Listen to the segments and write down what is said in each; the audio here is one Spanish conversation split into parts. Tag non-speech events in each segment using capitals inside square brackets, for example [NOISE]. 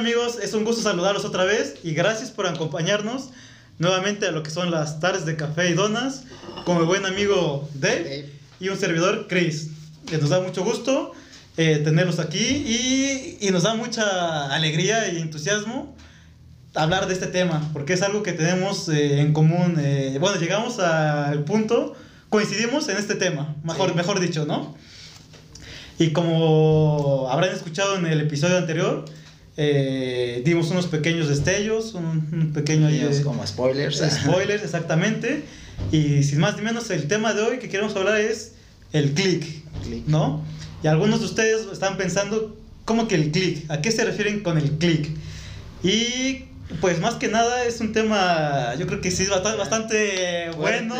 ¿Qué tal amigos? Es un gusto saludarlos otra vez y gracias por acompañarnos nuevamente a lo que son las tardes de café y donas con mi buen amigo Dave, Dave. y un servidor Chris. Eh, Nos da mucho gusto eh, tenerlos aquí y, y nos da mucha alegría y entusiasmo hablar de este tema porque es algo que tenemos eh, en común. eh, bueno, llegamos al punto, coincidimos en este tema, mejor, Sí. mejor dicho, ¿no? Y como habrán escuchado en el episodio anterior, eh, dimos unos pequeños destellos, un, un pequeño de- como spoilers. spoilers, exactamente. Y sin más ni menos, el tema de hoy que queremos hablar es el click, Click. ¿no? Y algunos de ustedes están pensando, ¿cómo que el click? ¿A qué se refieren con el click? Y pues más que nada es un tema, yo creo que sí, bastante, bastante bueno,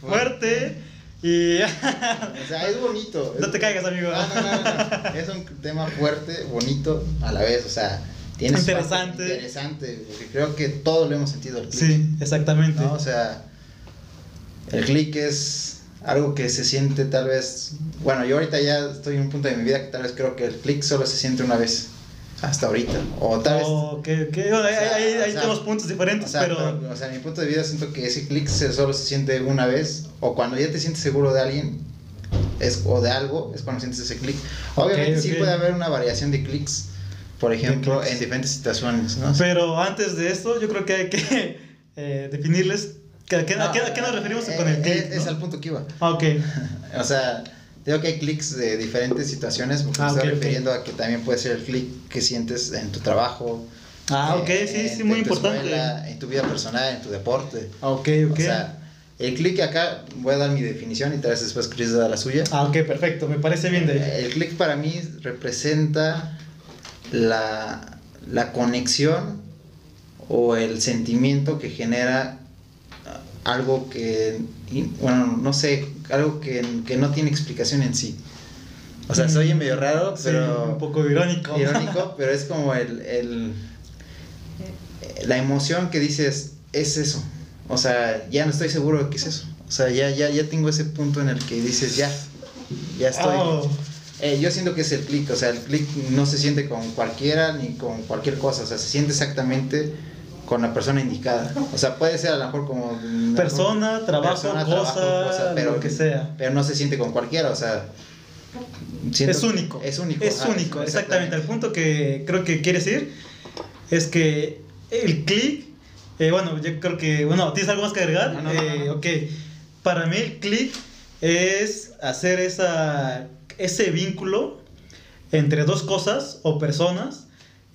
fuerte. Y O sea, es bonito. [LAUGHS] no te caigas, amigo. No, no, no, no. Es un tema fuerte, bonito, a la vez. O sea, tiene Interesante. Interesante. Porque creo que todos lo hemos sentido. El click, Sí, exactamente. ¿no? O sea, el click es algo que se siente tal vez. Bueno, yo ahorita ya estoy en un punto de mi vida que tal vez creo que el click solo se siente una vez. Hasta ahorita. O tal vez. Oh, que, que- ahí- sea, ahí, ahí o sea, tenemos puntos diferentes, O sea, pero... pero, o sea, en mi punto de vida siento que ese clic se, solo se siente una vez, o cuando ya te sientes seguro de alguien, es, o de algo, es cuando sientes ese clic. Obviamente sí ok. puede haber una variación de clics, por ejemplo, en diferentes situaciones, ¿no? Pero antes de esto, yo creo que hay que [LAUGHS] eh, definirles a, qué, a qué- a qué nos referimos Eh, con el click. Es, es ¿no? al punto que iba. Ah, ok. [LAUGHS] O sea, digo que hay clics de diferentes situaciones, porque Ah, me estoy refiriendo a que también puede ser el clic que sientes en tu trabajo. Ah, eh, ok, sí, sí, muy en importante. escuela, en tu vida personal, en tu deporte. Ah, ok, ok. O sea, el clic acá, voy a dar mi definición y tal vez después Chris da la suya. ah, ok, perfecto, me parece bien, Dave. El clic para mí representa la, la conexión o el sentimiento que genera algo que, bueno, no sé, algo que, que no tiene explicación en sí. O sea, se oye medio raro, Sí, pero un poco irónico. irónico, [LAUGHS] pero es como el, el- la emoción que dices, es eso. O sea, ya no estoy seguro de qué es eso. O sea, ya, ya, ya tengo ese punto en el que dices, ya, ya estoy. Oh, Eh, yo siento que es el clic, o sea, el clic no se siente con cualquiera ni con cualquier cosa, o sea, se siente exactamente con la persona indicada. O sea, puede ser a lo mejor como... persona, trabajo, Persona, cosa, trabajo, cosa, pero- lo que sea. Pero no se siente con cualquiera, o sea... Es único. Es único. Es ajá, único, exactamente. El punto que creo que quieres decir es que el click, eh, bueno, yo creo que, bueno, ¿tienes algo más que agregar? No, no, no, Eh, no. Ok, para mí el click es hacer esa, ese vínculo entre dos cosas o personas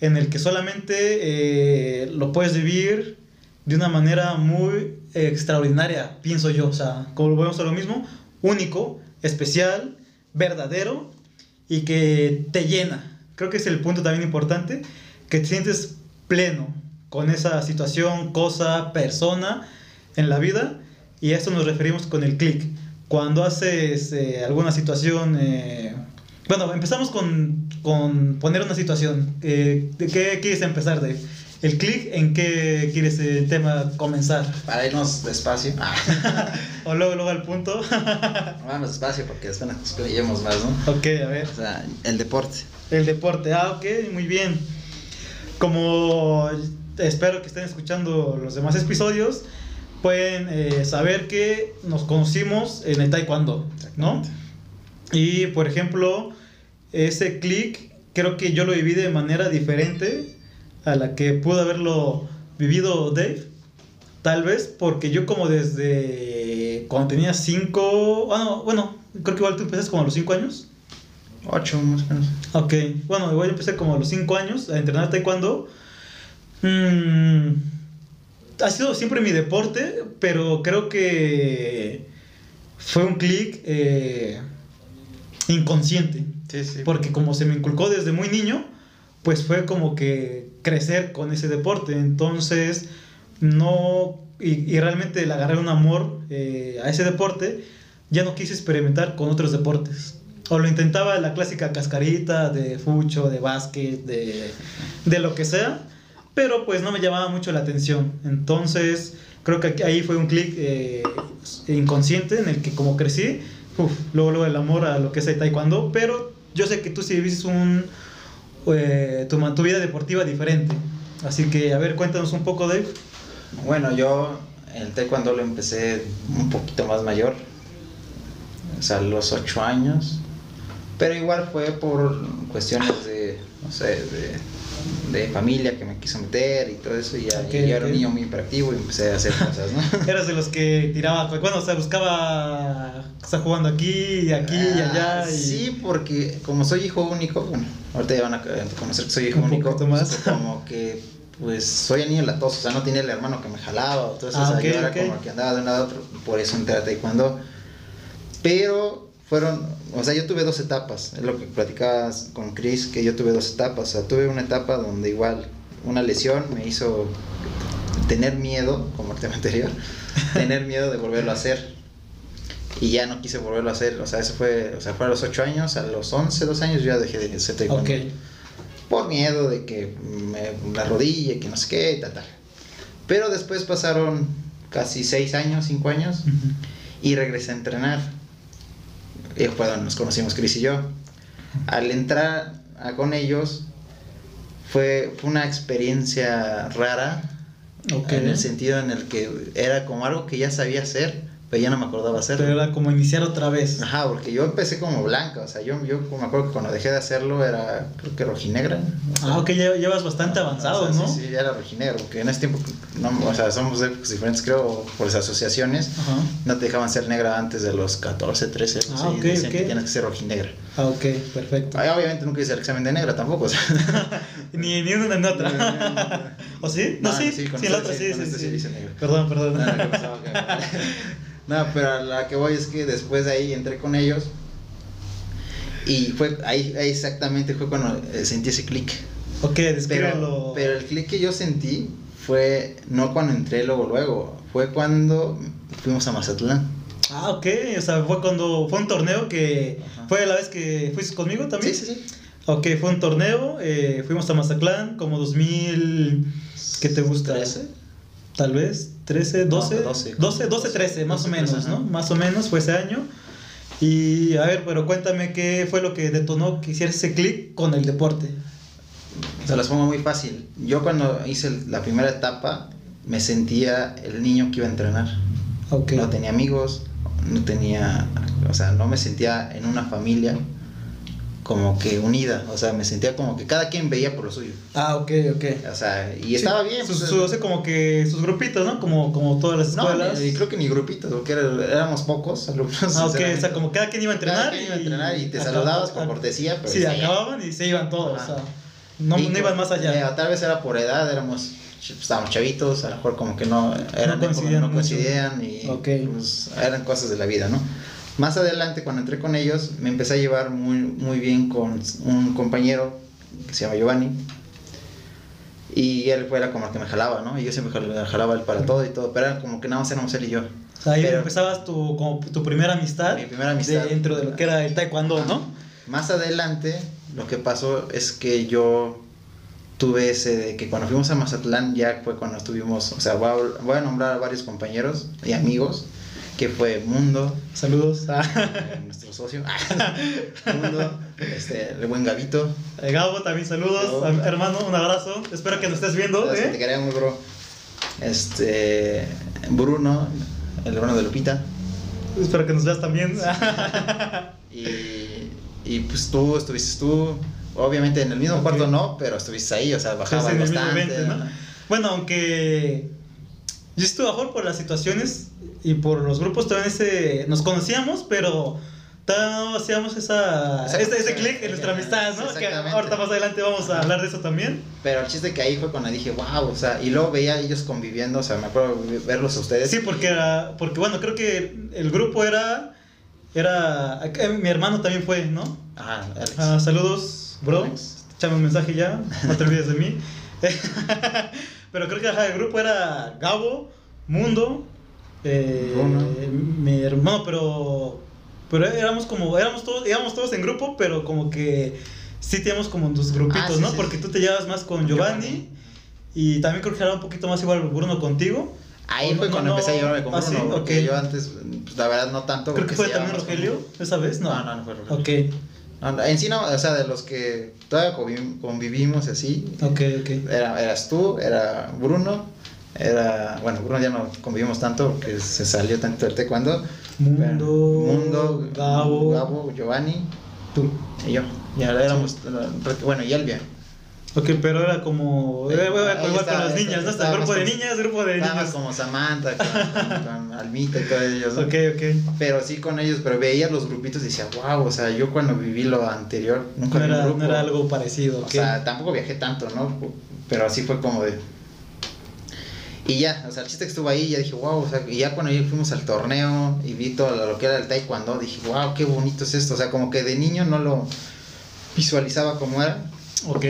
en el que solamente eh, lo puedes vivir de una manera muy extraordinaria, pienso yo. O sea, como volvemos a lo mismo, único, especial, verdadero y que te llena. Creo que es el punto también importante, que te sientes pleno con esa situación, cosa, persona en la vida. Y a esto nos referimos con el click. Cuando haces eh, alguna situación... eh, bueno, empezamos con, con poner una situación. Eh, ¿De qué quieres empezar, Dave? ¿El click en qué quieres el tema comenzar? Para irnos despacio. [LAUGHS] O luego, luego al punto. [LAUGHS] Vamos despacio porque después nos explayemos más, ¿no? ok, a ver. O sea, el deporte. El deporte, ah, ok, muy bien. Como espero que estén escuchando los demás episodios, pueden eh, saber que nos conocimos en el taekwondo, ¿no? Y por ejemplo, ese click creo que yo lo viví de manera diferente a la que pudo haberlo vivido Dave. Tal vez porque yo como desde cuando tenía 5, bueno, bueno, creo que igual tú empezaste como a los 5 años. Ocho, más o menos. Ok, bueno, igual yo empecé como a los 5 años a entrenar taekwondo. Mm, ha sido siempre mi deporte, pero creo que fue un clic eh, inconsciente. Porque como se me inculcó desde muy niño, pues fue como que crecer con ese deporte. Entonces, no... Y, realmente le agarré un amor eh, a ese deporte, ya no quise experimentar con otros deportes. O lo intentaba la clásica cascarita de fucho, de básquet, de, de lo que sea, pero pues no me llamaba mucho la atención. Entonces, creo que ahí fue un clic eh, inconsciente en el que como crecí, uf, luego, luego el amor a lo que es el taekwondo, pero yo sé que tú sí viviste un, eh, tu, tu vida deportiva diferente. Así que, a ver, cuéntanos un poco, Dave. Bueno, yo el taekwondo lo empecé un poquito más mayor, o sea, a los 8 años, pero igual fue por cuestiones de, no sé, de, de familia que me quiso meter y todo eso, y ya, Ok, y yo era un niño muy hiperactivo y empecé a hacer cosas, ¿no? [LAUGHS] Eras de los que tiraba, bueno, o sea, buscaba, está jugando aquí aquí y allá. Ah, Y... Sí, porque como soy hijo único, bueno, ahorita ya van a conocer que soy hijo Un único, más. pues, como que pues soy el niño latoso, o sea, no tenía el hermano que me jalaba, o todo eso, Ah, o sea, ok, yo era como el que andaba de un lado a otro, por eso entré a taekwondo. Pero fueron, o sea, yo tuve dos etapas, es lo que platicabas con Chris, que yo tuve dos etapas, o sea, tuve una etapa donde igual una lesión me hizo tener miedo, como el tema anterior, [LAUGHS] tener miedo de volverlo a hacer. Y ya no quise volverlo a hacer, o sea, eso fue, o sea, fue a los 8 años, a los 11, 12 años yo ya dejé de hacer taekwondo. Ok. Por miedo de que me, la rodilla, que no sé qué, y tal, tal. Pero después pasaron casi 6 años, 5 años, Ujú. y regresé a entrenar. Y fue donde nos conocimos Chris y yo. Al entrar a- con ellos, fue, fue una experiencia rara, en el sentido en el que era como algo que ya sabía hacer, pero ya no me acordaba hacerlo. Pero era como iniciar otra vez. Ajá, porque yo empecé como blanca, o sea, yo, yo me acuerdo que cuando dejé de hacerlo era, creo que rojinegra. Ah, ok, ya llevas bastante avanzado, O sea, ¿no? Sí, sí, ya era rojinegra, porque en ese tiempo, no, o sea, somos de épocas diferentes, creo, por las asociaciones, Ajá. no te dejaban ser negra antes de los 14, 13, Ah, sí, ok, decían ok. que tienes que ser rojinegra. Ah, ok, perfecto. Ay, obviamente nunca hice el examen de negra tampoco, o sea. [LAUGHS] Ni, ni una [LAUGHS] ni otra. ¿O sí? No, No, sí, sí, sí, con la este otra sí, sí, sí, este sí sí. que- [LAUGHS] No, pero a la que voy es que después de ahí entré con ellos y fue ahí, ahí exactamente fue cuando eh, sentí ese clic. Ok, Pero, pero el clic que yo sentí fue no cuando entré luego luego, fue cuando fuimos a Mazatlán. Ah, ok, o sea, fue cuando fue un torneo que Ajá. fue la vez que fuiste conmigo también. Sí, sí, sí. Ok, fue un torneo, eh, fuimos a Mazatlán como 2000, ¿qué te gusta? ¿Trece? Tal vez, 13, 12, No, 12, 12. 12, 13, más 12, o menos, 13, ¿no? Más o menos fue ese año. Y a ver, pero cuéntame qué fue lo que detonó que hicieras ese clic con el deporte. Se las pongo muy fácil. Yo cuando hice la primera etapa me sentía el niño que iba a entrenar. Ok. No tenía amigos, no tenía, o sea, no me sentía en una familia como que unida, o sea, me sentía como que cada quien veía por lo suyo. Ah, ok, ok. O sea, y estaba Sí, bien. Sus, pues, su- o sea, como que sus grupitos, ¿no? Como, como todas las no, escuelas. ni- creo que ni grupitos, porque éramos pocos alumnos. Ah, ok, o sea, como cada quien iba a entrenar. Cada quien iba a entrenar y te acaba- saludabas por ac- cortesía, pero Sí, sí. acababan y se iban todos. O sea, no, Y no iban más allá. eh, tal vez era por edad, éramos estábamos chavitos, a lo mejor como que no eran No coincidían no coincidían y Ok. pues, eran cosas de la vida, ¿no? Más adelante cuando entré con ellos me empecé a llevar muy muy bien con un compañero que se llama Giovanni y él fue era como el que me jalaba, ¿no? Y yo siempre jal- jalaba él para todo y todo, pero era como que nada más éramos él y yo. O sea, ahí pero- empezabas tu, como tu primera amistad. Mi primera amistad. Dentro de lo que era el taekwondo, ¿no? Más adelante, lo que pasó es que yo tuve ese de que cuando fuimos a Mazatlán ya fue cuando estuvimos, o sea, voy a, voy a nombrar a varios compañeros y amigos, que fue Mundo, Saludos. Eh, [LAUGHS] nuestro socio, [LAUGHS] Mundo, este, el buen Gavito, eh, Gabo, también saludos. Gabo. Hermano, un abrazo. Espero que nos estés viendo. te ¿eh? queremos, bro, este, Bruno, el hermano de Lupita, Espero que nos veas también. [LAUGHS] y, y pues tú, estuviste tú, obviamente en el mismo cuarto no, pero estuviste ahí, o sea, Sí, bajabas sí, en el mismo bastante. evento, ¿no? Bueno, aunque yo estuve favor por las situaciones y por los grupos, todavía ese, nos conocíamos, pero no hacíamos esa, ese, ese clic en nuestra amistad, ¿no? Que ahorita más adelante vamos a hablar de eso también. Pero el chiste que ahí fue cuando dije, wow, o sea, y luego veía a ellos conviviendo, o sea, me acuerdo verlos a ustedes. Sí, porque era, porque bueno, creo que el grupo era, era, eh, mi hermano también fue, ¿no? Ajá, Alex. Ah, saludos, bro. Alex. Échame un mensaje ya, no te olvides de mí. [LAUGHS] Pero creo que ajá, el grupo era Gabo, Mundo, eh, Bruno. mi hermano, pero pero éramos como éramos todos íbamos todos en grupo, pero como que sí teníamos como tus grupitos, Ah, sí, ¿no? sí, Porque sí. tú te llevas más con Giovanni, y también creo que era un poquito más igual Bruno contigo. Ahí ¿O fue no- cuando no- empecé a llevarme con ah, Bruno, sí? porque Ok. yo antes, pues, la verdad, no tanto. Creo que fue también con- Rogelio esa vez, ¿no? No, no, no fue Rogelio. Ok. En sí no, o sea, de los que todavía convivimos así. Ok, ok. Era, eras tú, era Bruno, era, bueno, Bruno ya no convivimos tanto porque se salió tanto del taekwondo. Mundo, Mundo, Gabo, Gabo, Giovanni, tú. y yo. Ya éramos, bueno, y Elvia. Ok, pero era como. Era, estaba, con las niñas, ¿no? Hasta estábamos grupo de niñas, grupo de niños. como Samantha, con, con Almita y todos ellos. ¿no? Ok, ok. Pero sí con ellos, pero veía los grupitos y decía, wow, o sea, yo cuando viví lo anterior, nunca No vi un era, grupo. no era algo parecido. O ok. sea, tampoco viajé tanto, ¿no? Pero así fue como de... Y ya, o sea, el chiste que estuvo ahí, ya dije, wow, o sea, y ya cuando fuimos al torneo y vi todo lo que era el taekwondo, dije, wow, qué bonito es esto. O sea, como que de niño no lo visualizaba como era. ok.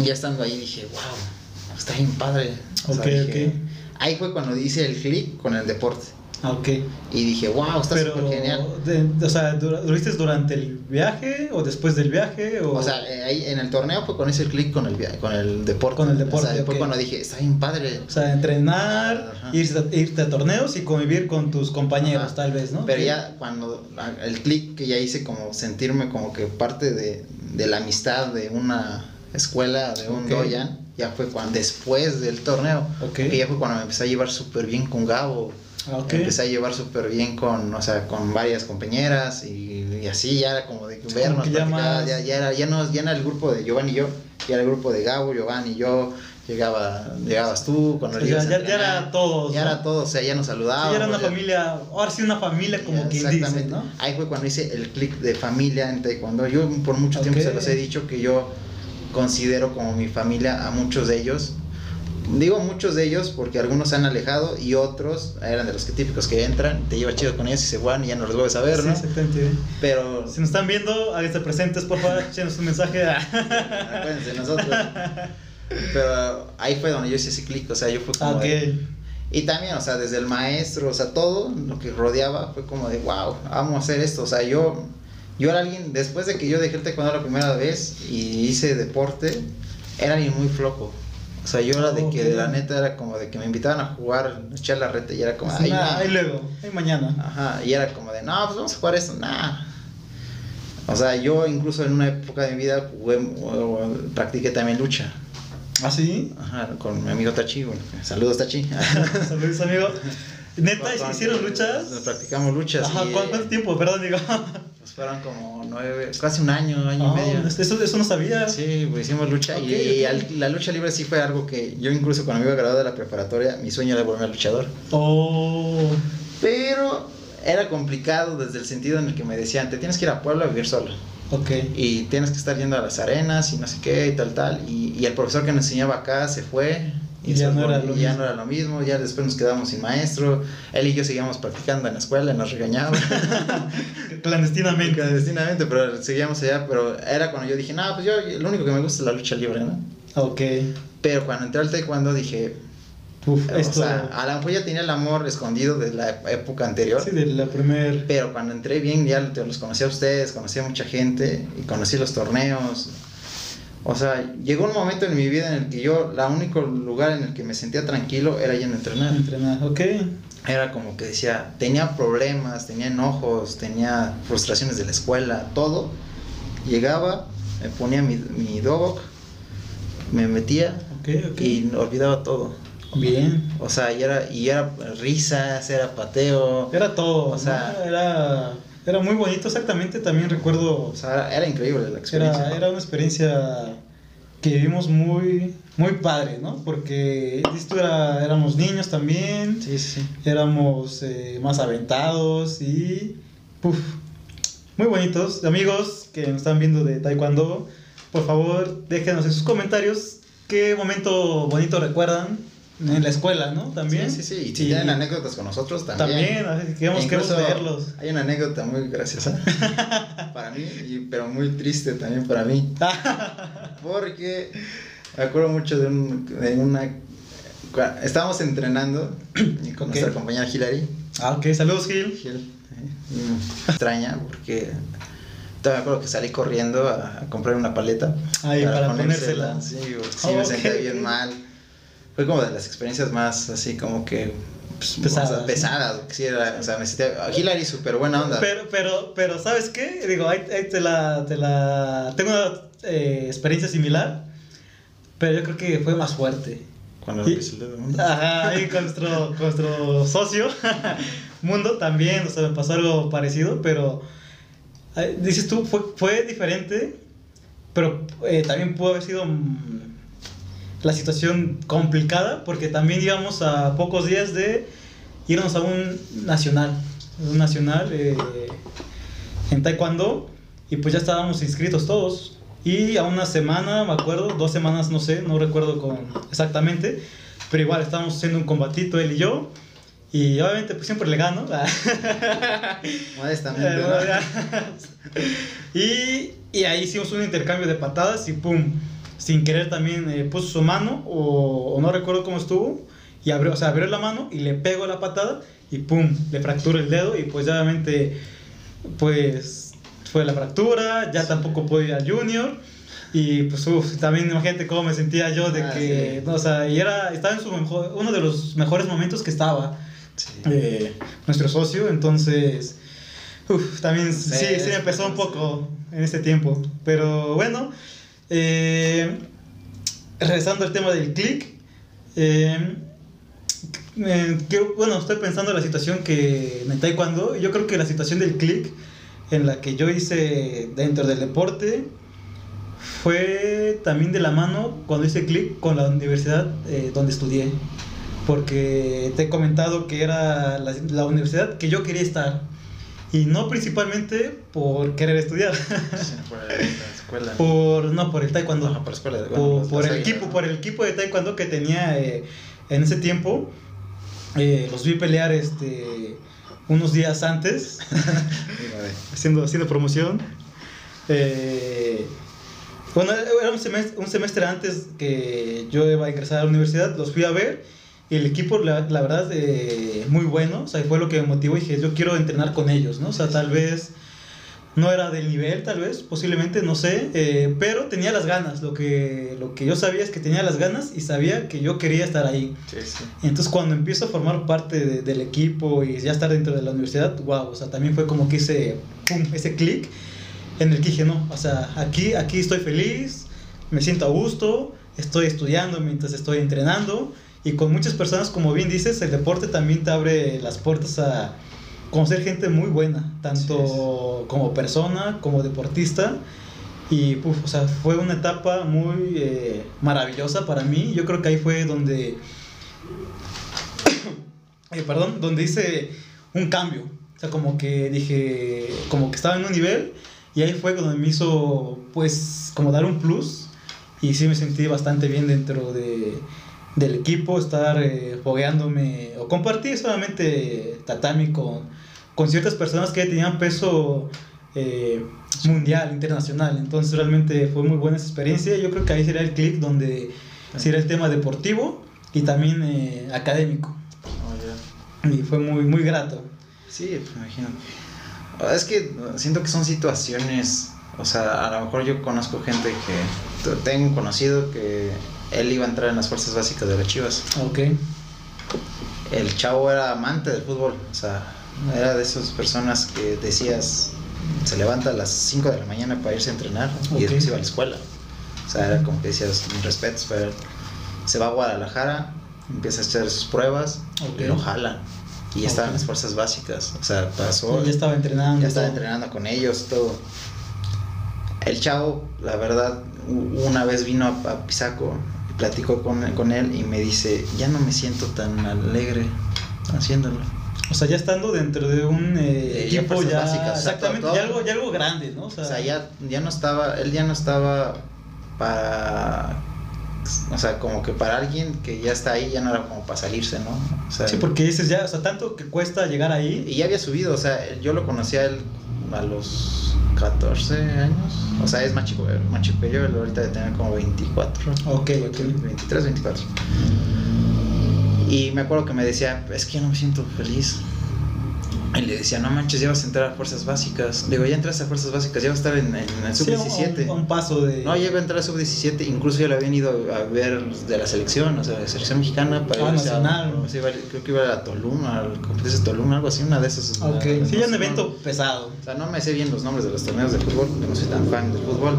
Y ya estando ahí dije, wow, está bien padre. O sea, dije-. Ahí fue cuando hice el clic con el deporte. Ah, ok. Y dije, wow, está súper genial. de- o sea, ¿dura- ¿lo viste durante el viaje o después del viaje? O, O sea, eh, ahí en el torneo fue con ese clic con el, con el deporte. Con el deporte, O sea, fue ok. cuando dije, está bien padre. o sea, entrenar, irse irte a torneos y convivir con tus compañeros, Ajá. tal vez, ¿no? Pero ya cuando el clic que ya hice como sentirme como que parte de, de la amistad de una escuela, de un doyan, ya fue cuando después del torneo, Ok. que ya fue cuando me empecé a llevar súper bien con Gabo, Ah, ok. empecé a llevar súper bien con, o sea, con varias compañeras y, y así ya era como de vernos, ya más- ya, ya era, ya no, ya era el grupo de Giovanni y yo, ya era el grupo de Gabo, Giovanni y yo, llegaba, llegabas tú, cuando O sea, ya, ya era todos. ya ¿no? era todo, o sea, ya nos Sí, saludábamos. ya era una ya- familia, ahora sí una familia como quien dice. ¿no? Ahí fue cuando hice el clic de familia en taekwondo. Yo por mucho tiempo se los he dicho que yo considero como mi familia a muchos de ellos. Digo muchos de ellos porque algunos se han alejado y otros eran de los que típicos que entran, te llevas chido con ellos y se van y ya no los vuelves a ver, Sí, ¿no? exactamente. Pero Si nos están viendo, háganse presentes, por favor, échenos un mensaje. [LAUGHS] acuérdense nosotros. Pero ahí fue donde yo hice ese clic, o sea, yo fue como ok. de- Y también, o sea, desde el maestro, o sea, todo lo que rodeaba fue como de, wow, vamos a hacer esto. O sea, yo, yo era alguien, después de que yo dejé el taekwondo la primera vez y hice deporte, era alguien muy flojo. O sea, yo era de que Ok. la neta era como de que me invitaban a jugar, a echar la reta y era como, Pues ay, no". ahí luego, ahí mañana. Ajá, y era como de, no, pues vamos a jugar esto, nah. O sea, yo incluso en una época de mi vida jugué, practiqué también lucha. ¿Ah, sí? Ajá, con mi amigo Tachi, bueno, saludos Tachi. [LAUGHS] Saludos, amigo. [LAUGHS] Neta, ¿hicieron luchas? Practicamos luchas. Ajá, y, ¿cuánto, cuánto tiempo? Perdón, digo. [LAUGHS] Pues fueron como nueve, casi un año, año Ah, y medio. eso, eso no sabía. Sí, pues hicimos lucha y, al- la lucha libre sí fue algo que yo incluso cuando me iba a graduar de la preparatoria, mi sueño era volverme luchador. Oh. Pero era complicado desde el sentido en el que me decían, te tienes que ir a Puebla a vivir solo. Ok. Y tienes que estar yendo a las arenas y no sé qué y tal, tal. Y, y el profesor que nos enseñaba acá se fue. Y ya no era lo ya mismo. no era lo mismo. Ya después nos quedamos sin maestro. Él y yo seguíamos practicando en la escuela, nos regañaba. [LAUGHS] Clandestinamente. Clandestinamente, pero seguíamos allá. Pero era cuando yo dije, no, pues yo lo único que me gusta es la lucha libre, ¿no? Ok. Pero cuando entré al taekwondo dije, Uf, o esto. sea, a lo mejor ya tenía el amor escondido de la época anterior. Sí, de la primer. Pero cuando entré bien, ya los conocí a ustedes, conocí a mucha gente y conocí los torneos. O sea, llegó un momento en mi vida en el que yo, la único lugar en el que me sentía tranquilo era yendo a entrenar. Entrenar. Ok. Era como que decía, tenía problemas, tenía enojos, tenía frustraciones de la escuela, todo. Llegaba, me ponía mi, mi me metía y olvidaba todo. Bien. O sea, y era, y era risas, era pateo. Era todo. O sea- ¿no? Era, era muy bonito, exactamente. También recuerdo. O sea, era, increíble la experiencia. Era, era una experiencia que vivimos muy, muy padre, ¿no? Porque esto era, éramos niños también, Sí, sí, sí. éramos eh, más aventados y puf, muy bonitos. Amigos que nos están viendo de Taekwondo, por favor déjenos en sus comentarios qué momento bonito recuerdan en la escuela, ¿no? También. Sí, sí, sí. Y si tienen anécdotas con nosotros también. También, a ver, queremos, queremos leerlos. Hay una anécdota muy graciosa [LAUGHS] para mí, y- pero muy triste también para mí. [LAUGHS] Porque me acuerdo mucho de, un, de una. Estábamos entrenando y con nuestra compañera Hilary. ah, ok, saludos Gil. Gil, eh, extraña porque. Me acuerdo que salí corriendo a, a comprar una paleta. Ahí, para ponérsela. Sí, porque sí me sentía bien mal. Fue como de las experiencias más así como que pues, pesadas. O pesadas, que sí era, o sea, me sentía, Hillary súper buena onda. Pero, pero, pero, ¿sabes qué? Digo, ahí, ahí te la, te la... Tengo una eh, experiencia similar, pero yo creo que fue más fuerte. Cuando Y- empecé el dedo mundo. Ajá, y con nuestro, con nuestro socio, [LAUGHS] Mundo, también, o sea, me pasó algo parecido, pero eh, dices tú, fue, fue diferente, pero eh, también pudo haber sido mm, la situación complicada, porque también íbamos a pocos días de irnos a un nacional, un nacional eh, en Taekwondo, y pues ya estábamos inscritos todos. Y a una semana, me acuerdo, dos semanas, no sé, no recuerdo con exactamente, pero igual estábamos haciendo un combatito él y yo. Y obviamente pues siempre le gano. [LAUGHS] Modestamente, [LAUGHS] y, y ahí hicimos un intercambio de patadas y pum, sin querer también eh, puso su mano o, o no recuerdo cómo estuvo y abrió, o sea, abrió la mano y le pego la patada y pum, le fractura el dedo y pues ya obviamente pues fue la fractura, ya tampoco pude ir al junior y pues uf, también imagínate cómo me sentía yo de Ah, que, sí. no, o sea, y era, estaba en su mejor, uno de los mejores momentos que estaba Sí. eh, nuestro socio, entonces uf, también sí, sí, Sí, me pesó un poco en ese tiempo, pero bueno, eh, regresando al tema del click, eh, bueno, estoy pensando en la situación que en el taekwondo, yo creo que la situación del click en la que yo hice dentro del deporte fue también de la mano cuando hice click con la universidad eh, donde estudié. Porque te he comentado que era la universidad que yo quería estar. Y no principalmente por querer estudiar, por [LAUGHS] la escuela. por, no, por el taekwondo. Ajá, por la escuela. bueno, por, por el equipo, ¿no? por el equipo de taekwondo que tenía eh, en ese tiempo. Eh, los vi pelear este, unos días antes. [LAUGHS] Haciendo, haciendo promoción. Eh, bueno, era un semestre, un semestre antes que yo iba a ingresar a la universidad, los fui a ver y el equipo, la, la verdad, eh, muy bueno, o sea, fue lo que me motivó y dije, yo quiero entrenar con ellos, ¿no? O sea, tal vez no era del nivel, tal vez, posiblemente, no sé, eh, pero tenía las ganas, lo que, lo que yo sabía es que tenía las ganas y sabía que yo quería estar ahí. Sí, sí. Entonces cuando empiezo a formar parte de- del equipo y ya estar dentro de la universidad, wow, o sea, también fue como que ese, pum, ese clic en el que dije, no, o sea, aquí, aquí estoy feliz, me siento a gusto, estoy estudiando mientras estoy entrenando y con muchas personas, como bien dices, el deporte también te abre las puertas a conocer gente muy buena, tanto como persona, como deportista. Y puf, o sea, fue una etapa muy eh, maravillosa para mí. Yo creo que ahí fue donde [COUGHS] eh, perdón, donde hice un cambio. O sea, como que dije, como que estaba en un nivel y ahí fue donde me hizo, pues, como dar un plus y sí me sentí bastante bien dentro de, del equipo, estar eh, fogueándome o compartir solamente tatami con, con ciertas personas que tenían peso eh, mundial, internacional. Entonces realmente fue muy buena esa experiencia. Yo creo que ahí sería el clic donde sería el tema deportivo y también eh, académico. Oh, ya. Y fue muy, muy grato. Sí, pues imagino. Ah, Es que siento que son situaciones, o sea, a lo mejor yo conozco gente que, tengo conocido que él iba a entrar en las fuerzas básicas de las Chivas. Ok. El chavo era amante del fútbol, o sea, era de esas personas que decías, se levanta a las 5 de la mañana para irse a entrenar y después iba a la escuela. O sea, era como que decías, respetos, pero se va a Guadalajara, empieza a echar sus pruebas y lo jalan. Y ya estaba en las fuerzas básicas, o sea, pasó. ya estaba entrenando. Ya estaba todo. entrenando con ellos, todo. El chavo, la verdad, una vez vino a, Pisaco platicó con, con él y me dice, ya no me siento tan alegre haciéndolo. O sea, ya estando dentro de un eh, Eh, equipo ya. básicas, exactamente, ya algo, ya algo grande, ¿no? O sea, O sea, ya, ya no estaba, él ya no estaba para, o sea, como que para alguien que ya está ahí, ya no era como para salirse, ¿no? O sea, Sí, porque dices ya, o sea, tanto que cuesta llegar ahí. Y ya había subido, o sea, yo lo conocí a él a los 14 años. O sea, es más chico, eh, más chico que yo, él ahorita de tener como 24. Ok, ok. 23, 24. Y me acuerdo que me decía, es que yo no me siento feliz. Y le decía, no manches, ya vas a entrar a fuerzas básicas. Digo, ya entras a fuerzas básicas, ya vas a estar en, en el Sí, sub-17. un, un paso de. No, ya iba a entrar a sub-17, incluso ya lo habían ido a ver de la selección, o sea, de la selección mexicana para Ah, a- nacional. iba- creo que iba a Toluma, al competencia de Toluma, algo así, una de esas. Ok, una- sí, ya un evento no- pesado. o sea, no me sé bien los nombres de los torneos de fútbol, porque no soy tan fan del fútbol,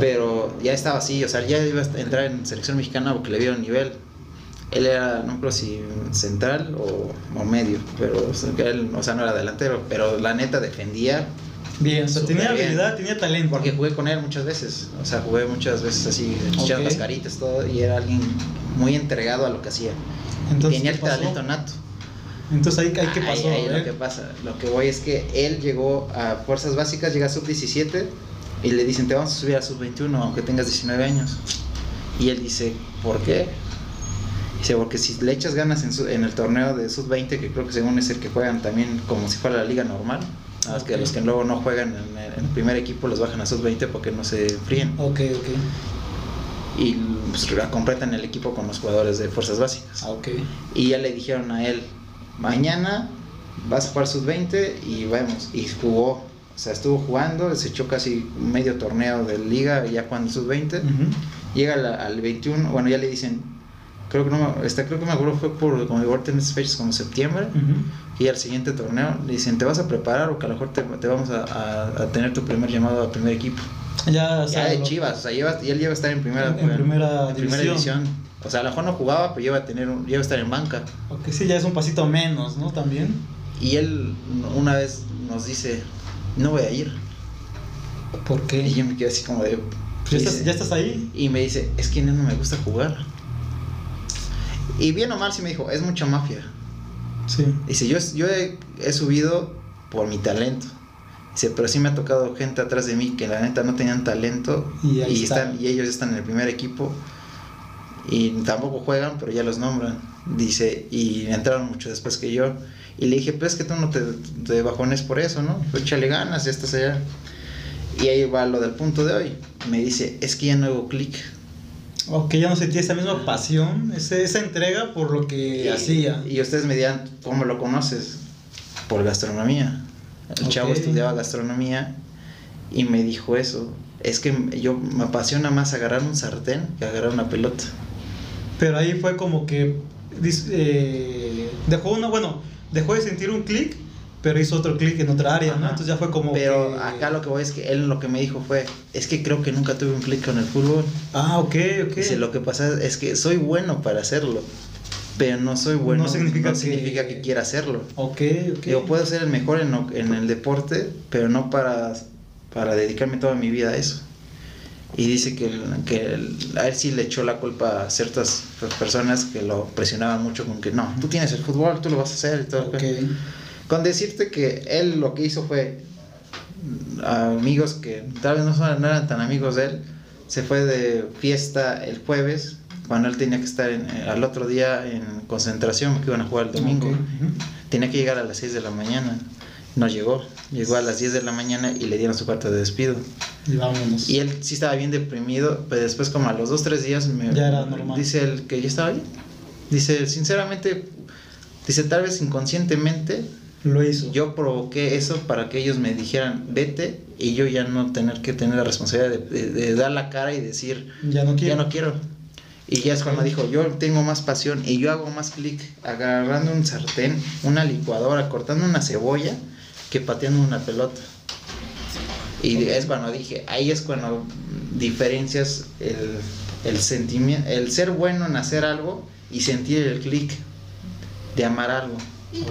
pero ya estaba así, o sea, ya iba a entrar en selección mexicana porque le vieron nivel. Él era, no creo si central o, o medio, pero o sea, él, o sea, no era delantero, pero la neta defendía Bien, o sea, tenía bien. habilidad, tenía talento. porque jugué con él muchas veces, o sea, jugué muchas veces así, echando Ok. las caritas, todo, y era alguien muy entregado a lo que hacía. Entonces, Tenía ¿qué el talento nato. Entonces ahí, ahí ¿qué Ahí- pasó? ahí A lo que pasa, lo que voy es que él llegó a fuerzas básicas, llega a sub 17 y le dicen, te vamos a subir a sub 21 aunque tengas 19 años. Y él dice, ¿por qué? Dice, porque si le echas ganas en, su- en el torneo de sub 20, que creo que según es el que juegan también como si fuera la liga normal, nada más que los que luego no juegan en el, en el primer equipo los bajan a sub 20 porque no se fríen. Ok, ok. Y pues, completan el equipo con los jugadores de fuerzas básicas. Ah, ok. Y ya le dijeron a él, mañana vas a jugar sus 20 y vemos. Y jugó, o sea, estuvo jugando, se echó casi medio torneo de liga ya jugando sus 20. Ujú. Llega al, al 21, bueno, ya le dicen, creo que no me, este, creo que me acuerdo fue por como igual en esas fechas como septiembre. Y al siguiente torneo le dicen, te vas a preparar o que a lo mejor te, te vamos a, a- a tener tu primer llamado al primer equipo. Ya, o Ya de Chivas, o sea, lleva- y él lleva a estar en primera, En- en primera en primera división. división. O sea, a lo mejor no jugaba, pero lleva a, tener un- lleva a estar en banca. Ok, sí, ya es un pasito menos, ¿no? También. Y él una vez nos dice, no voy a ir. ¿Por qué? Y yo me quedé así como de... Ya, estás, ya estás ahí. Y me dice, es que no me gusta jugar. Y bien o mal sí me dijo, es mucha mafia. Sí. Dice, yo, yo he, he subido por mi talento. Dice, pero sí me ha tocado gente atrás de mí que la neta no tenían talento Y y, está. están, y ellos están en el primer equipo y tampoco juegan, pero ya los nombran. Dice, y entraron mucho después que yo. Y le dije, pues es que tú no te, te bajones por eso, ¿no? Pues échale ganas, ya estás allá. Y ahí va lo del punto de hoy. Me dice, es que ya no hago clic. Ok, ya no sentía esa misma pasión, ese- esa entrega por lo que Y- hacía. Y ustedes me dirán, ¿cómo lo conoces? Por gastronomía. El chavo estudiaba gastronomía y me dijo eso. Es que yo me apasiona más agarrar un sartén que agarrar una pelota. Pero ahí fue como que eh, dejó una, bueno, dejó de sentir un clic, pero hizo otro clic en otra área, ¿no? Ajá. Entonces ya fue como Pero que- acá lo que voy es que él lo que me dijo fue, es que creo que nunca tuve un clic con el fútbol. Ah, ok, ok. Dice, lo que pasa es que soy bueno para hacerlo, pero no soy bueno, No significa que- significa que quiera hacerlo. Ok, ok. Yo puedo ser el mejor en, lo- en el deporte, pero no para, para dedicarme toda mi vida a eso. Y dice que, que el- a él sí le echó la culpa a ciertas personas que lo presionaban mucho con que no, tú tienes el fútbol, tú lo vas a hacer y todo. Ok. Con decirte que él lo que hizo fue amigos que tal vez no, son- no eran tan amigos de él, se fue de fiesta el jueves cuando él tenía que estar en- eh, al otro día en concentración porque iban a jugar el domingo. Tenía que llegar a las 6 de la mañana. No llegó. Llegó a las 10 de la mañana y le dieron su carta de despido. Y vámonos. Y él sí estaba bien deprimido, pero después como a los 2 3 días me Ya era normal. dice él que ya estaba bien. Dice, sinceramente, dice tal vez inconscientemente Lo hizo. yo provoqué eso para que ellos me dijeran, "Vete" y yo ya no tener que tener la responsabilidad de, de- de dar la cara y decir, ya no quiero. ya no quiero. Y ya es cuando dijo, yo tengo más pasión y yo hago más clic agarrando un sartén, una licuadora, cortando una cebolla, que pateando una pelota. Y es cuando dije, ahí es cuando diferencias el, el sentimiento, el ser bueno en hacer algo y sentir el clic de amar algo.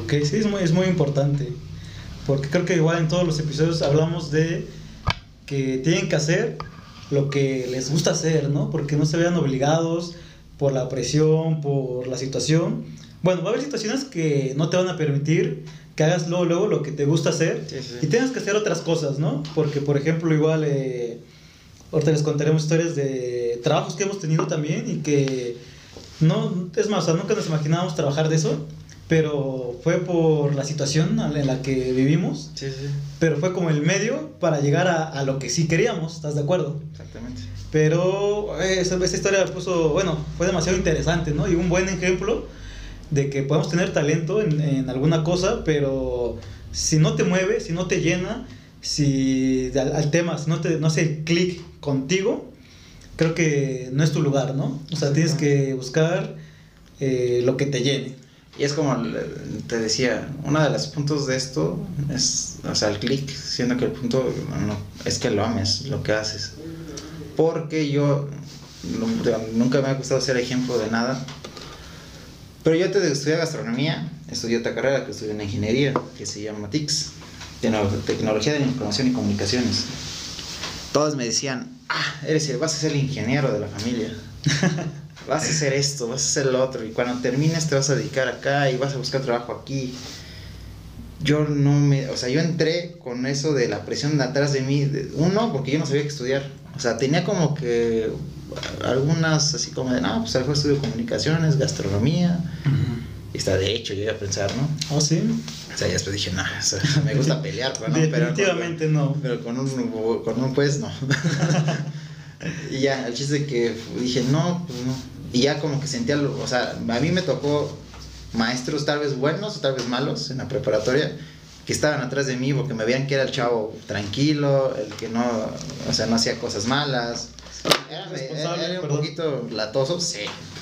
Ok, sí, es muy, es muy importante. Porque creo que igual en todos los episodios hablamos de que tienen que hacer lo que les gusta hacer, ¿no? Porque no se vean obligados por la presión, por la situación. Bueno, va a haber situaciones que no te van a permitir que hagas luego, luego lo que te gusta hacer Sí, sí. y tengas que hacer otras cosas, ¿no? Porque, por ejemplo, igual, eh, ahorita les contaremos historias de trabajos que hemos tenido también y que no, es más, o sea, nunca nos imaginábamos trabajar de eso, pero fue por la situación en la que vivimos, Sí, sí, pero fue como el medio para llegar a, a lo que sí queríamos, ¿estás de acuerdo? exactamente. Pero eh, esa, esa historia puso, bueno, fue demasiado interesante, ¿no? Y un buen ejemplo de que podemos tener talento en, en alguna cosa, pero si no te mueve, si no te llena, si al, al tema, si no, te, no hace clic contigo, creo que no es tu lugar, ¿no? O sea, tienes que buscar eh, lo que te llene. Y es como te decía, uno de los puntos de esto es, o sea, el clic, siendo que el punto es que lo ames, lo que haces. Porque yo nu- nunca me ha gustado ser ejemplo de nada. Pero yo te estudié gastronomía, estudié otra carrera que estudié en ingeniería, que se llama TICS, Tecno- Tecnología de Información y Comunicaciones. Todos me decían, ah, eres el, vas a ser el ingeniero de la familia. [LAUGHS] vas a hacer esto, vas a hacer lo otro, y cuando termines te vas a dedicar acá y vas a buscar trabajo aquí. Yo no me, o sea, yo entré con eso de la presión de atrás de mí, de- uno, porque yo no sabía qué estudiar. O sea, tenía como que algunas así como de, no, pues a lo mejor estudio comunicaciones, gastronomía, y está de hecho, yo iba a pensar, ¿no? ¿Oh, sí? O sea, ya después dije, no, o sea, me gusta [LAUGHS] pelear, pero no, pero Definitivamente no. pero con un, con un pues no. [LAUGHS] y ya, el chiste que dije, no, pues no. Y ya como que sentía, lo- o sea, a mí me tocó maestros tal vez buenos o tal vez malos en la preparatoria que estaban atrás de mí porque me veían que era el chavo tranquilo, el que no, o sea, no hacía cosas malas. Era, un perdón. poquito latoso, sí,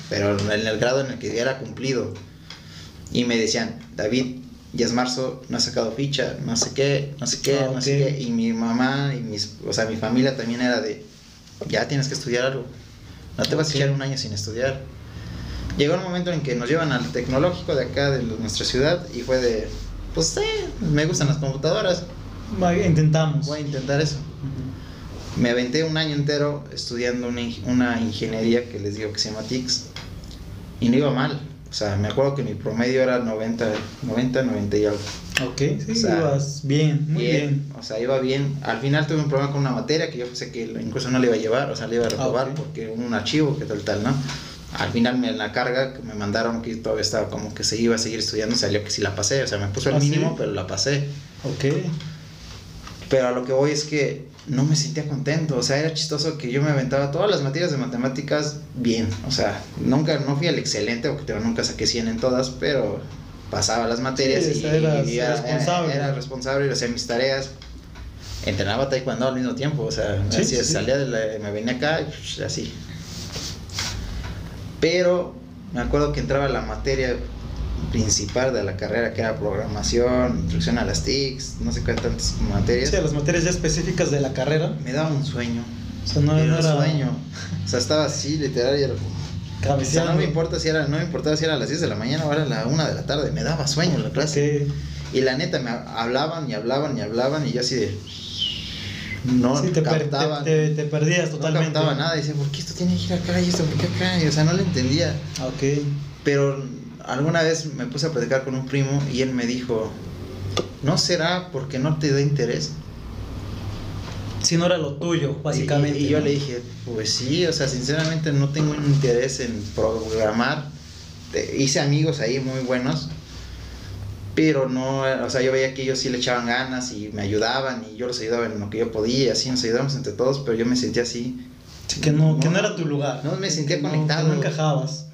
pero en el grado en el que era cumplido. Y me decían, David, ya es marzo, no has sacado ficha, no sé qué, no sé qué, Ah, no sé ok. qué. Y mi mamá y mis, o sea, mi familia también era de, ya tienes que estudiar algo. No te vas Ok. a echar un año sin estudiar. Llegó un momento en que nos llevan al tecnológico de acá, de nuestra ciudad, y fue de, pues sí, me gustan las computadoras, Intentamos. voy a intentar eso. Me aventé un año entero estudiando una, una ingeniería que les digo que se llama TICS y no iba mal. O sea, me acuerdo que mi promedio era 90, 90, 90 y algo. Ok, sí, O sea, ibas bien, muy bien. O sea, iba bien. Al final tuve un problema con una materia que yo pensé que incluso no le iba a llevar, o sea, le iba a reprobar Ah, ok. porque un archivo que tal, tal, ¿no? Al final me, en la carga que me mandaron que todavía estaba como que se iba a seguir estudiando, salió que sí la pasé. O sea, me puso el ¿Ah, sí? mínimo, pero la pasé. Ok. Pero a lo que voy es que no me sentía contento. O sea, era chistoso que yo me aventaba todas las materias de matemáticas bien. O sea, nunca, no fui al excelente, porque nunca saqué 100 en todas, pero pasaba las materias Sí, y, eras era, responsable. Era, era responsable, hacía mis tareas. Entrenaba taekwondo al mismo tiempo, o sea, Sí, así, sí. salía de la- me venía acá y pues, así. Pero me acuerdo que entraba la materia principal de la carrera, que era programación, introducción a las TICs, no sé cuántas materias. Sí, las materias ya específicas de la carrera. Me daba un sueño. O sea, no, era no un era sueño. O sea, estaba así, literal, y era como- O sea, no me importa si era, no me importaba si era a las 10 de la mañana o era a la 1 de la tarde, me daba sueño la clase. Ok. Y la neta, me hablaban y hablaban y hablaban y yo así de... No Sí, te, per- te, te- te perdías no totalmente. captaba nada. Y decía, ¿por qué esto tiene que ir acá y esto por qué acá? Y, o sea, no lo entendía. Ah, Ok. Pero alguna vez me puse a platicar con un primo y él me dijo, ¿no será porque no te da interés? Si no era lo tuyo, básicamente. Y, y yo ¿no? le dije, pues sí, o sea, sinceramente no tengo un interés en programar. Hice amigos ahí muy buenos, pero no, o sea, yo veía que ellos sí le echaban ganas y me ayudaban y yo los ayudaba en lo que yo podía, así nos ayudábamos entre todos, pero yo me sentía así. Sí, que, no, que no era tu lugar. no me sentía Que no- conectado. que no encajabas.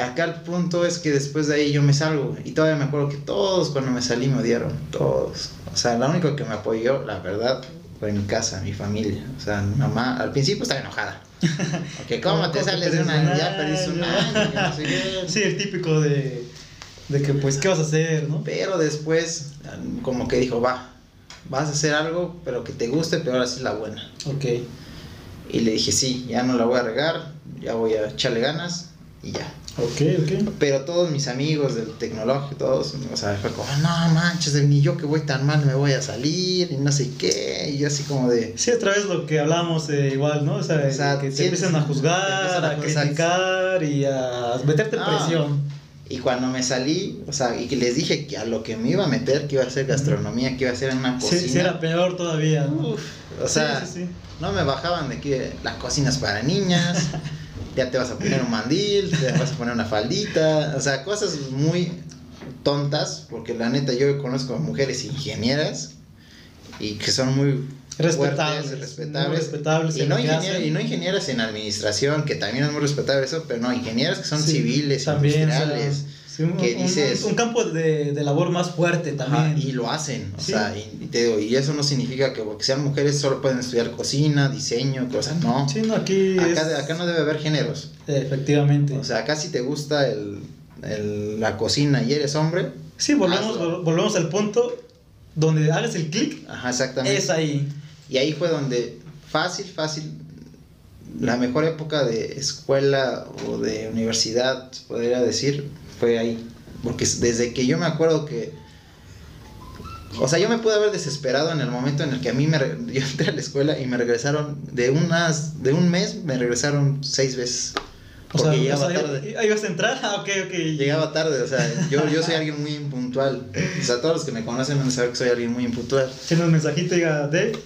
Acá el punto es que después de ahí yo me salgo y todavía me acuerdo que todos cuando me salí me odiaron, todos. O sea, la única que me apoyó, la verdad, fue mi casa, mi familia. O sea, mi mamá al principio estaba enojada. [LAUGHS] Ok, ¿cómo te que sales de una? un Ya perdiste un año. año, que no sé qué. [LAUGHS] Sí, el típico de, de que, pues, ¿qué vas a hacer, no? Pero después, como que dijo, va, vas a hacer algo, pero que te guste, pero ahora sí es la buena. Ok. Y le dije, sí, ya no la voy a regar, ya voy a echarle ganas y ya. Ok, ok. Pero todos mis amigos del tecnológico, todos, o sea, fue como, no manches, mí yo que voy tan mal me voy a salir y no sé qué. Y yo así como de, Sí, otra vez lo que hablamos eh, igual, ¿no? O sea, O sea, que te empiezan a juzgar, empiezan a a, criticar y a meterte presión. y cuando me salí, o sea, y que les dije que a lo que me iba a meter, que iba a ser gastronomía, que iba a ser en una cocina. sí, era peor todavía, ¿no? Uf, o sea, sí, sí, sí. no me bajaban de que la cocina es para niñas, [LAUGHS] ya te vas a poner un mandil, te vas a poner una faldita, o sea, cosas muy tontas, porque la neta yo conozco mujeres ingenieras y que son muy Respetables, fuertes, respetables, y no, ingenieras, hacen. y no ingenieras en administración, que también es muy respetable eso, pero no, ingenieras que son Sí, civiles, también, industriales. Sí, un, que un- dices- un campo de, de labor más fuerte Ajá, también. y lo hacen, o Sí. sea, y, y te digo, y eso no significa que porque sean mujeres solo pueden estudiar cocina, diseño, cosas, no. Sí, no, aquí es- Acá, acá no debe haber géneros. Efectivamente. O sea, acá si te gusta el, el- la cocina y eres hombre, sí, volvemos, hazlo. volvemos al punto donde hagas el clic, ajá, exactamente. es ahí. Y ahí fue donde fácil, fácil, la mejor época de escuela o de universidad, podría decir, fue ahí. Porque desde que yo me acuerdo que... O sea, yo me pude haber desesperado en el momento en el que a mí me... [LAUGHS] Yo entré a la escuela y me regresaron, de unas... De un mes me regresaron seis veces. O Porque sea, llegaba o sea, tarde. ahí vas a entrar, ah, ok, ok. Llegaba tarde, o sea, yo, yo soy alguien muy impuntual. O sea, todos los que me conocen van a saber que soy alguien muy impuntual. Tiene un mensajito, diga, de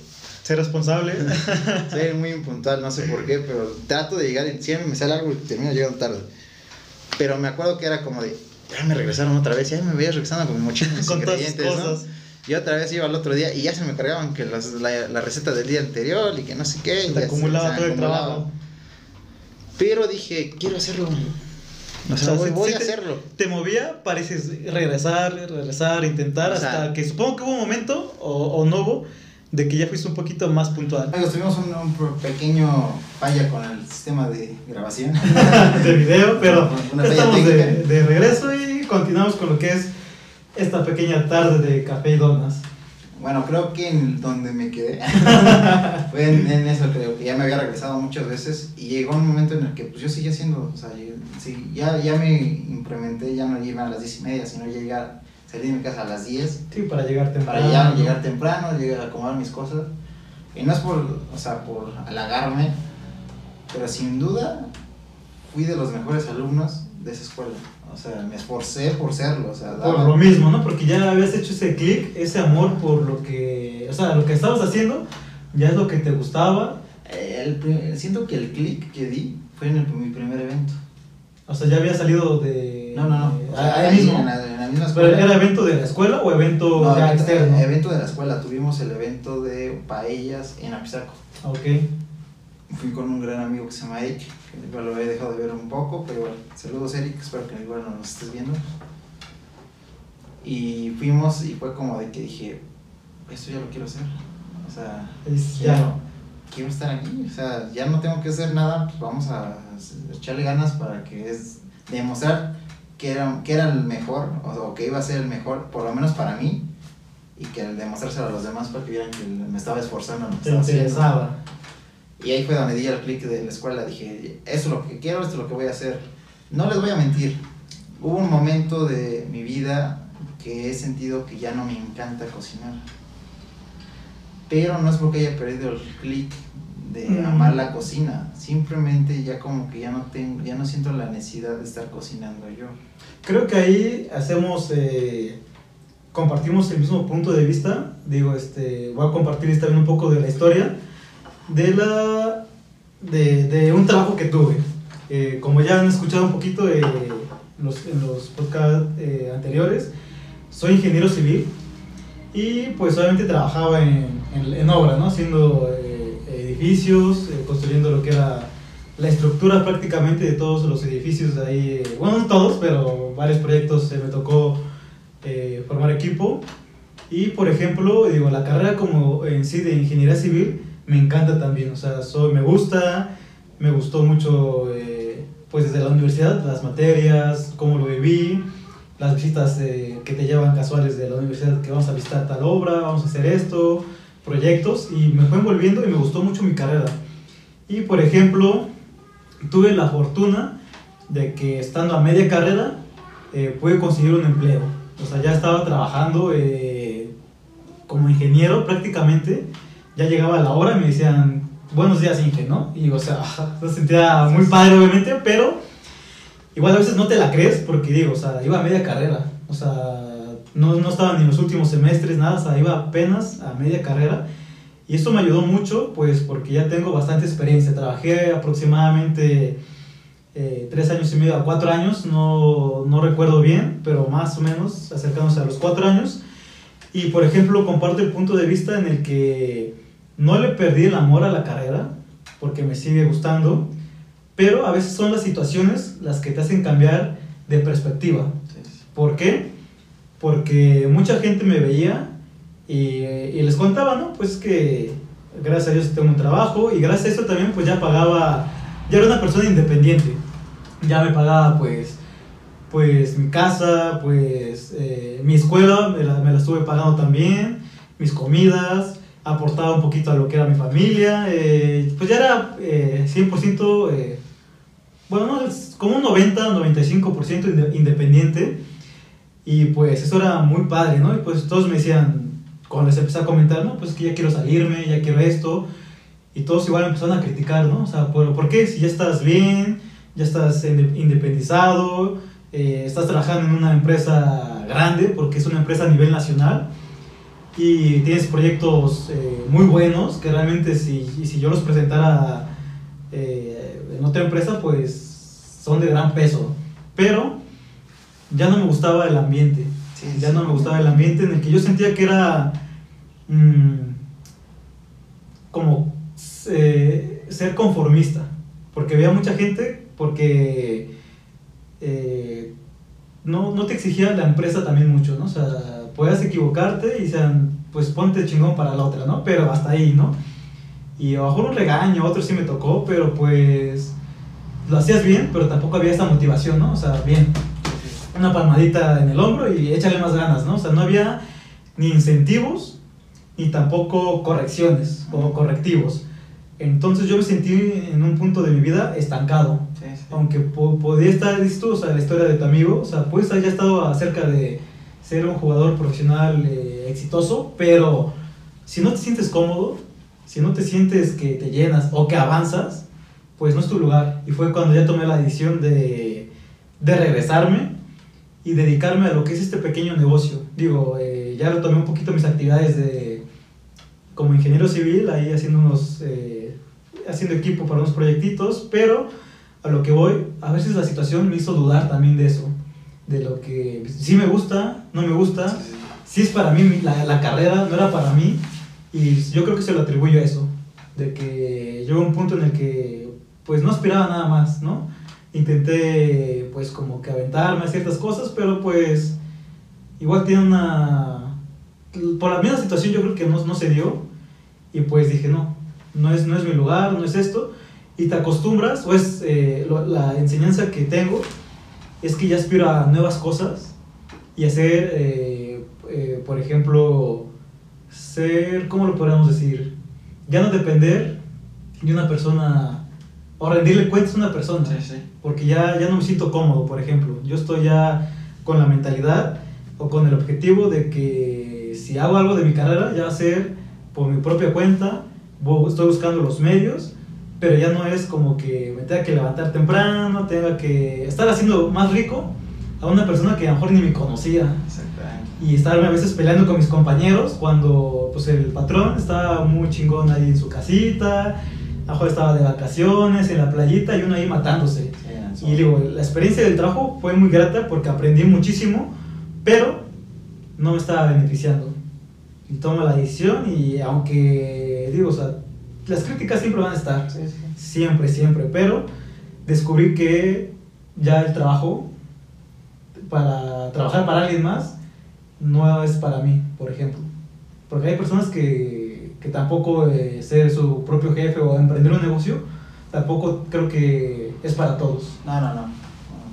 ser responsable. [LAUGHS] Soy muy impuntual, no sé por qué, pero trato de llegar siempre me sale algo y termino llegando tarde. Pero me acuerdo que era como de, ya me regresaron otra vez, ya me veía regresando con mi mochila mis [LAUGHS] Con todas sus ingredientes, ¿no? Y otra vez iba al otro día y ya se me cargaban que las- la, la receta del día anterior y que no sé qué. y Se ya te acumulaba se todo el trabajo. Pero dije, quiero hacerlo. O O sea, voy, a te- hacerlo. Te movía, pareces regresar, regresar, intentar, O sea- hasta que supongo que hubo un momento, o, o no hubo, de que ya fuiste un poquito más puntual. Amigos, tuvimos un, un pequeño falla con el sistema de grabación. [LAUGHS] de video, pero Una estamos de, de regreso y continuamos con lo que es esta pequeña tarde de café y donas. Bueno, creo que en donde me quedé [LAUGHS] fue en, en eso, creo que ya me había regresado muchas veces y llegó un momento en el que pues yo seguía haciendo, o sea, yo- sí, ya, ya me implementé, ya no iba a las 10 y media, sino ya llegar, salir de mi casa a las 10 Sí, para llegar temprano. para ya llegar temprano, llegar a acomodar mis cosas. Y no es por, o sea, por halagarme, pero sin duda fui de los mejores alumnos de esa escuela. O sea, me esforcé por serlo, o sea, Por daba- lo mismo, ¿no? Porque ya habías hecho ese clic, ese amor por lo que, o sea, lo que estabas haciendo, ya es lo que te gustaba, Eh, el pri- siento que el clic que di fue en el- mi primer evento. o sea, ya había salido de... No, no, no. o sea, ahí mismo. En la, en la misma ¿Pero era evento de la escuela o evento No, ya evento, externo? evento de la escuela. Tuvimos el evento de paellas en Apizaco. Ok. Fui con un gran amigo que se llama Eric, que lo he dejado de ver un poco, pero bueno, saludos Eric, espero que igual no nos estés viendo. Y fuimos y fue como de que dije, esto ya lo quiero hacer. O sea, Es ya. quiero estar aquí. O sea, ya no tengo que hacer nada, pues vamos a echarle ganas para que es demostrar que era, que era el mejor, o, o que iba a ser el mejor, por lo menos para mí, y que al demostrárselo a los demás para que vieran que me estaba esforzando. Te estaba interesaba. Y ahí fue donde di el clic de la escuela. Dije, eso es lo que quiero, esto es lo que voy a hacer. No les voy a mentir. Hubo un momento de mi vida que he sentido que ya no me encanta cocinar. Pero no es porque haya perdido el clic de Mm. amar la cocina. Simplemente ya como que ya no tengo, ya no siento la necesidad de estar cocinando yo. Creo que ahí hacemos, eh, compartimos el mismo punto de vista. Digo, este, voy a compartirles también un poco de la historia de la, de, de un trabajo que tuve. Eh, como ya han escuchado un poquito eh, los, en los podcasts eh, anteriores, soy ingeniero civil y pues obviamente trabajaba en, en, en obra, ¿no? Haciendo eh, edificios, eh, construyendo lo que era la estructura prácticamente de todos los edificios de ahí, eh, bueno, no todos, pero varios proyectos eh, me tocó eh, formar equipo. Y por ejemplo, digo, la carrera como en sí de ingeniería civil me encanta también, o sea, soy, me gusta, me gustó mucho, eh, pues desde la universidad, las materias, cómo lo viví, las visitas eh, que te llevan casuales de la universidad, que vamos a visitar tal obra, vamos a hacer esto, proyectos, y me fue envolviendo y me gustó mucho mi carrera. Y por ejemplo, tuve la fortuna de que estando a media carrera eh, pude conseguir un empleo. O sea, ya estaba trabajando eh, como ingeniero prácticamente. Ya llegaba la hora y me decían, buenos días, Inge, ¿no? Y o sea, [LAUGHS] se sentía muy padre obviamente, pero igual a veces no te la crees porque digo, o sea, iba a media carrera. O sea, no, no estaba ni en los últimos semestres, nada, o sea, iba apenas a media carrera. Y esto me ayudó mucho, pues porque ya tengo bastante experiencia. Trabajé aproximadamente eh, tres años y medio a cuatro años, no, no recuerdo bien, pero más o menos acercándose a los cuatro años. Y por ejemplo, comparto el punto de vista en el que no le perdí el amor a la carrera, porque me sigue gustando, pero a veces son las situaciones las que te hacen cambiar de perspectiva. ¿Por qué? Porque mucha gente me veía y, y les contaba, ¿no? Pues que gracias a Dios tengo un trabajo y gracias a eso también pues ya pagaba, ya era una persona independiente. Ya me pagaba pues, pues mi casa, pues eh, mi escuela me la, me la estuve pagando también, mis comidas, aportaba un poquito a lo que era mi familia, eh, pues ya era eh, 100%, eh, bueno, como un 90-95% inde- independiente. Y pues eso era muy padre, ¿no? Y pues todos me decían, cuando les empecé a comentar, no, pues que ya quiero salirme, ya quiero esto. Y todos igual empezaron a criticar, ¿no? O sea, ¿por, ¿por qué? Si ya estás bien, ya estás inde- independizado, eh, estás trabajando en una empresa grande, porque es una empresa a nivel nacional, y tienes proyectos eh, muy buenos, que realmente si, si yo los presentara eh, en otra empresa, pues son de gran peso. Pero ya no me gustaba el ambiente. Sí, ya sí. no me gustaba el ambiente en el que yo sentía que era mm, como eh, ser conformista. Porque había mucha gente, porque eh, no, no te exigía la empresa también mucho, ¿no? O sea, puedes equivocarte y sean, pues ponte chingón para la otra, ¿no? Pero hasta ahí, ¿no? Y a lo mejor un regaño, otro sí me tocó, pero pues lo hacías bien, pero tampoco había esta motivación, ¿no? O sea, bien, una palmadita en el hombro y échale más ganas, ¿no? O sea, no había ni incentivos ni tampoco correcciones o correctivos. Entonces yo me sentí en un punto de mi vida estancado. Sí, sí. Aunque po- podía estar listo, o sea, la historia de tu amigo, o sea, pues haya estado acerca de ser un jugador profesional eh, exitoso, pero si no te sientes cómodo, si no te sientes que te llenas o que avanzas, pues no es tu lugar. Y fue cuando ya tomé la decisión de, de regresarme y dedicarme a lo que es este pequeño negocio. Digo, eh, ya retomé un poquito mis actividades de como ingeniero civil, ahí haciendo unos, eh, haciendo equipo para unos proyectitos, pero a lo que voy, a veces la situación me hizo dudar también de eso, de lo que sí me gusta, no me gusta, Sí, sí. si es para mí la, la carrera, no era para mí, y yo creo que se lo atribuyo a eso, de que llegó un punto en el que pues no aspiraba nada más, ¿no? Intenté pues como que aventarme a ciertas cosas, pero pues igual tiene una... Por la misma situación yo creo que no, no se dio, y pues dije, no, no es, no es mi lugar, no es esto, y te acostumbras, o es eh, lo- la enseñanza que tengo, es que ya aspiro a nuevas cosas y hacer, eh, eh, por ejemplo, ser, ¿cómo lo podríamos decir? Ya no depender de una persona o rendirle cuentas a una persona, Sí, sí. porque ya, ya no me siento cómodo, por ejemplo. Yo estoy ya con la mentalidad o con el objetivo de que si hago algo de mi carrera, ya va a ser por mi propia cuenta, estoy buscando los medios, pero ya no es como que me tenga que levantar temprano, tenga que estar haciendo más rico a una persona que a lo mejor ni me conocía y estarme a veces peleando con mis compañeros cuando pues el patrón estaba muy chingón ahí en su casita, a lo mejor estaba de vacaciones en la playita y uno ahí matándose. Y digo, la experiencia del trabajo fue muy grata porque aprendí muchísimo, pero no me estaba beneficiando. Y tomo la decisión y aunque, digo, o sea, las críticas siempre van a estar, Sí, sí. siempre, siempre, pero descubrí que ya el trabajo, para trabajar para alguien más, no es para mí, por ejemplo. Porque hay personas que, que tampoco eh, ser su propio jefe o emprender un negocio, tampoco creo que es para todos. No, no, no.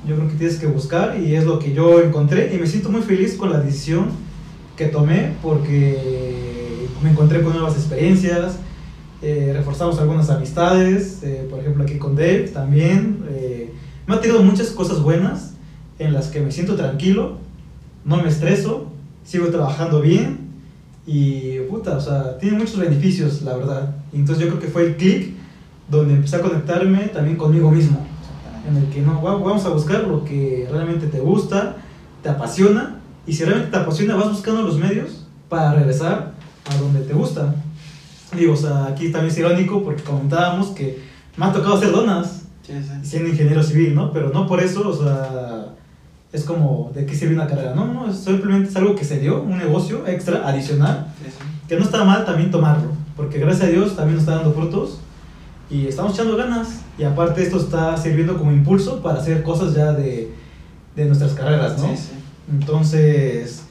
Yo creo que tienes que buscar y es lo que yo encontré y me siento muy feliz con la decisión que tomé porque me encontré con nuevas experiencias, eh, reforzamos algunas amistades, eh, por ejemplo aquí con Dave también. eh, me ha tenido muchas cosas buenas en las que me siento tranquilo, no me estreso, sigo trabajando bien y puta, o sea, tiene muchos beneficios, la verdad. Y entonces yo creo que fue el clic donde empecé a conectarme también conmigo mismo en el que no, va- vamos a buscar lo que realmente te gusta, te apasiona, y si realmente te apasiona, vas buscando los medios para regresar a donde te gusta. Digo, o sea, aquí también es irónico porque comentábamos que me ha tocado hacer donas Sí, sí. siendo ingeniero civil, ¿no? Pero no por eso, o sea, es como de qué sirve una carrera. No, no, simplemente es algo que se dio, un negocio extra, adicional, sí. Que no está mal también tomarlo, porque gracias a Dios también nos está dando frutos y estamos echando ganas. Y aparte esto está sirviendo como impulso para hacer cosas ya de, de nuestras carreras, ¿no? Sí, sí. Entonces,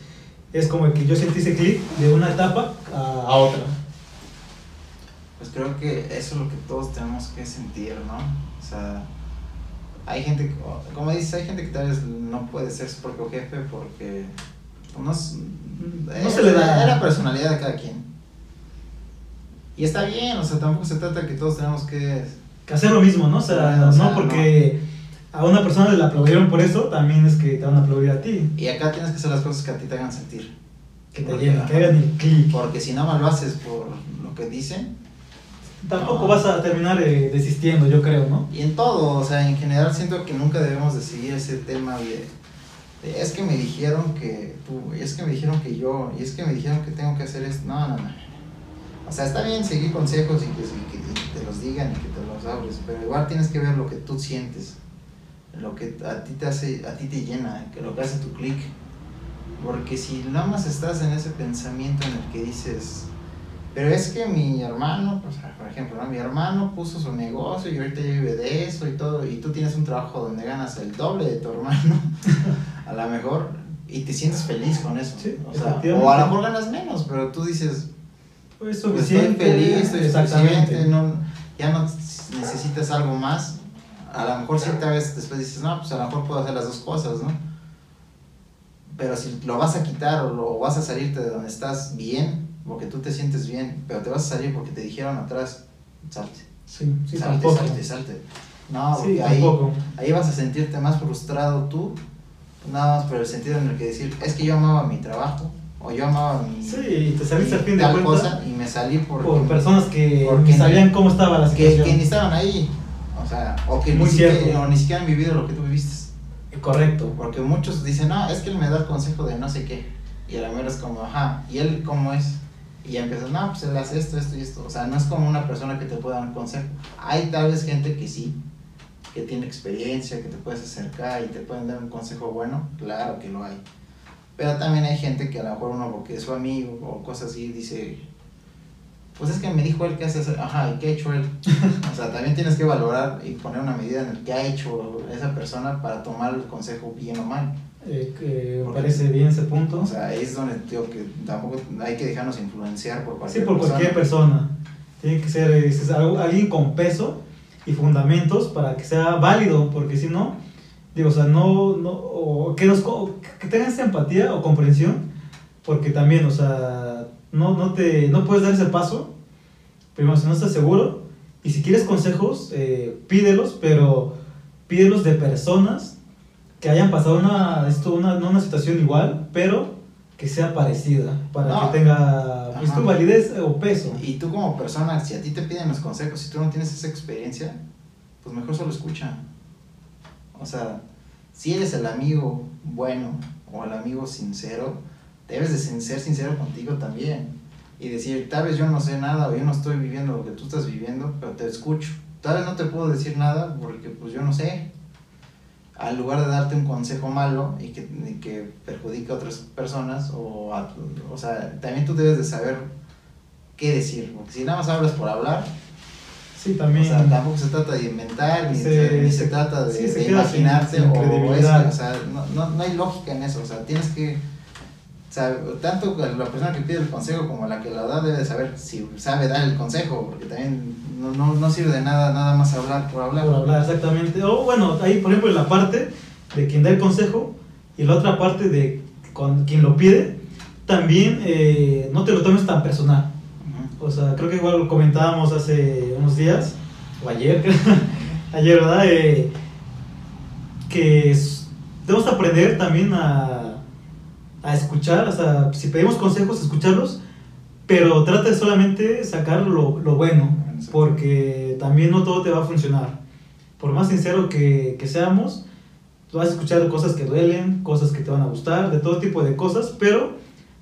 es como que yo sentí ese clic de una etapa a, a otra. Pues creo que eso es lo que todos tenemos que sentir, ¿no? O sea, hay gente, que- como dices, hay gente que tal vez no puede ser su propio jefe porque pues, no, se le da. Es la personalidad de cada quien. Y está bien, o sea, tampoco se trata que todos tenemos que... Que hacer lo mismo, ¿no? O sea, O sea, no porque a una persona le aplaudieron por eso, también es que te van a aplaudir a ti. Y acá tienes que hacer las cosas que a ti te hagan sentir. Que te llenen, que hagan el clic. Porque si nada más lo haces por lo que dicen, Tampoco No. vas a terminar eh, desistiendo, yo creo, ¿no? Y en todo, o sea, en general siento que nunca debemos de seguir ese tema de, es que me dijeron que tú, y es que me dijeron que yo, y es que me dijeron que tengo que hacer esto. No, no, no. O sea, está bien seguir consejos y que, y que te los digan y que te los hables, pero igual tienes que ver lo que tú sientes, lo que a ti te hace, a ti te llena, que lo que hace tu clic. Porque si nada más estás en ese pensamiento en el que dices, pero es que mi hermano, por ejemplo, ¿no? mi hermano puso su negocio y ahorita vive de eso y todo, y tú tienes un trabajo donde ganas el doble de tu hermano, [LAUGHS] a lo mejor, y te sientes feliz con eso. Sí, o, sea, o a lo mejor ganas menos, pero tú dices, Pues pues, suficiente. estoy feliz, estoy exactamente. no, ya no necesitas algo más. A lo mejor cierta vez después dices, no, pues a lo mejor puedo hacer las dos cosas, ¿no? Pero si lo vas a quitar o lo vas a salirte de donde estás bien, porque tú te sientes bien, pero te vas a salir porque te dijeron atrás, salte. Sí, sí, salte, tampoco. salte, salte. No, Sí, ahí, ahí vas a sentirte más frustrado tú, nada más por el sentido en el que decir, es que yo amaba mi trabajo, o yo amaba mi, Sí, y te saliste al fin de cuentas cosa, y me salí por, por personas que porque ni sabían cómo estaba la situación. que ni estaban ahí, o sea, o que Muy ni siquiera, o ni siquiera han vivido lo que tú viviste. Correcto. Porque muchos dicen, no, es que él me da el consejo de no sé qué. Y a la mera es como, ajá, ¿y él cómo es? Y ya empiezas, no, pues él hace esto, esto y esto. O sea, no es como una persona que te pueda dar un consejo. Hay tal vez gente que sí, que tiene experiencia, que te puedes acercar y te pueden dar un consejo bueno. Claro que lo hay. Pero también hay gente que a lo mejor uno, porque es su amigo o cosas así, dice, pues es que me dijo él que hace. Ajá, ¿y qué ha hecho él? [LAUGHS] O sea, también tienes que valorar y poner una medida en el que ha hecho esa persona para tomar el consejo bien o mal. Eh, que Porque- parece bien ese punto. O sea, ahí es donde digo que tampoco hay que dejarnos influenciar por sí, cualquier por cualquier persona. Tiene que ser eh, es algo- alguien con peso y fundamentos para que sea válido, porque si no, digo, o sea, no, no o que, nos, que tengan empatía o comprensión, porque también, o sea, no, no, te, no puedes dar ese paso, primero, si no estás seguro, y si quieres consejos, eh, pídelos, pero pídelos de personas que hayan pasado una, esto, una, no una situación igual, pero que sea parecida, para No. que tenga pues, Ajá. tu validez o peso. Y tú como persona, si a ti te piden los consejos, si tú no tienes esa experiencia, pues mejor solo escucha. O sea, si eres el amigo bueno o el amigo sincero, debes de ser sincero contigo también. Y decir, tal vez yo no sé nada o yo no estoy viviendo lo que tú estás viviendo, pero te escucho. Tal vez no te puedo decir nada porque pues yo no sé. Al lugar de darte un consejo malo y que, y que perjudique a otras personas, o, a- o sea, también tú debes de saber qué decir. Porque si nada más hablas por hablar, Sí, también. o sea, tampoco se trata de inventar, ni, Se- se, ni se trata de, sí, se de queda sin- imaginarte, sin o, es que, credibilidad. o sea, no, no, no hay lógica en eso, o sea, tienes que, sea, tanto la persona que pide el consejo como la que la da debe de saber si sabe dar el consejo, porque también no, no, no sirve de nada nada más hablar por hablar. Por hablar, exactamente. O bueno, ahí por ejemplo la parte de quien da el consejo y la otra parte de con quien lo pide, también eh, no te lo tomes tan personal. O sea, creo que igual lo comentábamos hace unos días, o ayer, [LAUGHS] ayer, ¿verdad? Eh, que debemos aprender también a, a escuchar, o sea, si pedimos consejos, escucharlos, pero trata de solamente sacar lo, lo bueno, porque también no todo te va a funcionar. Por más sincero que, que seamos, tú vas a escuchar cosas que duelen, cosas que te van a gustar, de todo tipo de cosas, pero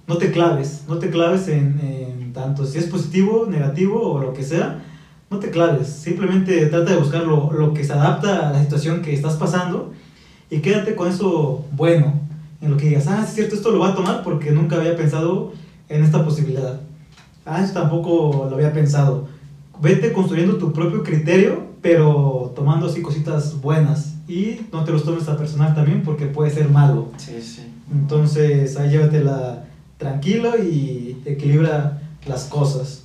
no te claves, no te claves en, en tanto si es positivo, negativo o lo que sea, no te claves, simplemente trata de buscar lo, lo que se adapta a la situación que estás pasando y quédate con eso bueno, en lo que digas, ah, es cierto, esto lo voy a tomar porque nunca había pensado en esta posibilidad. Ah, eso tampoco lo había pensado. Vete construyendo tu propio criterio pero tomando así cositas buenas. Y no te los tomes a personal también porque puede ser malo. Sí, sí. Entonces ahí llévatela tranquilo y equilibra las cosas.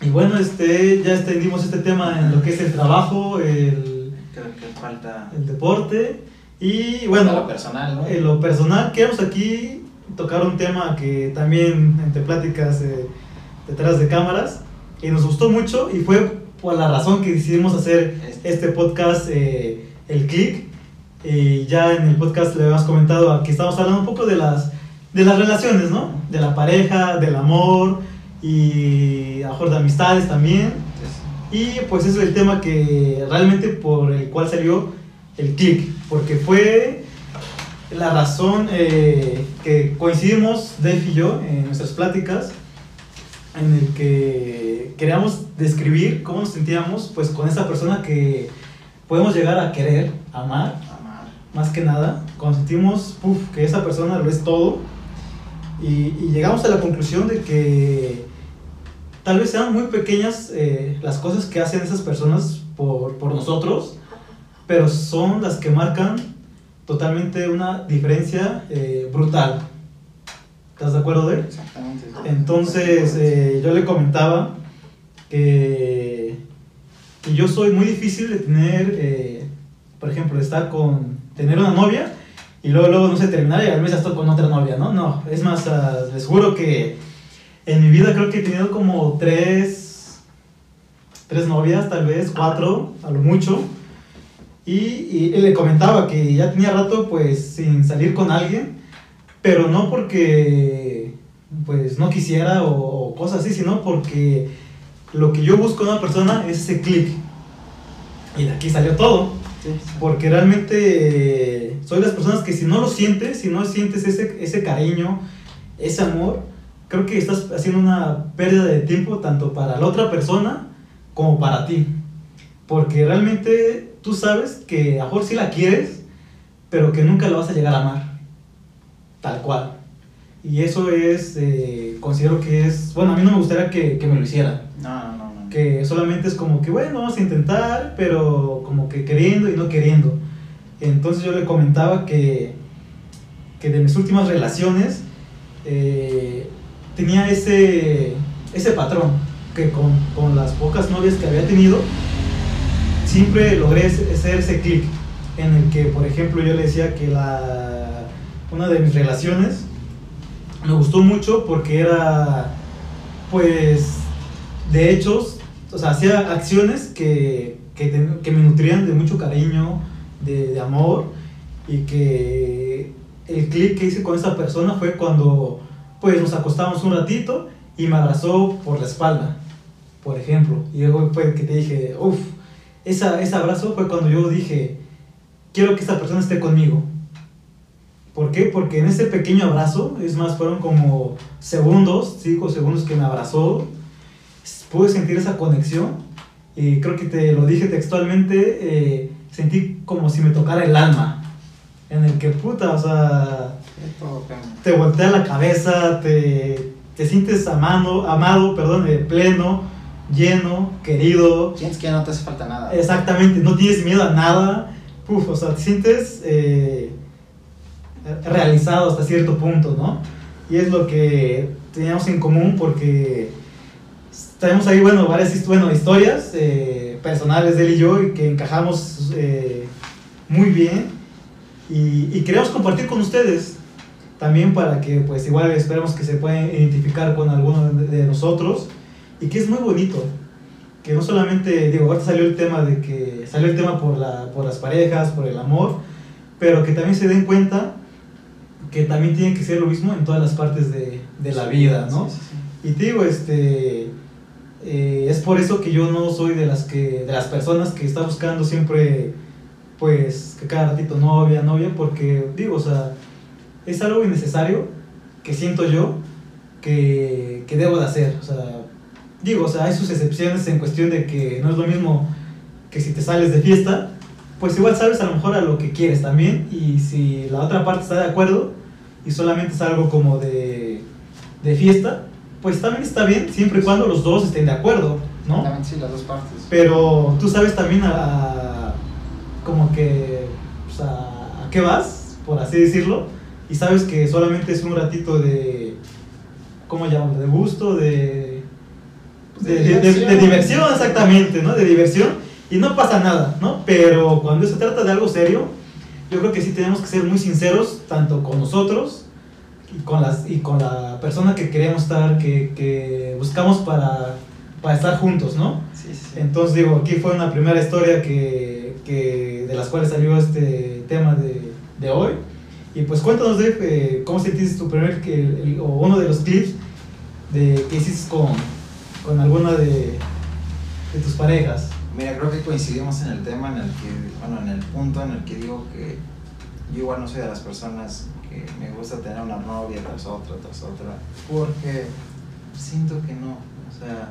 Y bueno, este, ya extendimos este tema en lo que es el trabajo, el, Creo que falta el deporte y bueno, lo personal, ¿no? en lo personal, queremos aquí tocar un tema que también entre pláticas eh, detrás de cámaras y nos gustó mucho y fue por la razón que decidimos hacer Este. este podcast, eh, El Click. Y ya en el podcast le habíamos comentado que estamos hablando un poco de las, de las relaciones, ¿no? De la pareja, del amor y a de amistades también. Y pues ese es el tema que realmente por el cual salió el click, porque fue la razón eh, que coincidimos Dave y yo en nuestras pláticas, en el que queríamos describir cómo nos sentíamos pues con esa persona que podemos llegar a querer, amar, Amar. más que nada, cuando sentimos puf, que esa persona lo es todo y, y llegamos a la conclusión de que tal vez sean muy pequeñas eh, las cosas que hacen esas personas por, por nosotros, pero son las que marcan totalmente una diferencia eh, brutal. ¿Estás de acuerdo, de Exactamente. entonces, eh, yo le comentaba que, que yo soy muy difícil de tener, eh, por ejemplo, estar con, tener una novia y luego, luego no sé, terminar y al mes ya estoy con otra novia, ¿no? No, es más, ah, les juro que en mi vida creo que he tenido como tres, tres novias, tal vez, cuatro, a lo mucho. Y, y le comentaba que ya tenía rato pues sin salir con alguien, pero no porque pues no quisiera o, o cosas así, sino porque lo que yo busco en una persona es ese clic. Y de aquí salió todo. Sí, sí. Porque realmente eh, soy de las personas que si no lo sientes, si no sientes ese, ese cariño, ese amor, creo que estás haciendo una pérdida de tiempo tanto para la otra persona como para ti. Porque realmente tú sabes que a lo mejor sí la quieres, pero que nunca la vas a llegar a amar. Tal cual. Y eso es, eh, considero que es, bueno, a mí no me gustaría que, que me lo hicieran No, no, no. no. que solamente es como que, bueno, vamos a intentar, pero como que queriendo y no queriendo. Entonces yo le comentaba que, que de mis últimas relaciones eh, tenía ese, ese patrón, que con, con las pocas novias que había tenido, siempre logré hacer ese clic en el que, por ejemplo, yo le decía que la, una de mis relaciones me gustó mucho porque era, pues, de hechos, o sea, hacía acciones que, que, que me nutrían de mucho cariño, de, de amor, y que el clic que hice con esa persona fue cuando, pues, nos acostamos un ratito y me abrazó por la espalda, por ejemplo, y luego fue que te dije, uff, esa, ese abrazo fue cuando yo dije, quiero que esta persona esté conmigo. ¿Por qué? Porque en ese pequeño abrazo, es más, fueron como segundos, cinco segundos que me abrazó, pude sentir esa conexión y creo que te lo dije textualmente, eh, sentí como si me tocara el alma, en el que puta, o sea, te voltea la cabeza, te, te sientes amado, amado, perdón, eh, pleno, lleno, querido, Sientes que ya no te hace falta nada. Exactamente, no tienes miedo a nada. Uf, o sea, te sientes eh, realizado hasta cierto punto, ¿no? Y es lo que teníamos en común porque tenemos ahí, bueno, varias bueno, historias eh, personales de él y yo y que encajamos eh, muy bien y, y queremos compartir con ustedes también para que pues igual esperemos que se puedan identificar con alguno de nosotros y que es muy bonito que no solamente, digo, ahorita salió el tema de que salió el tema por, la, por las parejas, por el amor, pero que también se den cuenta que también tiene que ser lo mismo en todas las partes de, de la vida, ¿no? Sí, sí, sí. Y te digo, este, eh, es por eso que yo no soy de las que, de las personas que está buscando siempre, pues, que cada ratito novia, novia, porque digo, o sea, es algo innecesario que siento yo que, que debo de hacer, o sea, digo, o sea, hay sus excepciones en cuestión de que no es lo mismo que si te sales de fiesta, pues igual sabes a lo mejor a lo que quieres también y si la otra parte está de acuerdo y solamente es algo como de, de fiesta, pues también está bien siempre y cuando los dos estén de acuerdo. ¿no? También sí, las dos partes. Pero tú sabes también a, como que pues, a, a qué vas, por así decirlo, y sabes que solamente es un ratito de, ¿cómo llamarlo? De gusto, de, de, de de- diversión. diversión, exactamente, ¿no? De diversión, y no pasa nada, ¿no? Pero cuando se trata de algo serio, yo creo que sí tenemos que ser muy sinceros, tanto con nosotros y con, las, y con la persona que queremos estar, que, que buscamos para, para estar juntos, ¿no? Sí, sí. Entonces digo, aquí fue una primera historia que, que de las cuales salió este tema de, de hoy. Y pues cuéntanos de eh, cómo sentiste tu primer, que, el- o uno de los clips de, que hiciste con, con alguna de, de tus parejas. Mira, creo que coincidimos en el tema, en el que, bueno, en el punto en el que digo que yo igual no soy de las personas que me gusta tener una novia tras otra, tras otra, porque siento que no, o sea,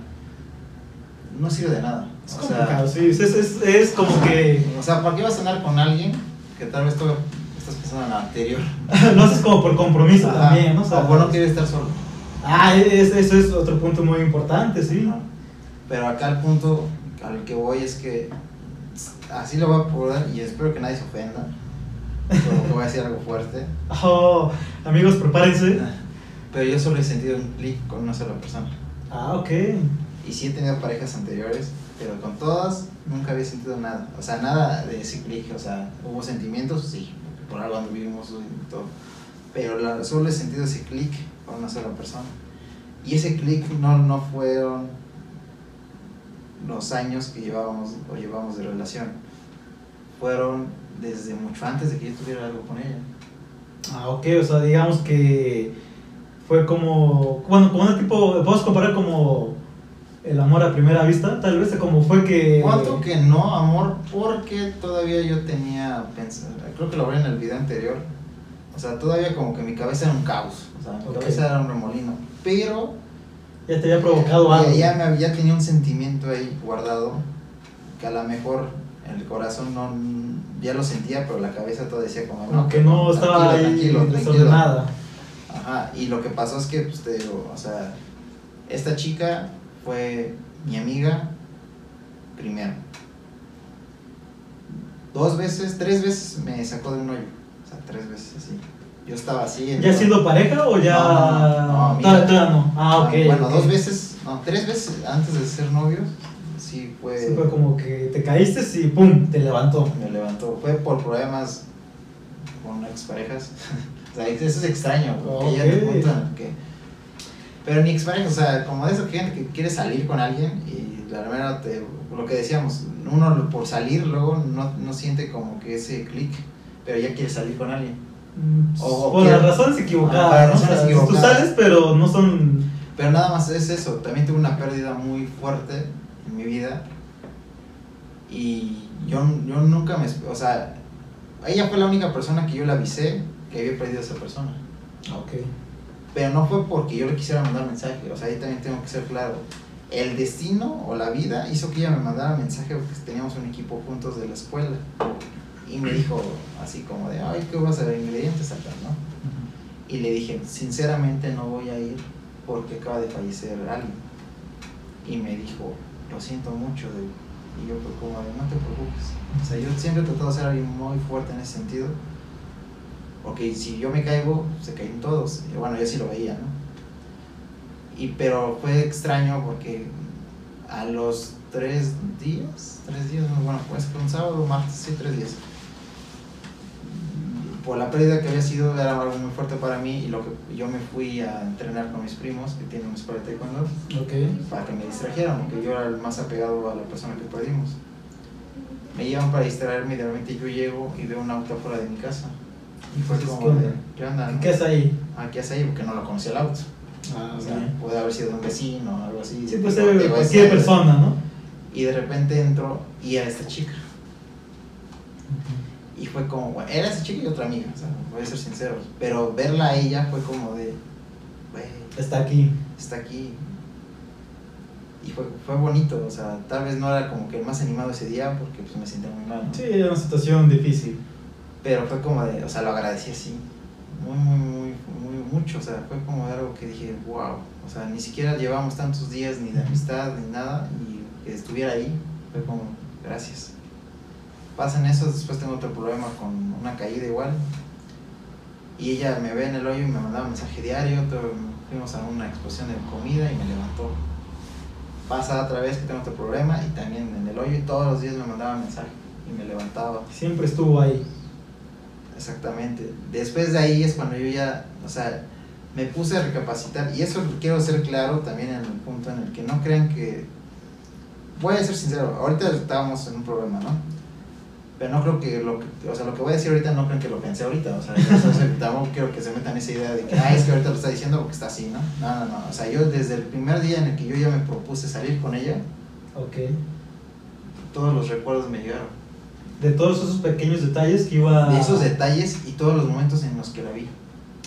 no sirve de nada. Es O complicado, sea, sí, es, es, es como que o sea, ¿para qué vas a andar con alguien que tal vez tú estás pensando en la anterior? [LAUGHS] lo haces como por compromiso Ajá, también, ¿no? O sea, o por no quieres estar solo. Ah, es- eso es otro punto muy importante, sí. Pero acá el punto al que voy es que así lo voy a poder y espero que nadie se ofenda. Porque voy a decir algo fuerte. [LAUGHS] Oh, amigos, prepárense. Pero yo solo he sentido un clic con una sola persona. Ah, ok. Y sí he tenido parejas anteriores, pero con todas nunca había sentido nada. O sea, nada de ese clic. O sea, hubo sentimientos, sí, por algo donde vivimos y todo. Pero la- solo he sentido ese clic con una sola persona. Y ese clic no, no fueron los años que llevábamos o llevamos de relación. Fueron desde mucho antes de que yo tuviera algo con ella. Ah, ok, o sea, digamos que fue como, bueno, como un tipo, podemos comparar como el amor a primera vista, tal vez, como fue que... ¿Cuánto que no, amor? Porque todavía yo tenía pensado, creo que lo hablé en el video anterior, o sea, todavía como que mi cabeza era un caos, o sea, mi cabeza era un remolino, pero Ya te había provocado algo. ya, me ya tenía un sentimiento ahí guardado, que a lo mejor el corazón no, ya lo sentía, pero la cabeza todavía decía como, Como que no estaba ahí tranquilo, tranquilo. desordenada. Ajá, y lo que pasó es que, pues te digo, o sea, esta chica fue mi amiga primero. Dos veces, tres veces me sacó de un hoyo. O sea, tres veces así. Yo estaba así. en ¿Ya siendo pareja o ya...? No, no, no. Ah, ok. Bueno, dos veces, no, tres veces antes de ser novios, sí fue. Sí, fue como que te caíste y pum, te levantó. Me levantó. Fue por problemas con exparejas. [LAUGHS] o sea, eso es extraño, porque ya te el que. Pero ni exparejas, o sea, como de eso que, que quiere salir con alguien y la verdad, te, lo que decíamos, uno por salir luego no, no siente como que ese clic, pero ya quiere salir con alguien. Mm, O- por que- las razones equivocadas. Ah, ¿no? Razones Tú equivocadas. sales, pero no son... Pero nada más es eso, también tuve una pérdida muy fuerte en mi vida y yo, yo nunca me, o sea, ella fue la única persona que yo le avisé que había perdido a esa persona. Ok. Pero no fue porque yo le quisiera mandar mensaje, o sea, ahí también tengo que ser claro. El destino o la vida hizo que ella me mandara mensaje porque teníamos un equipo juntos de la escuela. Y me dijo así como de, ay, ¿qué vas a ver? Ingredientes acá, ¿no? Y le dije, sinceramente no voy a ir porque acaba de fallecer alguien. Y me dijo, lo siento mucho. de- Y yo fue como de, no te preocupes. O sea, yo siempre he tratado de ser alguien muy fuerte en ese sentido. Porque si yo me caigo, se caen todos. Y bueno, yo sí lo veía, ¿no? Y, pero fue extraño porque a los tres días, tres días, no, bueno, pues que un sábado, martes, sí, tres días. Por la pérdida que había sido, era algo muy fuerte para mí y lo que yo me fui a entrenar con mis primos que tienen una escuela de taekwondo para que me distrajeran, porque yo era el más apegado a la persona que perdimos. Me llevan para distraerme y de repente yo llego y veo un auto afuera de mi casa. Y fue como, ¿qué onda? ¿qué onda? no? ¿Qué haces ahí? Ah, ¿qué hace ahí? Porque no lo conocía el auto. Ah, O sea, puede haber sido un vecino o algo así. Sí, pues cualquier persona, ¿no? Y de repente entro y era esta chica. Y fue como, bueno, era esa chica y otra amiga, o sea, voy a ser sincero. Pero verla a ella fue como de, güey, Está aquí. está aquí. Y fue, fue bonito, o sea, tal vez no era como que el más animado ese día porque pues me sentía muy mal, ¿no? Sí, era una situación difícil. Pero fue como de, o sea, lo agradecí así, muy, muy, muy, muy, mucho, o sea, fue como de algo que dije, wow, o sea, ni siquiera llevamos tantos días ni de amistad ni nada y que estuviera ahí. Fue como, gracias. Pasan eso, después tengo otro problema con una caída igual. Y ella me ve en el hoyo y me mandaba un mensaje diario. fuimos a una exposición de comida y me levantó. Pasa otra vez que tengo otro problema y también en el hoyo y todos los días me mandaba mensaje y me levantaba. Siempre estuvo ahí. Exactamente. Después de ahí es cuando yo ya, o sea, me puse a recapacitar y eso quiero ser claro también en el punto en el que no crean que, voy a ser sincero, ahorita estábamos en un problema, ¿no? Pero no creo que lo que, o sea, lo que voy a decir ahorita no creo que lo pensé ahorita, o sea, yo- o sea, tampoco quiero que se metan esa idea de que, ah, es que ahorita lo está diciendo porque está así, ¿no? No, no, no, o sea, yo desde el primer día en el que yo ya me propuse salir con ella, Ok. todos los recuerdos me llegaron. De todos esos pequeños detalles que iba. De esos detalles y todos los momentos en los que la vi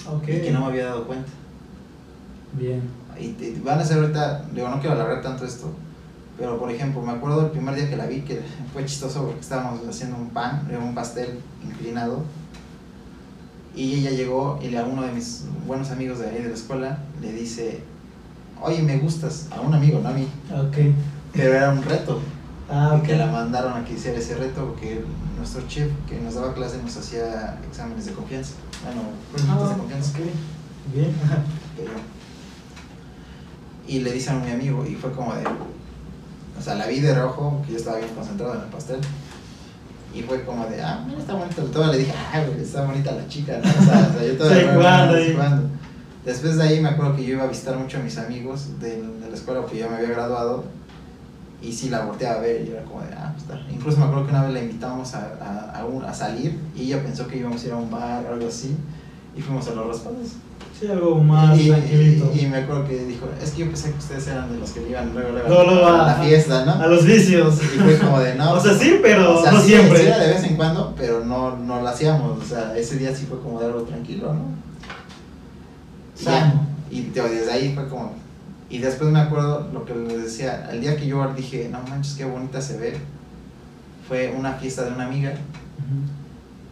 Ok. y que no me había dado cuenta. Bien. Y te- van a ser ahorita, digo, no quiero alargar tanto esto, pero por ejemplo, me acuerdo el primer día que la vi, que [LAUGHS] fue chistoso porque estábamos haciendo un pan, era un pastel inclinado, y ella llegó y a uno de mis buenos amigos de ahí de la escuela le dice, oye, me gustas, a un amigo, no a mí, Ok. pero era un reto, Ah, y ok. que la mandaron a que hiciera ese reto porque nuestro chef que nos daba clase nos hacía exámenes de confianza, bueno, preguntas de Ah, confianza. ok. Bien. [LAUGHS] pero- y le dice a mi amigo y fue como de o sea la vi de rojo que yo estaba bien concentrado en el pastel. Y fue como de ah mira está bonita todo le dije ah güey, está bonita la chica ¿no? o, sea, o sea, yo todavía después de ahí me acuerdo que yo iba a visitar mucho a mis amigos de, de la escuela porque ya me había graduado y sí la volteaba a ver y era como de ah pues está incluso me acuerdo que una vez la invitamos a, a, a, un- a salir y ella pensó que íbamos a ir a un bar o algo así y fuimos a los raspados Sí, algo más y, tranquilito. y- y me acuerdo que dijo, es que yo pensé que ustedes eran de los que iban luego, luego, luego a a- la fiesta, ¿no? A los vicios. Y fue como de, no. [LAUGHS] o sea, sí, pero o sea, no sí, siempre. sí era de vez en cuando, pero no, no lo hacíamos. O sea, ese día sí fue como de algo tranquilo, ¿no? Ya, Sano. Y te- desde ahí fue como. Y después me acuerdo lo que les decía, el día que yo dije, no manches, qué bonita se ve, fue una fiesta de una amiga Ujú.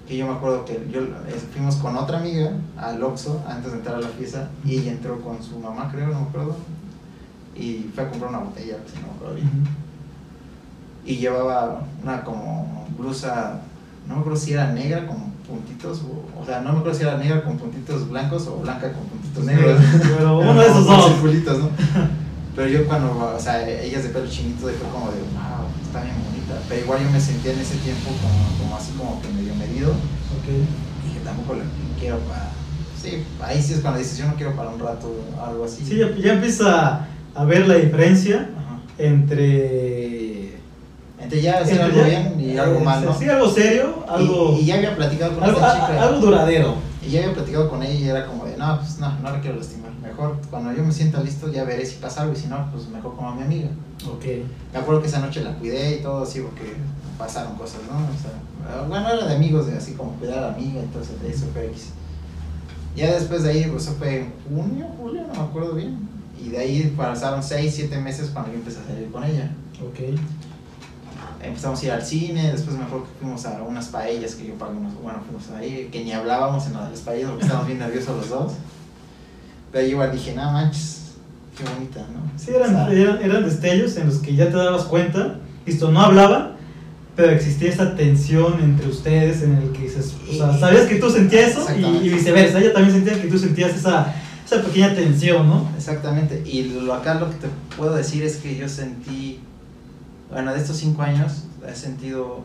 Que yo me acuerdo que yo fuimos con otra amiga al Oxxo antes de entrar a la fiesta y ella entró con su mamá creo no me acuerdo y fue a comprar una botella si no me acuerdo bien Ujú. y llevaba una como blusa no me acuerdo si era negra con puntitos o, o sea no me acuerdo si era negra con puntitos blancos o blanca con puntitos negros Pero uno de esos dos. circulitos, ¿no? pero yo cuando o sea ella es de pelo chinito y fue como de wow está bien pero igual yo me sentía en ese tiempo como, como así como que medio medido Ok. dije tampoco la quiero para sí ahí sí es cuando dices yo no quiero para un rato algo así Sí, ya, ya empieza a ver la diferencia Ajá. entre. entre ya hacer algo ya- bien y algo eh, mal no Sí, algo serio, algo. y, y ya había platicado con algo, esta chica algo duradero. y ya había platicado con ella y era como de no pues no no la quiero lastimar mejor cuando yo me sienta listo ya veré si pasa algo y si no pues mejor como a mi amiga Ok. me acuerdo que esa noche la cuidé y todo así porque pasaron cosas no o sea bueno era de amigos de así como cuidar a la amiga entonces eso fue X ya después de ahí pues eso fue en junio julio no me acuerdo bien y de ahí pasaron 6, 7 meses cuando yo empecé a salir con ella Ok. empezamos a ir al cine, después me acuerdo que fuimos a unas paellas que yo pagué unos, bueno, fuimos ahí, que ni hablábamos en las paellas porque estábamos bien nerviosos los dos. Pero igual dije, no manches, qué bonita, ¿no? Sí, eran, O sea, eran, eran destellos en los que ya te dabas cuenta, listo, no hablaban, pero existía esa tensión entre ustedes en el que dices, o sea, sabías que tú sentías eso y, viceversa, ella también sentía que tú sentías esa, esa pequeña tensión, ¿no? Exactamente, y lo acá lo que te puedo decir es que yo sentí, bueno, de estos 5 años he sentido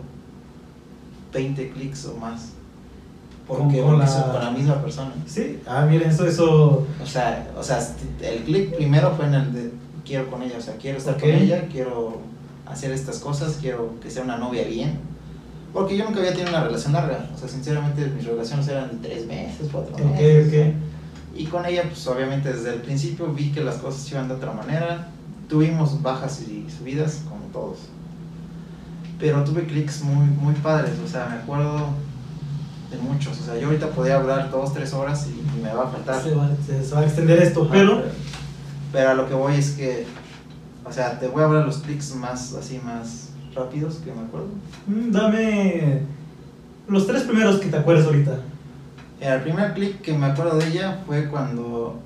20 clics o más. Porque porque la- con la misma persona. Sí, ah, miren, eso, eso, O sea, o sea, el clic primero fue en el de quiero con ella, o sea, quiero estar con ella, quiero hacer estas cosas, quiero que sea una novia bien. Porque yo nunca había tenido una relación larga, o sea, sinceramente mis relaciones eran de tres meses, cuatro ok, meses. ok. Y con ella, pues obviamente desde el principio vi que las cosas iban de otra manera. Tuvimos bajas y subidas, como todos. Pero tuve clics muy, muy padres, o sea, me acuerdo de muchos. O sea, yo ahorita podría hablar dos, tres horas y, y me va a faltar. Se va, se- se va a extender esto, Ajá, pero pero a lo que voy es que, o sea, te voy a hablar los clics más, así, más rápidos que me acuerdo. mm, dame los tres primeros que te acuerdes ahorita. El primer clic que me acuerdo de ella fue cuando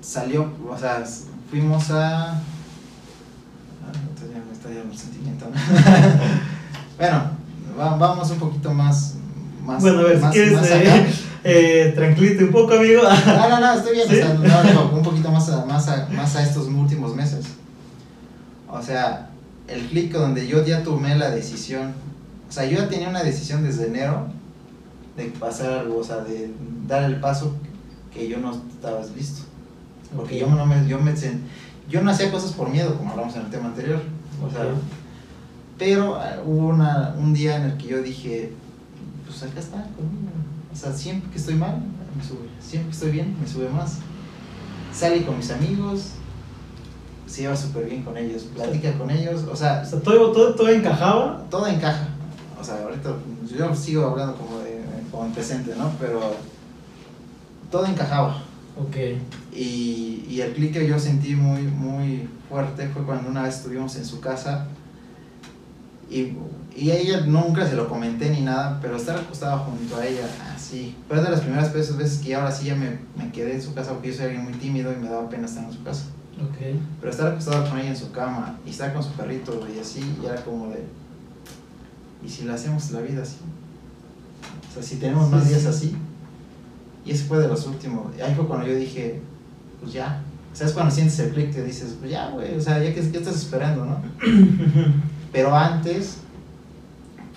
salió, o sea, fuimos a... dio el sentimiento. ¿no? [LAUGHS] bueno, va- vamos un poquito más. Más bueno, a ver, más- si quieres, más eh, acá. [LAUGHS] eh, tranquilízate un poco, amigo. No, [LAUGHS] no, no, estoy bien. ¿Sí? O sea, no, digo, un poquito más a, más, a, más a estos últimos meses. O sea, el clic donde yo ya tomé la decisión. O sea, yo ya tenía una decisión desde enero de pasar algo, o sea, de dar el paso que yo no estaba listo. Porque yo no me, yo me yo no hacía cosas por miedo, como hablamos en el tema anterior. O sea, pero ah, hubo una, un día en el que yo dije, pues acá está conmigo. O sea, siempre que estoy mal, me sube. Siempre que estoy bien, me sube más. Salí con mis amigos, se lleva súper bien con ellos, platica con ellos. O sea, O sea, todo, todo, todo encajaba. todo encaja. O sea, ahorita yo sigo hablando como, de, como en presente, ¿no? Pero todo encajaba. Ok. Y, y el clic que yo sentí muy, muy fuerte fue cuando una vez estuvimos en su casa y, y a ella nunca se lo comenté ni nada, pero estar acostado junto a ella, así. Es de las primeras veces, veces que ahora sí ya me, me quedé en su casa porque yo soy alguien muy tímido y me daba pena estar en su casa. Ok. Pero estar acostado con ella en su cama y estar con su perrito y así, ya era como de. ¿Y si le hacemos la vida así? O sea, si tenemos más días sí. así. Y ese fue de los últimos. Ahí fue cuando yo dije, pues ya. ¿Sabes cuando sientes el click que dices, pues ya, güey? O sea, ya que ¿qué estás esperando, ¿no? [CLEARS THROAT] Pero antes,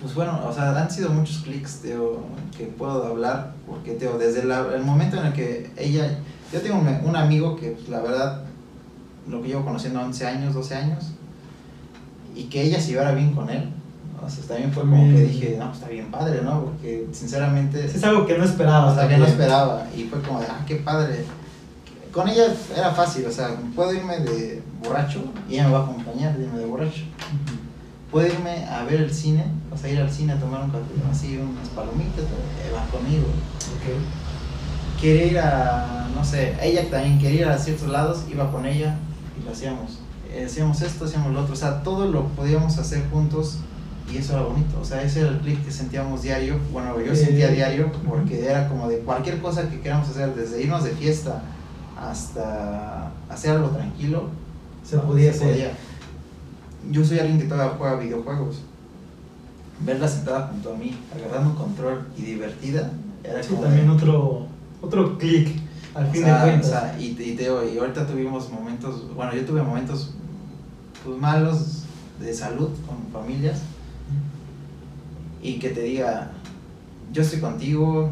pues bueno, o sea, han sido muchos clics, Teo, que puedo hablar, porque, Teo, desde la- el momento en el que ella, yo tengo un, un amigo que, pues, la verdad, lo que llevo conociendo 11 años, 12 años, y que ella se llevara bien con él, o sea, también fue como que dije, no, pues está bien padre, ¿no? Porque, sinceramente, Es algo que no esperaba. o sea, que no también. esperaba, y fue como de, ah, qué padre. Con ella era fácil, o sea, puedo irme de borracho, y ella me va a acompañar de irme de borracho. Puedo irme a ver el cine, o sea, ir al cine a tomar un café, así unas palomitas, eh, va conmigo. Ok. Quiere ir a, no sé, ella también quería ir a ciertos lados, iba con ella y lo hacíamos. Eh, hacíamos esto, hacíamos lo otro, o sea, todo lo podíamos hacer juntos y eso era bonito, o sea, ese era el clic que sentíamos diario, bueno, yo Eh, sentía diario porque era como de cualquier cosa que queramos hacer, desde irnos de fiesta hasta hacer algo tranquilo, Se podía hacer. podía. Yo soy alguien que todavía juega videojuegos. Verla sentada junto a mí, agarrando un control y divertida, era Sí, como. también de- otro, otro clic, al o fin sea, de cuentas. o sea, y, y, Teo, y ahorita tuvimos momentos, bueno, yo tuve momentos pues malos de salud con familias y que te diga, yo estoy contigo,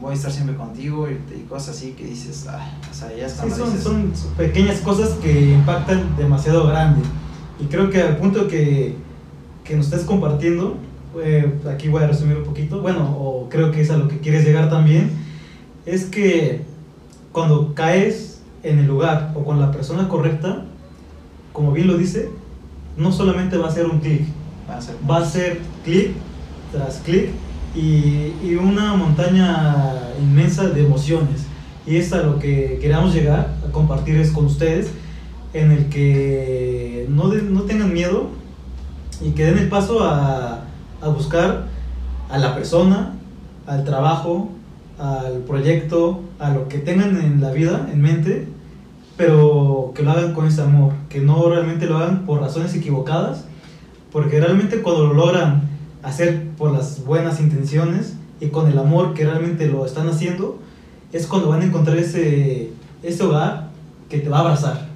voy a estar siempre contigo y, y cosas así que dices, ay, o sea, ya es Sí, cuando son, dices, son pequeñas cosas que impactan demasiado grande. Y creo que al punto que, que nos estés compartiendo, eh, aquí voy a resumir un poquito, bueno, o creo que es a lo que quieres llegar también, es que cuando caes en el lugar o con la persona correcta, como bien lo dice, no solamente va a ser un clic, van a ser va a ser clic tras clic y, y una montaña inmensa de emociones. Y es a lo que queramos llegar a compartir es con ustedes, en el que no, de- no tengan miedo y que den el paso a, a buscar a la persona, al trabajo, al proyecto, a lo que tengan en la vida, en mente, pero que lo hagan con ese amor, que no realmente lo hagan por razones equivocadas, porque realmente cuando lo logran hacer por las buenas intenciones y con el amor que realmente lo están haciendo, es cuando van a encontrar ese, ese hogar que te va a abrazar,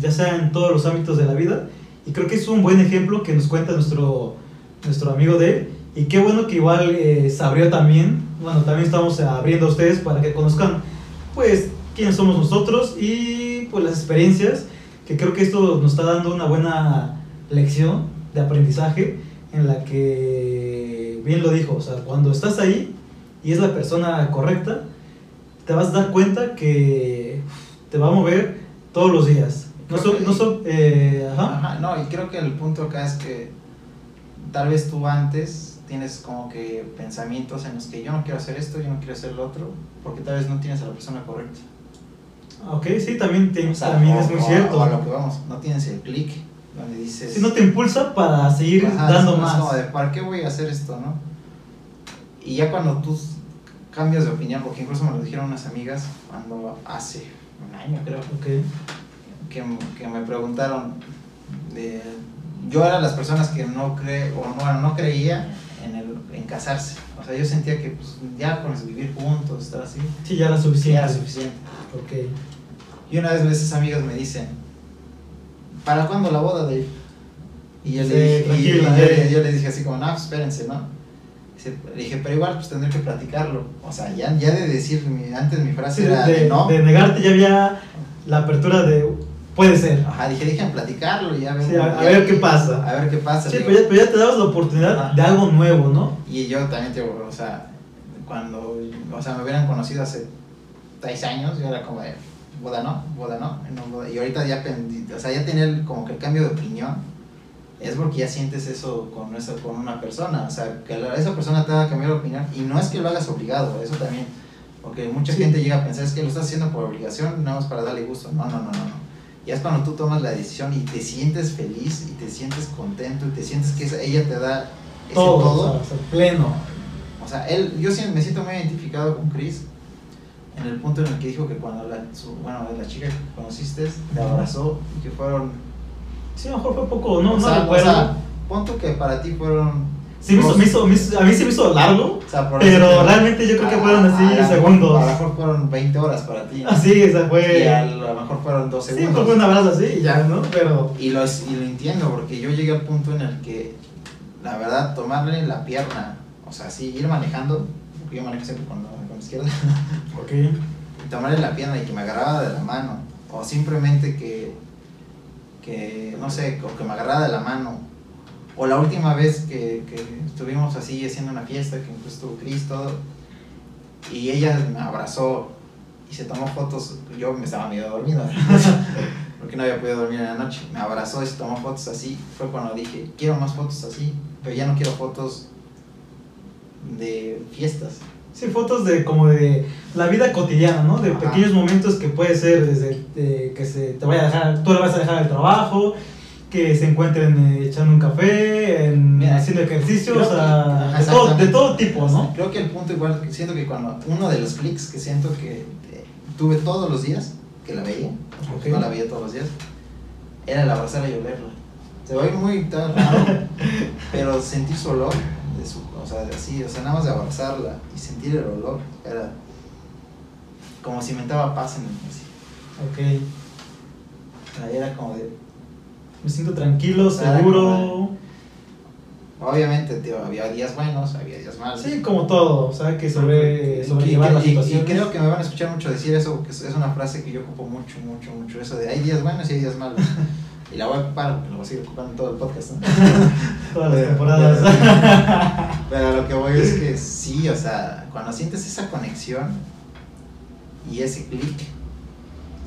ya sea en todos los ámbitos de la vida. Y creo que es un buen ejemplo que nos cuenta nuestro, nuestro amigo de. Y qué bueno que igual eh, se abrió también. Bueno, también estamos abriendo a ustedes para que conozcan, pues, quiénes somos nosotros y pues las experiencias, que creo que esto nos está dando una buena lección de aprendizaje en la que, bien lo dijo, o sea, cuando estás ahí y es la persona correcta, te vas a dar cuenta que te va a mover todos los días. No son, no son, eh, ajá. Ajá, no, y creo que el punto acá es que tal vez tú antes tienes como que pensamientos en los que yo no quiero hacer esto, yo no quiero hacer lo otro, porque tal vez no tienes a la persona correcta. Ok, sí, también, te- O sea, también o- es muy o- cierto. A lo que vamos, no tienes el clic donde dices... Si no te impulsa para seguir Ajá, dando más. como de, ¿para qué voy a hacer esto, no? Y ya cuando tú cambias de opinión, porque incluso me lo dijeron unas amigas cuando hace un año creo, Ok. Que, que me preguntaron, de- yo era las personas que no cre, o no, no creía en, el, en casarse. O sea, yo sentía que pues, ya con vivir juntos, estar así, Sí, ya era ya suficiente. era suficiente. Ok. Y una vez esas amigas me dicen, ¿para cuándo la boda, Dave? Y yo, Sí, le, dije, y- tranquila, y yo, eh. le- yo le dije así como, no, pues, espérense, ¿no? Le dije, pero igual pues tendré que platicarlo. O sea, ya, ya de decir, mi- antes mi frase Sí, era de, de no. de negarte ya había la apertura de puede ser. Ajá, dije, dejen platicarlo y ya vemos. Sí, a- ver qué pasa. A ver qué pasa. Sí, pero ya, pero ya te dabas la oportunidad Ajá. de algo nuevo, ¿no? Y yo también, te digo, o sea, cuando, o sea, me hubieran conocido hace seis años, yo era como de, boda no, boda no, no, boda. y ahorita ya, o sea, ya tenía el- como que el cambio de opinión, es porque ya sientes eso con, esa, con una persona, o sea, que la- esa persona te haga cambiar de opinión, y no es que lo hagas obligado, eso también, porque mucha Sí. gente llega a pensar, es que lo estás haciendo por obligación, nada más para darle gusto, no, no, no, no, no. Ya es cuando tú tomas la decisión y te sientes feliz y te sientes contento y te sientes que ella te da ese Todo, todo o sea, pleno. o sea, él, yo me siento muy identificado con Chris en el punto en el que dijo que cuando la, su- bueno, la chica que conociste te abrazó y que fueron... Sí, mejor fue poco, no, o no sea, recuerdo. O sea, punto que para ti fueron... sí, me hizo, me hizo- me hizo- a mí se me hizo largo, o sea, por pero realmente yo creo que fueron así a segundos. A lo mejor fueron 20 horas para ti. Así, o sea, Y a fue... lo mejor fueron 2 Sí, segundos. fue un abrazo así y ya, ¿no? Pero... Y lo, y lo entiendo porque yo llegué al punto en el que, la verdad, tomarle la pierna, o sea, sí, ir manejando, porque yo manejo siempre con la, con la izquierda, [LAUGHS] Ok. y tomarle la pierna y que me agarraba de la mano, o simplemente que, que no sé, o que me agarraba de la mano, o la última vez que, que estuvimos así haciendo una fiesta, que incluso estuvo Cris, todo, y ella me abrazó y se tomó fotos, yo me estaba medio dormido, [LAUGHS] porque no había podido dormir en la noche, me abrazó y se tomó fotos así, fue cuando dije, quiero más fotos así, pero ya no quiero fotos de fiestas. Sí, fotos de como de la vida cotidiana, ¿no? De Ajá. pequeños momentos que puede ser desde eh, que se te vaya a dejar, tú le vas a dejar el trabajo, que se encuentren eh, echando un café, en, Mira, haciendo ejercicio, creo o sea, que- de todo, de exactamente. todo tipo, ¿no? Creo que el punto igual, siento que cuando uno de los clics que siento que eh, tuve todos los días, que la veía, porque Ok. no la veía todos los días, era el abrazarla y olerla. Se va a ir muy tal, raro, [LAUGHS] pero sentir su olor, de su, o sea, así, o sea, nada más de abrazarla y sentir el olor, era como si me daba paz en el así. Ok. Era como de, Me siento tranquilo, Era seguro. obviamente, tío, había días buenos, había días malos. Sí, como todo, o sea, que sobre, Y- sobrellevar y- las y- situaciones. Y creo que me van a escuchar mucho decir eso, porque es una frase que yo ocupo mucho, mucho, mucho. Eso de hay días buenos y hay días malos. [LAUGHS] y la voy a ocupar, porque la voy a seguir ocupando en todo el podcast. ¿no? [LAUGHS] Todas las Pero- temporadas. [LAUGHS] Pero lo que voy es que sí, o sea, cuando sientes esa conexión y ese clic,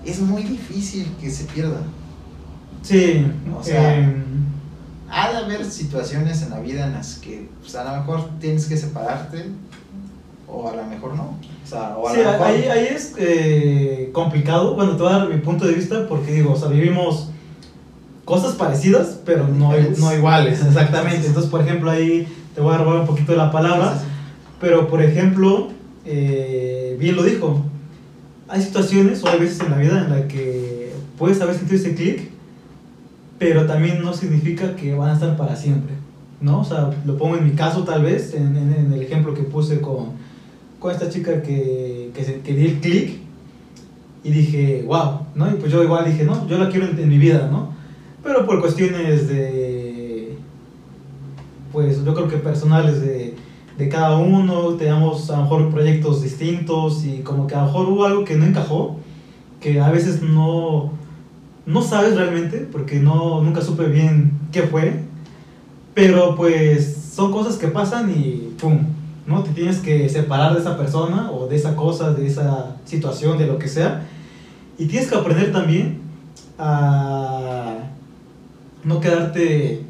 es muy difícil que se pierda. Sí, O sea, em, Ha de haber situaciones en la vida en las que pues, a lo mejor tienes que separarte, o a lo mejor no. O sea, o a Sí, lo mejor. ahí, ahí es eh, complicado. Bueno, te voy a dar mi punto de vista porque digo, o sea, vivimos cosas parecidas, pero no, no iguales, [LAUGHS] exactamente. Entonces, por ejemplo, ahí te voy a robar un poquito de la palabra, Sí, sí, sí. pero por ejemplo, eh, bien lo dijo, hay situaciones o hay veces en la vida en la que puedes haber sentido ese clic, pero también no significa que van a estar para siempre, ¿no? O sea, lo pongo en mi caso tal vez, en, en- el ejemplo que puse con, con esta chica que, que, se- di el clic y dije, wow, ¿no? Y pues yo igual dije, no, yo la quiero en, en mi vida, ¿no? Pero por cuestiones de, pues yo creo que personales de, de cada uno, teníamos a lo mejor proyectos distintos y como que a lo mejor hubo algo que no encajó, que a veces no, no sabes realmente, porque no, nunca supe bien qué fue, pero pues son cosas que pasan y ¡pum! ¿no? Te tienes que separar de esa persona o de esa cosa, de esa situación, de lo que sea, y tienes que aprender también a no quedarte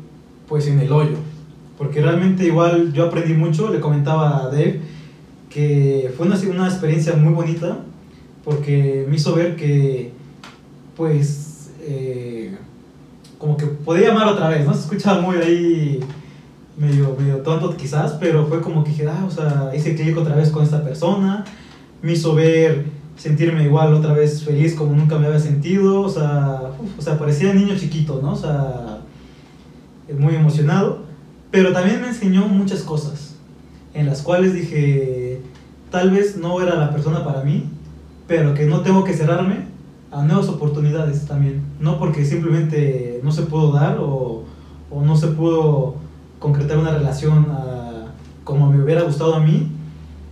pues en el hoyo, porque realmente igual yo aprendí mucho, le comentaba a Dave, que fue una, una experiencia muy bonita, porque me hizo ver que pues eh, como que podía amar otra vez, ¿no? Se escuchaba muy ahí medio, medio tonto quizás, pero fue como que dije, ah, o sea, hice clic otra vez con esta persona, me hizo ver, sentirme igual otra vez feliz como nunca me había sentido, o sea, uf, o sea, parecía niño chiquito, ¿no? O sea, muy emocionado, pero también me enseñó muchas cosas en las cuales dije, tal vez no era la persona para mí, pero que no tengo que cerrarme a nuevas oportunidades también, no porque simplemente no se pudo dar o, o no se pudo concretar una relación a- como me hubiera gustado a mí,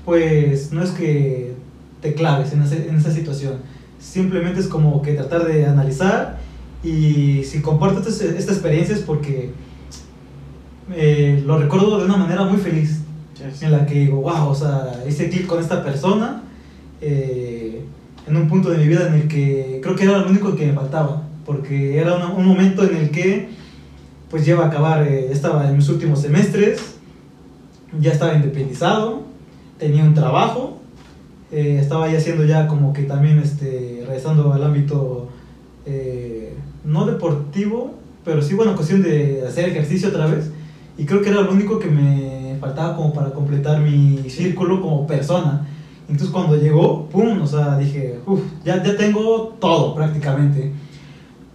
pues no es que te claves en, ese- en esa situación, simplemente es como que tratar de analizar y si comparto esta, esta experiencia es porque eh, lo recuerdo de una manera muy feliz, en la que digo, wow, o sea, hice clic con esta persona eh, en un punto de mi vida en el que creo que era lo único que me faltaba, porque era una- un momento en el que pues iba a acabar, eh, estaba en mis últimos semestres, ya estaba independizado, tenía un trabajo, eh, estaba ya haciendo ya como que también este, regresando al ámbito eh, no deportivo, pero sí, bueno, cuestión de hacer ejercicio otra vez. Y creo que era lo único que me faltaba como para completar mi círculo como persona. Entonces cuando llegó, ¡pum! O sea, dije, uff, ya, ya tengo todo prácticamente.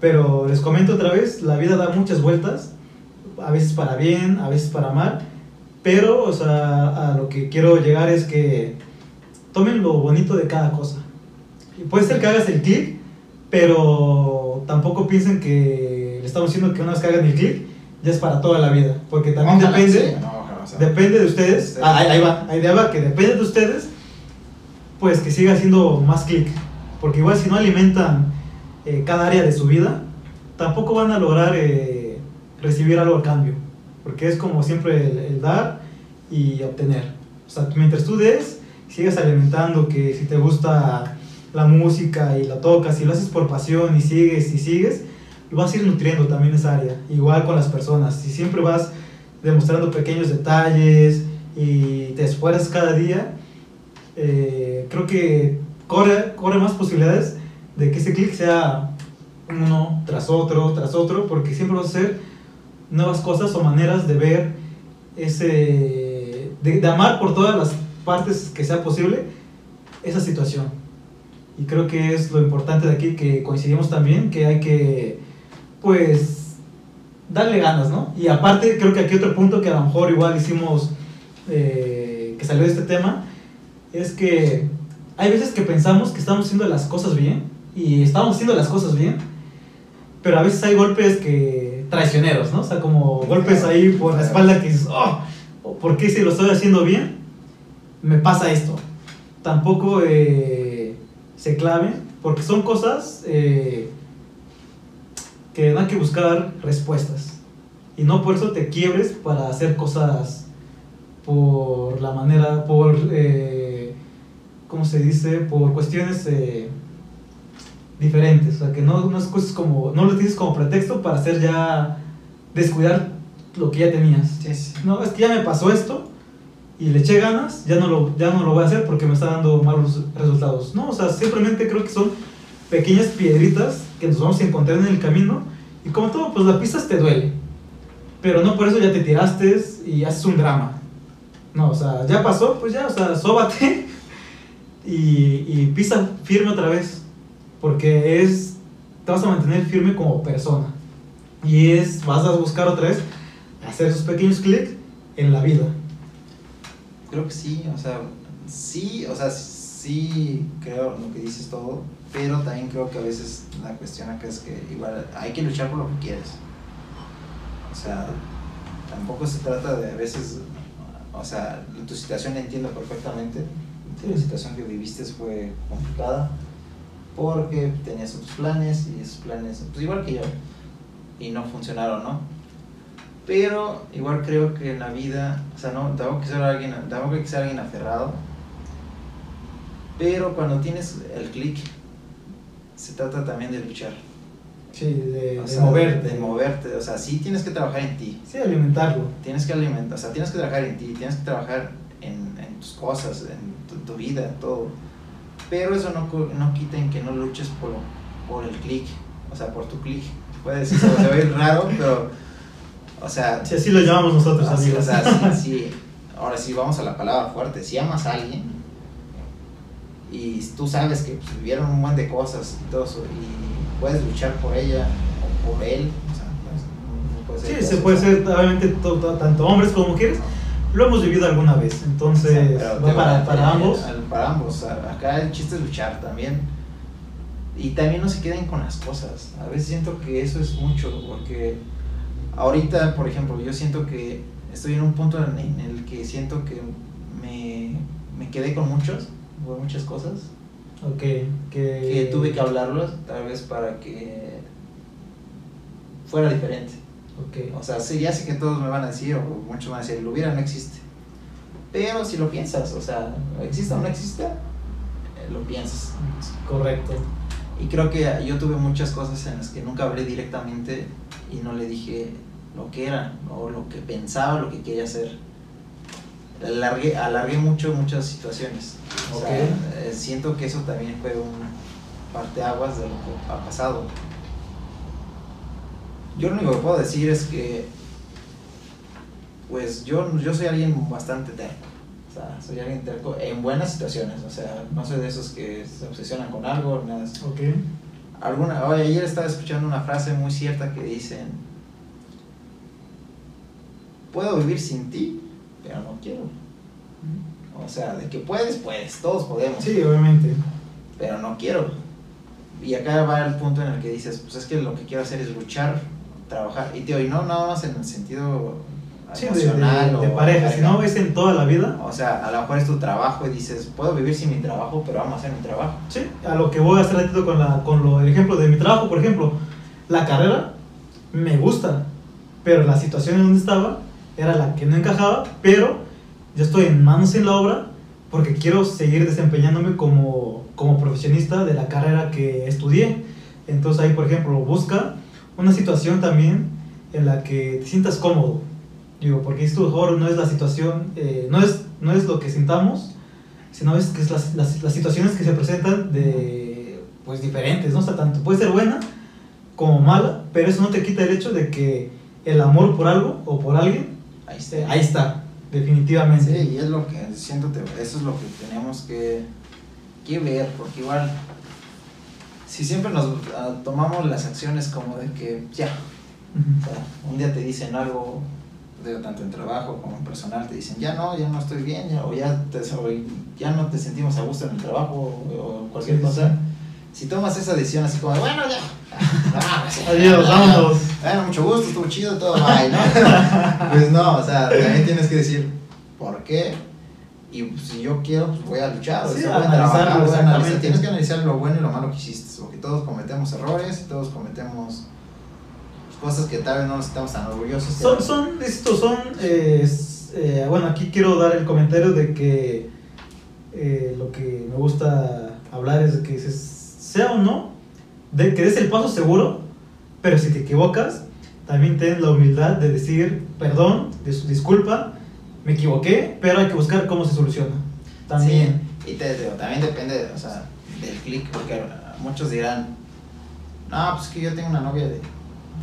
Pero les comento otra vez, la vida da muchas vueltas, a veces para bien, a veces para mal. Pero, o sea, a lo que quiero llegar es que tomen lo bonito de cada cosa. Y puede ser que hagas el clic, pero tampoco piensen que le estamos diciendo que una vez que hagan el clic, ya es para toda la vida. Porque también Ojalá, depende, sí, no, ojalá, o sea, depende de ustedes. Ah, ahí, ahí va, ahí va, que depende de ustedes, pues que siga haciendo más clic. Porque igual si no alimentan eh, cada área de su vida, tampoco van a lograr eh, recibir algo a cambio. Porque es como siempre el, dar y obtener. O sea, mientras tú des, sigas alimentando que si te gusta la música y la tocas y lo haces por pasión y sigues y sigues, vas a ir nutriendo también esa área. Igual con las personas. Si siempre vas demostrando pequeños detalles y te esfuerzas cada día, eh, creo que corre, corre más posibilidades de que ese clic sea uno tras otro, tras otro, porque siempre vas a hacer nuevas cosas o maneras de ver ese, de, de amar por todas las partes que sea posible esa situación. Y creo que es lo importante de aquí que coincidimos también, que hay que, pues, darle ganas, ¿no? Y aparte, creo que aquí otro punto que a lo mejor igual hicimos, eh, que salió de este tema, es que hay veces que pensamos que estamos haciendo las cosas bien, y estamos haciendo las cosas bien, pero a veces hay golpes que traicioneros, ¿no? O sea, como golpes ahí por la espalda que dices, oh, ¿por qué si lo estoy haciendo bien? Me pasa esto. Tampoco eh, se claven, porque son cosas eh, que hay que buscar respuestas. Y no por eso te quiebres para hacer cosas por la manera, por, eh, ¿cómo se dice? Por cuestiones eh, diferentes. O sea, que no, no es cosas como, no lo tienes como pretexto para hacer ya, descuidar lo que ya tenías. sí, sí. No, es que ya me pasó esto y le eché ganas, ya no lo, ya no lo voy a hacer porque me está dando malos resultados. No, o sea, simplemente creo que son pequeñas piedritas que nos vamos a encontrar en el camino y como todo, pues la pistas te duele. Pero no por eso ya te tiraste y haces un drama. No, o sea, ya pasó, pues ya, o sea, sóbate y, y pisa firme otra vez. Porque es, te vas a mantener firme como persona. Y es, vas a buscar otra vez hacer esos pequeños clics en la vida. Creo que sí, o sea, sí, o sea, sí creo lo que dices todo, pero también creo que a veces la cuestión acá es que igual hay que luchar por lo que quieres. O sea, tampoco se trata de a veces, o sea, tu situación la entiendo perfectamente, la situación que viviste fue complicada porque tenías otros planes y esos planes, pues igual que yo, y no funcionaron, ¿no? Pero igual creo que en la vida, o sea, no, tengo que ser alguien, tengo que ser alguien aferrado. Pero cuando tienes el clic, se trata también de luchar. Sí, de sea, moverte. De moverte, o sea, sí tienes que trabajar en ti. Sí, alimentarlo. Tienes que alimentar, o sea, tienes que trabajar en ti, tienes que trabajar en, en tus cosas, en tu, vida, todo. Pero eso no, no quita en que no luches por, por el clic, o sea, por tu clic. Puede decir, se va a ir raro, pero, o sea, Sí, así lo llamamos nosotros, Así, amigos. o sea, [LAUGHS] sí, sí. Ahora sí, vamos a la palabra fuerte. Si amas a alguien y tú sabes que pues, vivieron un montón de cosas y todo eso, y puedes luchar por ella o por él, o sea, pues, puede Sí, ser se puede ser obviamente to- to- tanto hombres como mujeres. Lo hemos vivido alguna vez, entonces va para, para ambos. Para ambos. Acá el chiste es luchar también. Y también no se queden con las cosas. A veces siento que eso es mucho, porque ahorita, por ejemplo, yo siento que estoy en un punto en, en el que siento que me, me quedé con muchos, con muchas cosas, Ok, que, que tuve que hablarlos tal vez para que fuera diferente. Ok. O sea, sí, ya sé que todos me van a decir, o muchos van a decir, lo hubiera no existe. Pero si lo piensas, o sea, exista o no exista, eh, lo piensas. Correcto. Y creo que yo tuve muchas cosas en las que nunca hablé directamente y no le dije lo que era, o lo que pensaba, lo que quería hacer. Alargué, alargué mucho muchas situaciones. O sea, eh, siento que eso también fue un parteaguas de lo que ha pasado. Yo lo único que puedo decir es que, pues yo, yo soy alguien bastante terco. O sea, soy alguien terco en buenas situaciones. O sea, no soy de esos que se obsesionan con algo, nada de eso. Ok. Alguna, oye, ayer estaba escuchando una frase muy cierta que dicen, puedo vivir sin ti, pero no quiero. O sea, de que puedes, puedes, todos podemos, Sí, obviamente. pero no quiero. Y acá va el punto en el que dices, pues es que lo que quiero hacer es luchar, trabajar, y tío, y no nada más en el sentido Sí, de, de- emocional de o pareja, si no es en toda la vida. O sea, a lo mejor es tu trabajo y dices, puedo vivir sin mi trabajo, pero vamos a hacer mi trabajo. Sí, a lo que voy hace ratito con, la, con lo, el ejemplo de mi trabajo, por ejemplo, la carrera me gusta, pero la situación en donde estaba era la que no encajaba, pero yo estoy en manos en la obra porque quiero seguir desempeñándome como, como profesionista de la carrera que estudié. Entonces ahí, por ejemplo, busca una situación también en la que te sientas cómodo. Digo, porque esto mejor no es la situación, eh, no, es, no es lo que sintamos, sino es que es las, las, las situaciones que se presentan de, pues, diferentes, ¿no? O sea, tanto puede ser buena como mala, pero eso no te quita el hecho de que el amor por algo o por alguien, Ahí eh, ahí está, definitivamente. Sí, y es lo que siento, eso es lo que tenemos que, que ver, porque igual, si siempre nos ah, tomamos las acciones como de que ya, o Ujú. sea, un día te dicen algo, digo, tanto en trabajo como en personal, te dicen ya no, ya no estoy bien, ya, o ya, te, o ya no te sentimos a gusto en el trabajo o, o cualquier Sí, sí, cosa. Si tomas esa decisión así como, de, bueno, ya, [LAUGHS] ah, pues, Adiós, vámonos. bueno, mucho gusto, estuvo chido, todo, bye, ¿no? [LAUGHS] pues no, o sea, también tienes que decir, ¿por qué? Y pues, si yo quiero, pues voy a luchar, o Sí, sea, voy a trabajar, voy a analizar. Tienes que analizar lo bueno y lo malo que hiciste, porque todos cometemos errores todos cometemos cosas que tal vez no nos estamos tan orgullosos. Son, pero- son, estos son, eh, eh, bueno, aquí quiero dar el comentario de que eh, lo que me gusta hablar es de que sea o no, de que des el paso seguro, pero si te equivocas, también ten la humildad de decir, perdón, dis- disculpa, me equivoqué, pero hay que buscar cómo se soluciona. También. Sí, y te digo, también depende, o sea, del clic, porque muchos dirán, no, pues que yo tengo una novia de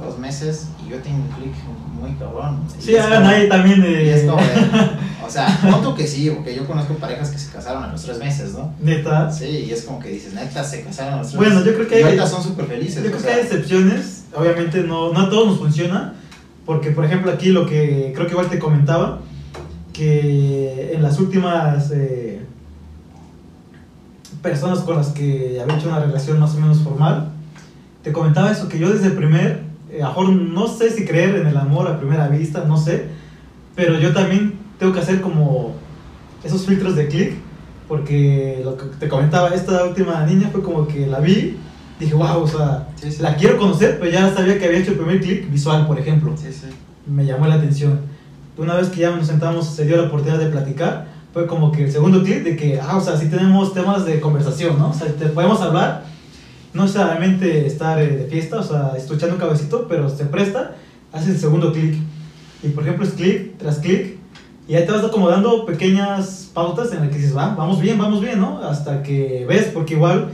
dos meses y yo tengo un clic muy cabrón. Y Sí, hagan ahí también Y es como de... de, [LAUGHS] o sea, punto que sí, porque yo conozco parejas que se casaron a los tres meses, ¿no? Neta. Sí, y es como que dices, neta, se casaron a los tres Bueno, meses. yo creo que y hay- ahorita son súper felices. Yo creo que sea, hay excepciones, obviamente no, no a todos nos funciona, porque por ejemplo aquí lo que creo que igual te comentaba, que en las últimas eh, personas con las que había hecho una relación más o menos formal, te comentaba eso, que yo desde el primer, eh, mejor no sé si creer en el amor a primera vista, no sé, pero yo también tengo que hacer como esos filtros de clic, porque lo que te comentaba, esta última niña fue como que la vi, dije, wow, o sea, Sí, sí. la quiero conocer, pero ya sabía que había hecho el primer clic visual, por ejemplo. Sí. Me llamó la atención. Una vez que ya nos sentamos, se dio la oportunidad de platicar, fue como que el segundo clic de que, ah, o sea, sí tenemos temas de conversación, ¿no? O sea, te podemos hablar, no necesariamente estar eh, de fiesta, o sea, escuchando un cabecito, pero se presta, haces el segundo clic. Y por ejemplo, es clic tras clic, y ahí te vas acomodando pequeñas pautas en las que dices, va, vamos bien, vamos bien, ¿no? Hasta que ves, porque igual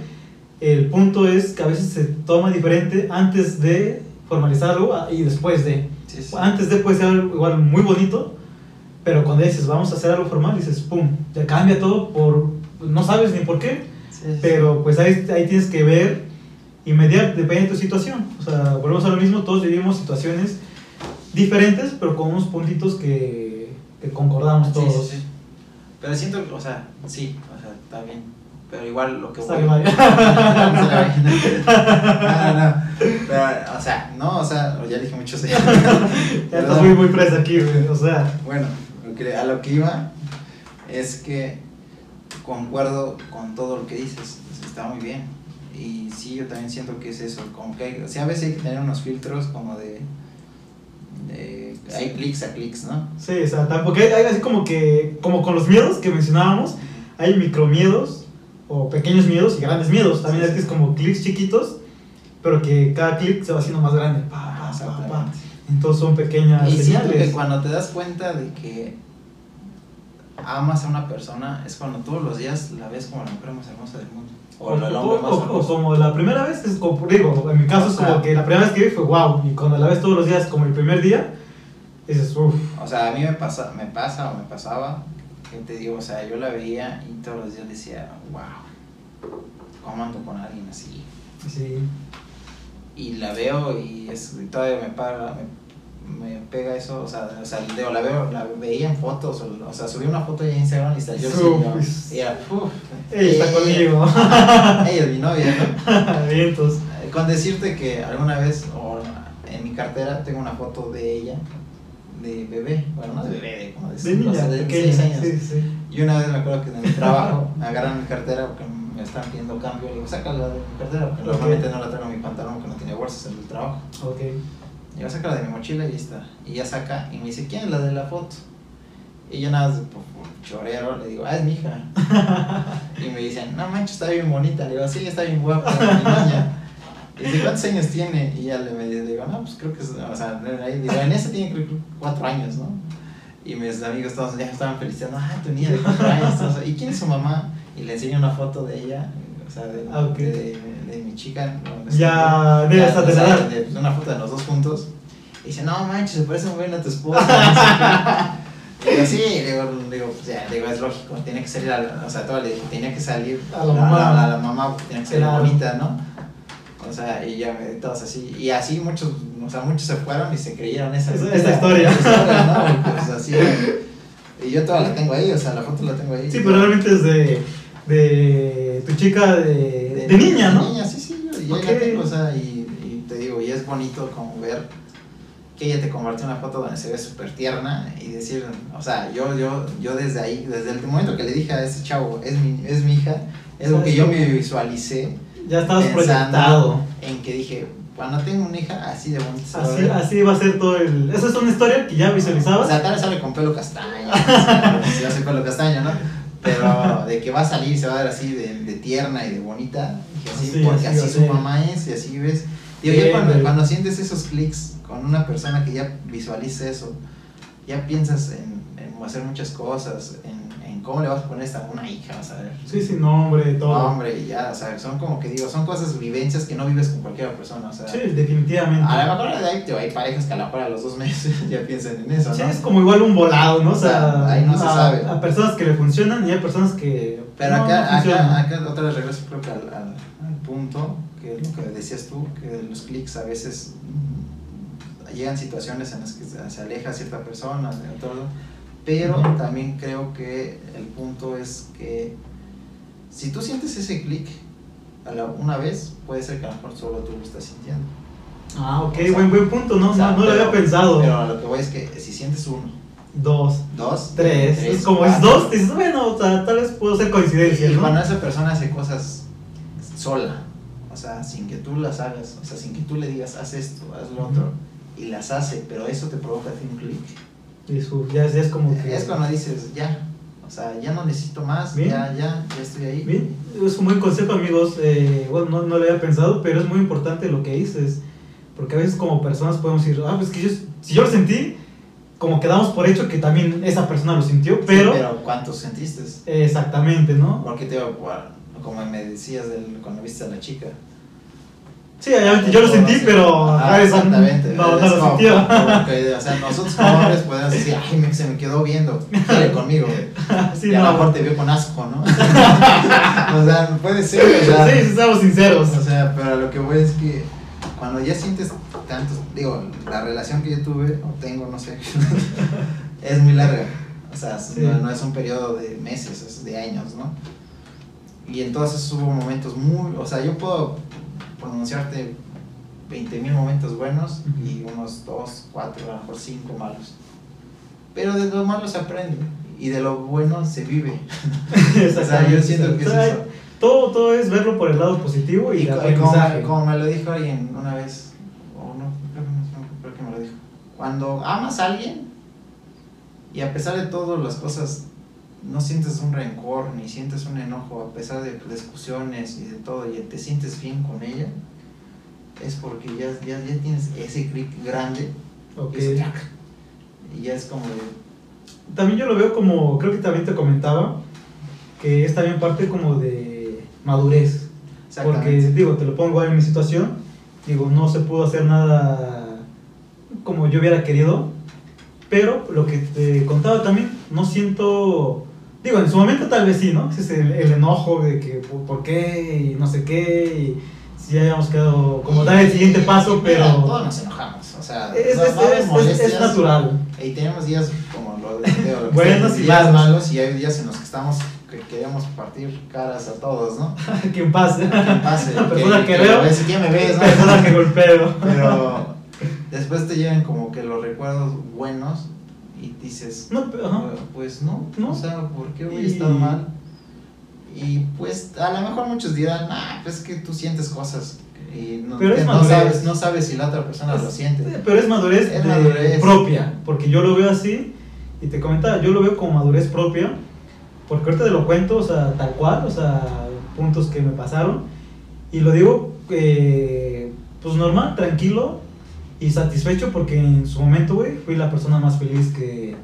el punto es que a veces se toma diferente antes de formalizarlo ah, y después de. Sí, sí. Antes de puede ser algo igual muy bonito, pero cuando dices vamos a hacer algo formal, dices pum, te cambia todo por. No sabes ni por qué, Sí, pero pues ahí, ahí tienes que ver y mediar, depende de tu situación. O sea, volvemos a lo mismo, todos vivimos situaciones diferentes, pero con unos puntitos que, que concordamos Sí, todos. sí, sí. Pero siento, o sea, sí, o sea, está bien. Pero igual lo que Está voy- [LAUGHS] no, no, no. Pero, o sea, no, o sea, ya dije mucho. [LAUGHS] Ya estás muy, muy fresa aquí, güey. O sea, Bueno, a lo que iba es que concuerdo con todo lo que dices, está muy bien. Y sí, yo también siento que es eso, como que hay, o sea, a veces hay que tener unos filtros como de, de hay clics a clics, ¿no? sí, o sea, tampoco hay, hay así como que, como con los miedos que mencionábamos, hay micromiedos o pequeños miedos y grandes miedos. También es que es como clics chiquitos, pero que cada clic se va haciendo más grande. Pa, pa, pa. Entonces son pequeñas Y siento que señales. cuando te das cuenta de que amas a una persona es cuando todos los días la ves como la mujer más hermosa del mundo. O, O, el o- o- como la primera vez, es como, digo, en mi caso es sea- como que la primera vez que vi fue wow, y cuando la ves todos los días como el primer día, dices, uff, O sea, a mí me pasa, me pasa o me pasaba, que te digo, o sea, yo la veía y todos los días decía, wow, ¿cómo ando con alguien así? sí, Y la veo y, es, y todavía me paga, me, me pega eso, o sea, o sea, digo, la veo, la veía en fotos, o, o sea, subí una foto de Instagram y está yo sí, y era, uff, ella está conmigo. [LAUGHS] ella es mi novia, ¿no? [LAUGHS] Vientos. Eh, Con decirte que alguna vez, o en mi cartera, tengo una foto de ella, de bebé, bueno, no de bebé, de como de, De niña, o sea, de pequeña. seis años. Sí, sí. Y una vez me acuerdo que en el trabajo [LAUGHS] me agarran mi cartera porque me están pidiendo cambio. Le digo, sácala de mi cartera porque normalmente no la traigo en mi pantalón porque no tiene bolsas en el trabajo. Ok. Y yo sácala de mi mochila y ahí está. Y ella saca y me dice, ¿quién es la de la foto? Y yo nada más por chorero le digo, ah, es mi hija. [LAUGHS] y me dicen, no manches, está bien bonita. Le digo, sí, está bien guapa, mi niña. Y dice, ¿cuántos años tiene? Y ya le, me digo, no, pues creo que es, o sea, ahí digo, en ese tiene creo que cuatro años, ¿no? Y mis amigos todos ya estaban felicitando, ah, tu niña de cuatro años. ¿Y quién es su mamá? Y le enseño una foto de ella, o sea, de, Ah, ok. de, de mi chica. donde Ya, de o de de- pues, una foto de los dos juntos. Y dice, no manches, se parece muy bien a tu esposa. [LAUGHS] no digo, sí, le digo, digo, pues, ya, digo, es lógico, tiene que salir, a o sea, todo le dije, tenía que salir A la mamá. la, la mamá, porque tenía que salir Claro. bonita, ¿no? O sea, y ya todos así, y así muchos, o sea, muchos se fueron y se creyeron esa, Esa- esa historia. esa historia, ¿no? Y pues así, y yo toda la tengo ahí, o sea, la foto la tengo ahí. Sí, pero realmente es de, de tu chica de, de, niña, ¿no? De niña, sí, sí, yo, yo Ok. la tengo, o sea, y, y te digo, y es bonito como ver que ella te compartió una foto donde se ve súper tierna y decir, o sea, yo, yo, yo desde ahí, desde el momento que le dije a ese chavo, es mi, es mi hija, es lo que yo me visualicé Ya estabas proyectado. en que dije, cuando tengo una hija así de bonita, va a Así, ver". así va a ser todo el... Esa es una historia que ya O visualizabas. sea, tal vez sale con pelo castaño, o si yo soy pelo castaño, ¿no? Pero de que va a salir y se va a ver así de, de tierna y de bonita, dije así, Sí, porque así así, va a su ser. mamá es y así ves. Digo, ya cuando, cuando sientes esos clics con una persona que ya visualiza eso, ya piensas en, en hacer muchas cosas, en cómo le vas a poner esta a una hija, vas a ver. Sí, sí, nombre, todo. No, hombre, y ya, o sea, son como que digo, son cosas, vivencias que no vives con cualquier persona, o sea. Sí, definitivamente. A lo mejor tío, hay parejas que a lo mejor a los dos meses [LAUGHS] ya piensan en eso, ¿no? Sí, es como igual un volado, ¿no? O sea, ahí no se a, sabe. a personas que le funcionan y hay personas que. Pero no, acá, no acá, acá otra vez regreso creo que al, al, al punto, que es lo que decías tú, que los clics a veces llegan situaciones en las que se, aleja cierta persona, de otro, pero también creo que el punto es que si tú sientes ese clic una vez, puede ser que a lo mejor solo tú lo estás sintiendo. Ah, ok, O sea, buen, buen punto, no, O sea, no, no lo había pensado. Pero lo que voy es que si sientes uno, Dos, dos, tres. es como es dos, dices, bueno, o sea, tal vez puedo ser coincidencia, Y ¿no? cuando esa persona hace cosas sola, o sea, sin que tú las hagas, o sea, sin que tú le digas, haz esto, haz lo otro, y las hace, pero eso te provoca ti un clic. Y su- ya, ya es como que. Es cuando dices, ya, o sea, ya no necesito más, Bien. ya, ya, ya estoy ahí. Bien, es un buen consejo, amigos. Eh, bueno, no, no lo había pensado, pero es muy importante lo que dices. Porque a veces, como personas, podemos decir, ah, pues que yo, si yo lo sentí, como que damos por hecho que también esa persona lo sintió, Sí, pero. pero ¿cuántos sentiste? Exactamente, ¿no? Porque te como me decías del, cuando viste a la chica. Sí, obviamente yo lo sentí, pero. Ajá, a veces exactamente. No, no lo sintió. o sea, nosotros como hombres podemos decir, ay, me, se me quedó viendo, quiere conmigo. [LAUGHS] sí, y a lo mejor te vio con asco, ¿no? [LAUGHS] o sea, puede ser, o sea, Sí, seamos sinceros. o sea, pero lo que voy es que cuando ya sientes tantos, digo, la relación que yo tuve, o tengo, no sé, [LAUGHS] es muy larga. O sea, Sí. no, no es un periodo de meses, es de años, ¿no? Y entonces hubo momentos muy, o sea, yo puedo pronunciarte 20 mil momentos buenos y unos 2, 4, a lo mejor 5 malos. Pero de lo malo se aprende y de lo bueno se vive. [LAUGHS] o sea, yo siento que es eso. Todo, todo es verlo por el lado positivo y, Y como, como me lo dijo alguien una vez, o no, creo que, no, creo que me lo dijo. Cuando amas a alguien y a pesar de todas las cosas, no sientes un rencor ni sientes un enojo, a pesar de discusiones y de todo, y te sientes bien con ella, es porque ya, ya, ya tienes ese clic grande Ok. ese clac, y ya es como de, También yo lo veo como, creo que también te comentaba, que es también parte como de madurez. Porque, digo, te lo pongo en mi situación, digo, no se pudo hacer nada como yo hubiera querido, pero lo que te contaba también, no siento, digo, en su momento tal vez sí, ¿no? Ese es el, el enojo de que por, qué y no sé qué, y si ya habíamos quedado como dar el siguiente paso, Mira, pero todos nos enojamos, o sea, es, no- es- es- es- natural. Y tenemos días como lo lo que [LAUGHS] Buenos y días malos. malos y hay días en los que estamos que queremos partir caras a todos, ¿no? Quien [LAUGHS] pase. Que pase. La [LAUGHS] persona que veo. ves, ¿Quién me ves? no? persona que golpeo. Pero después te llegan como que los recuerdos buenos y dices, No, ajá. pues no, No. o sea, ¿por qué voy a Y- estar mal? Y pues a lo mejor muchos dirán, ah, pues es que tú sientes cosas y no, Pero es no madurez. sabes, no sabes si la otra persona lo siente. Pero es madurez, Es madurez. propia, porque yo lo veo así, y te comentaba, yo lo veo como madurez propia, porque ahorita te lo cuento, o sea, tal cual, o sea, puntos que me pasaron, y lo digo, eh, pues normal, tranquilo y satisfecho, porque en su momento, güey, fui la persona más feliz que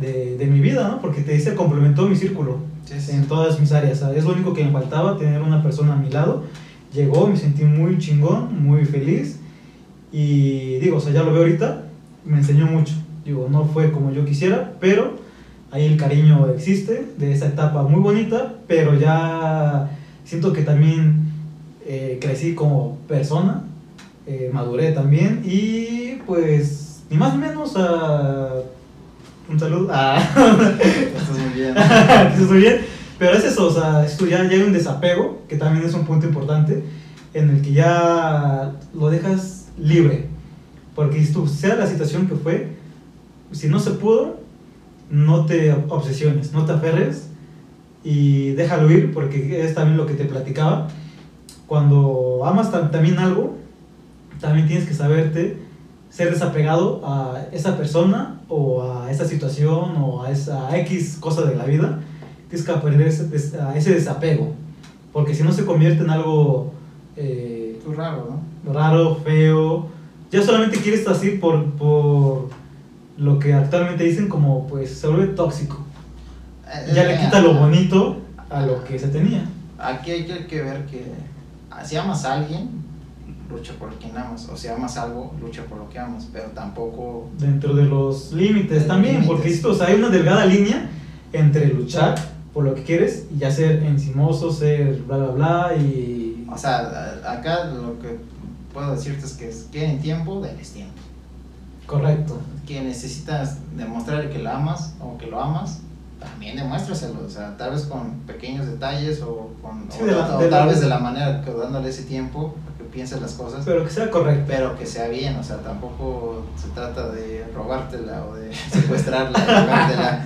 de, de mi vida, ¿no? Porque te dice, complementó mi círculo sí. en todas mis áreas, ¿sabes? es lo único que me faltaba, tener una persona a mi lado, llegó, me sentí muy chingón, muy feliz, y digo, o sea, ya lo veo ahorita, me enseñó mucho. Digo, no fue como yo quisiera, pero ahí el cariño existe de esa etapa muy bonita, pero ya siento que también eh, crecí como persona, eh, maduré también y pues ni más ni menos a un saludo a [LAUGHS] Estás muy bien. [LAUGHS] que estoy bien, pero es eso, o sea, esto ya, hay un desapego, que también es un punto importante, en el que ya lo dejas libre, porque si tú, sea la situación que fue, si no se pudo, no te obsesiones, no te aferres y déjalo ir, porque es también lo que te platicaba, cuando amas tam- también algo, también tienes que saberte ser desapegado a esa persona o a esa situación o a esa X cosa de la vida, tienes que aprender ese, ese desapego, porque si no se convierte en algo eh, raro, ¿no? raro, feo, ya solamente quieres así por, por lo que actualmente dicen como pues se vuelve tóxico, ya le quita lo bonito a lo que se tenía. Aquí hay que, que ver que ah, si amas a alguien, lucha por quien amas. O si amas algo, lucha por lo que amas. Pero tampoco. dentro de los límites también, límites. porque esto, o sea, hay una delgada línea entre luchar por lo que quieres y ya ser encimoso, ser bla bla bla y O sea, acá lo que puedo decirte es que quieren tiempo, denles tiempo. correcto. Que necesitas demostrar que la amas o que lo amas, también demuéstraselo. O sea, tal vez con pequeños detalles o, con, Sí, o, de la- o de tal la- vez de la manera que dándole ese tiempo, para que piense las cosas. Pero que sea correcto. pero que sea bien, o sea, tampoco se trata de robártela o de [LAUGHS] secuestrarla, robártela.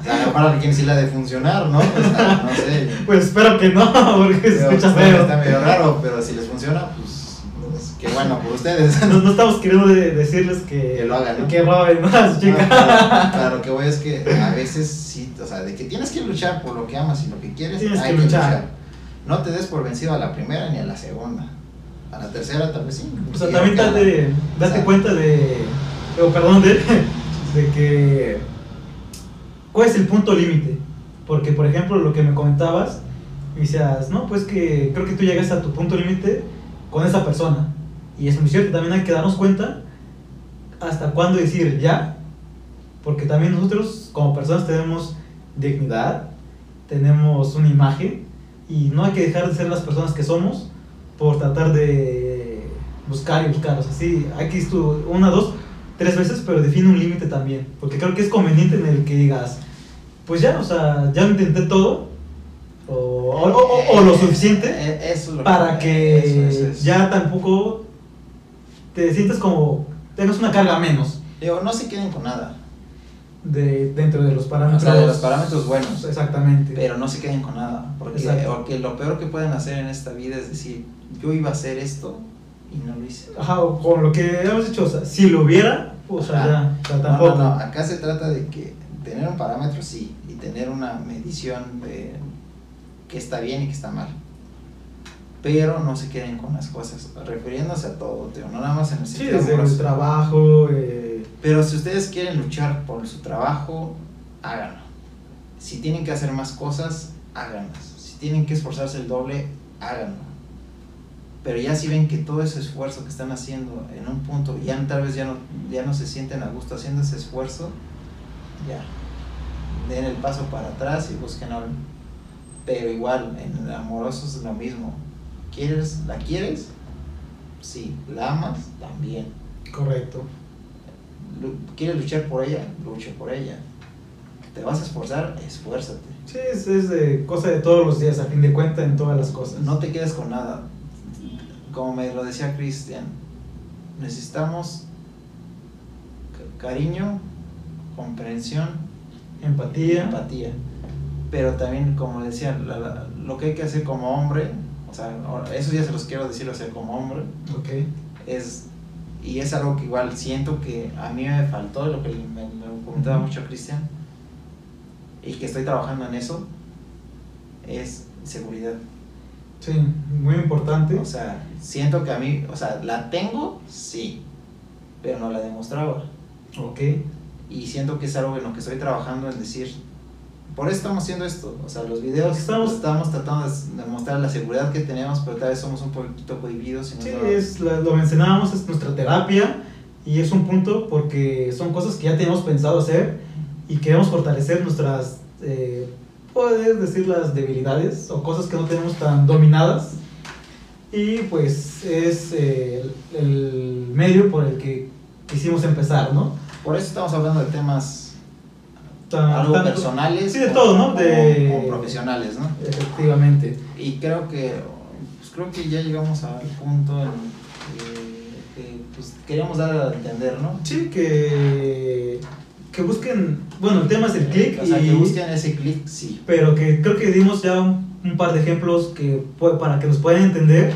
O sea, a lo mejor a alguien sí la de funcionar, ¿no? Pues, no sé. Pues espero que no, [LAUGHS] porque se Pero escucha está- feo. Está medio raro, pero si les funciona, pues, pues qué bueno por ustedes. [LAUGHS] No, no estamos queriendo de- decirles que, Que lo hagan, ¿no? que roben más, No, chicas. claro, claro, lo que voy es que a veces sí, o sea, de que tienes que luchar por lo que amas y lo que quieres, Tienes hay que que luchar. luchar. No te des por vencido a la primera ni a la segunda. A la tercera tal vez sí. O sea, también acá- date, date o sea, cuenta de, o perdón, de, de que, ¿cuál es el punto límite? Porque, por ejemplo, lo que me comentabas, me decías, no, pues que creo que tú llegas a tu punto límite con esa persona. Y es muy cierto, también hay que darnos cuenta hasta cuándo decir ya, porque también nosotros como personas tenemos dignidad, tenemos una imagen, y no hay que dejar de ser las personas que somos por tratar de buscar y buscar. O sea, sí, ir tú una, dos, tres veces, pero define un límite también. Porque creo que es conveniente en el que digas, pues ya, o sea, ya intenté todo, o, o- o- o lo suficiente Eh, Eso es lo para que eso, eso es. ya tampoco te sientas como, tengas una carga menos Digo, no se queden con nada. de, dentro de los O parámetros. sea, de los parámetros buenos. Exactamente. Pero no se queden con nada. Porque, porque lo peor que pueden hacer en esta vida es decir, yo iba a hacer esto y no lo hice. Ajá, o con lo que hemos dicho, o sea, si lo hubiera, o sea, ya, o sea, No, tampoco. no, no, acá se trata de que tener un parámetro sí y tener una medición de qué está bien y qué está mal. Pero no se queden con las cosas, refiriéndose a todo, tío, no nada más en el Sí, sentido desde el trabajo, eh, Pero si ustedes quieren luchar por su trabajo, háganlo. Si tienen que hacer más cosas, háganlas. Si tienen que esforzarse el doble, háganlo. Pero ya si ven que todo ese esfuerzo que están haciendo en un punto, ya tal vez ya no, ya no se sienten a gusto haciendo ese esfuerzo, ya. Den el paso para atrás y busquen algo. Pero igual, en el amoroso es lo mismo. ¿Quieres? ¿La quieres? Sí. ¿La amas? También. correcto. ¿Quieres luchar por ella? Lucha por ella. ¿Te vas a esforzar? Esfuérzate. Sí, es, es de cosa de todos los días, a fin de cuentas, en todas las cosas. No te quedes con nada. Como me lo decía Cristian, necesitamos ca- cariño, comprensión, Empatía. empatía. Pero también, como decía, la- la- lo que hay que hacer como hombre, o sea, esos días se los quiero decir, o sea, como hombre, Ok. es y es algo que igual siento que a mí me faltó lo que me, me comentaba mucho Cristian y que estoy trabajando en eso es seguridad Sí, muy importante. o sea siento que a mí o sea la tengo sí pero no la demostraba ok. y siento que es algo en lo que estoy trabajando en decir por eso estamos haciendo esto o sea los videos estamos- estamos, tratando de demostrar la seguridad que tenemos pero tal vez somos un poquito cohibidos y no Sí, lo- es, lo mencionábamos, es nuestra terapia y es un punto porque son cosas que ya tenemos pensado hacer y queremos fortalecer nuestras, eh, puedes decir las debilidades o cosas que no tenemos tan dominadas y pues es eh, el, el medio por el que quisimos empezar, ¿no? por eso estamos hablando de temas Tan- algo tanto- personales Sí, de como- todo, ¿no? De- como profesionales, ¿no? Efectivamente. Y creo que pues creo que ya llegamos al punto en que, que, pues, queríamos dar a entender, ¿no? Sí, que, que busquen, bueno, el tema es el click O sea, y... que busquen ese clic, sí. pero que creo que dimos ya un, un par de ejemplos que para que nos puedan entender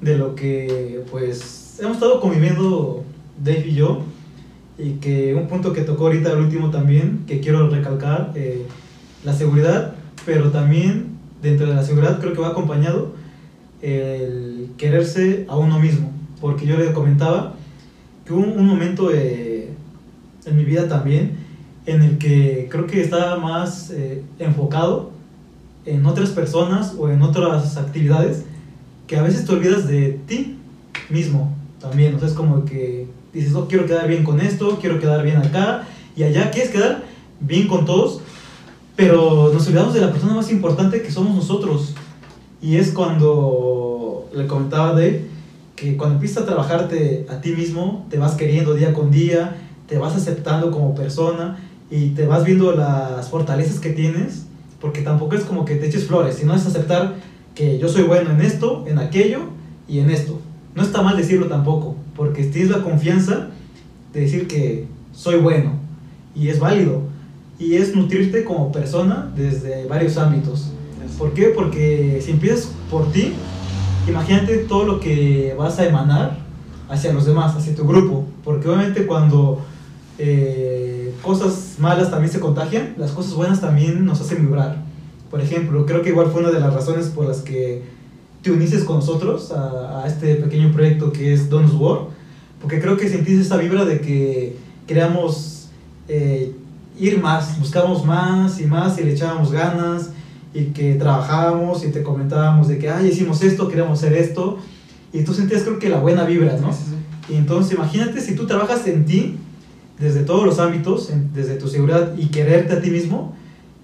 de lo que pues hemos estado conviviendo Dave y yo y que un punto que tocó ahorita el último también que quiero recalcar eh, la seguridad pero también dentro de la seguridad creo que va acompañado el quererse a uno mismo porque yo le comentaba que hubo un, un momento eh, en mi vida también en el que creo que estaba más eh, enfocado en otras personas o en otras actividades que a veces te olvidas de ti mismo también. O sea, es como que dices, no, quiero quedar bien con esto, quiero quedar bien acá y allá, quieres quedar bien con todos, pero nos olvidamos de la persona más importante que somos nosotros. Y es cuando le comentaba Dave que cuando empiezas a trabajarte a ti mismo, te vas queriendo día con día, te vas aceptando como persona y te vas viendo las fortalezas que tienes, porque tampoco es como que te eches flores, sino es aceptar que yo soy bueno en esto, en aquello y en esto. No está mal decirlo tampoco, porque tienes la confianza de decir que soy bueno y es válido. Y es nutrirte como persona desde varios ámbitos. ¿Por qué? Porque si empiezas por ti, imagínate todo lo que vas a emanar hacia los demás, hacia tu grupo. Porque obviamente cuando eh, cosas malas también se contagian, las cosas buenas también nos hacen vibrar. Por ejemplo, creo que igual fue una de las razones por las que te uniste con nosotros a, a este pequeño proyecto que es Donus War, porque creo que sentiste esa vibra de que queríamos eh, ir más, buscábamos más y más y le echábamos ganas y que trabajábamos y te comentábamos de que, ay, hicimos esto, queríamos hacer esto, y tú sentías creo que la buena vibra, ¿no? Sí, sí, sí. Y entonces imagínate si tú trabajas en ti, desde todos los ámbitos, en- desde tu seguridad y quererte a ti mismo,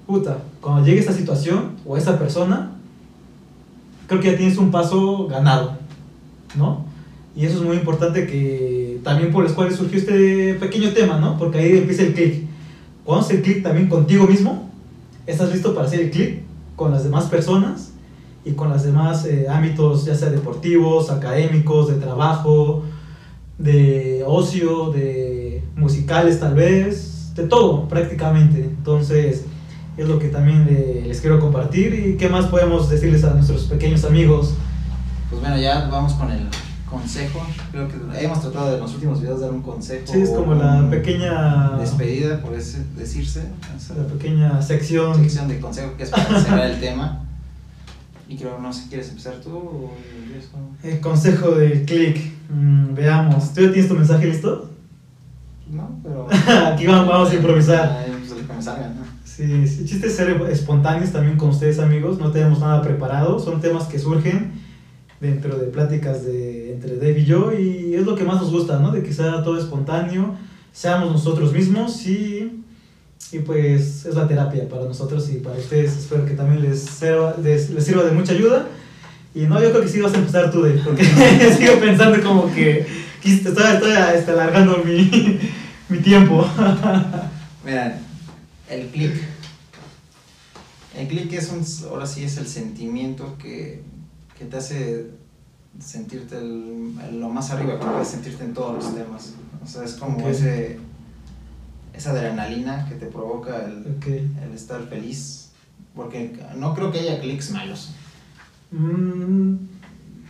puta, cuando llegue esa situación o esa persona, creo que ya tienes un paso ganado, ¿no? Y eso es muy importante que también por los cuales surgió este pequeño tema, ¿no? Porque ahí empieza el clic. Cuando haces el clic también contigo mismo, estás listo para hacer el clic con las demás personas y con los demás eh, ámbitos, ya sea deportivos, académicos, de trabajo, de ocio, de musicales tal vez, de todo prácticamente. Entonces, es lo que también le- les quiero compartir y qué más podemos decirles a nuestros pequeños amigos. Pues bueno, ya vamos con el consejo. Creo que hemos tratado de en los últimos videos dar un consejo. Sí, es como la pequeña Despedida, por ese- decirse. o sea, la pequeña sección. sección de consejo que es para cerrar el tema. Y creo, no sé, ¿quieres empezar tú o? El consejo del click. Mm, veamos. ¿Tú ya tienes tu mensaje listo? No, pero. [LAUGHS] Aquí vamos, vamos a improvisar. Ay, pues. Sí, sí, el chiste es ser espontáneos también con ustedes amigos, no tenemos nada preparado, son temas que surgen dentro de pláticas de, entre Dave y yo y es lo que más nos gusta, ¿no? De que sea todo espontáneo, seamos nosotros mismos y, y pues es la terapia para nosotros y para ustedes, espero que también les sirva, les, les sirva de mucha ayuda y no, yo creo que sí vas a empezar tú, Dave, porque [LAUGHS] [LAUGHS] sigo pensando como que, que estoy, estoy este, alargando mi, [LAUGHS] mi tiempo. Mira, el click. El click es un, ahora sí es el sentimiento que, que te hace sentirte el- el- lo más arriba que puedes sentirte en todos los temas. O sea, es como ese, esa adrenalina que te provoca el, el estar feliz. Porque no creo que haya clics malos. Mm,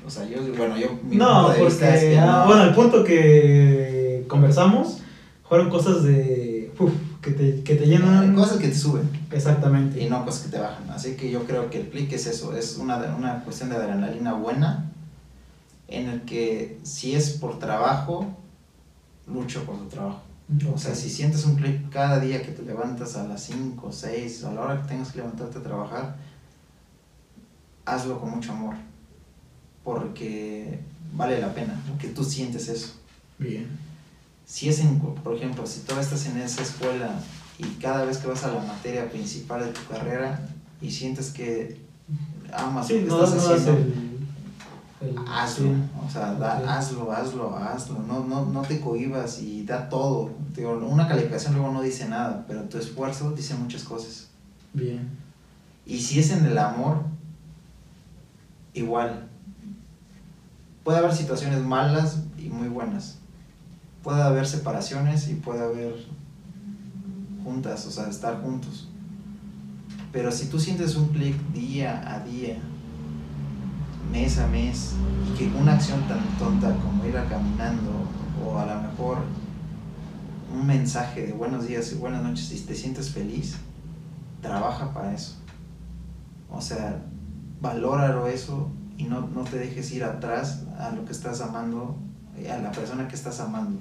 O sea, yo, bueno, yo, mi no, punto de vista es porque, que ah, no- bueno, al punto que conversamos, fueron cosas de, uf, que te, que te llenan. cosas que te suben. Exactamente. y no cosas que te bajan. Así que yo creo que el click es eso, es una, una cuestión de adrenalina buena, en el que si es por trabajo, lucho por tu trabajo. O sea, si sientes un click cada día que te levantas a las 5, 6, a la hora que tengas que levantarte a trabajar, hazlo con mucho amor, porque vale la pena, que tú sientes eso. Bien. Si es en, por ejemplo, si tú estás en esa escuela y cada vez que vas a la materia principal de tu carrera y sientes que amas Sí, lo que no, estás no haciendo, el, hazlo, sí. o sea, da- hazlo, hazlo, hazlo, no, no, no te cohibas y da todo. Digo, una calificación luego no dice nada, pero tu esfuerzo dice muchas cosas. Bien. Y si es en el amor, igual. Puede haber situaciones malas y muy buenas. Puede haber separaciones y puede haber juntas, o sea, estar juntos. Pero si tú sientes un clic día a día, mes a mes, y que una acción tan tonta como ir a caminando, o a lo mejor un mensaje de buenos días y buenas noches, y te sientes feliz, trabaja para eso. O sea, valóralo eso y no, no te dejes ir atrás a lo que estás amando, a la persona que estás amando.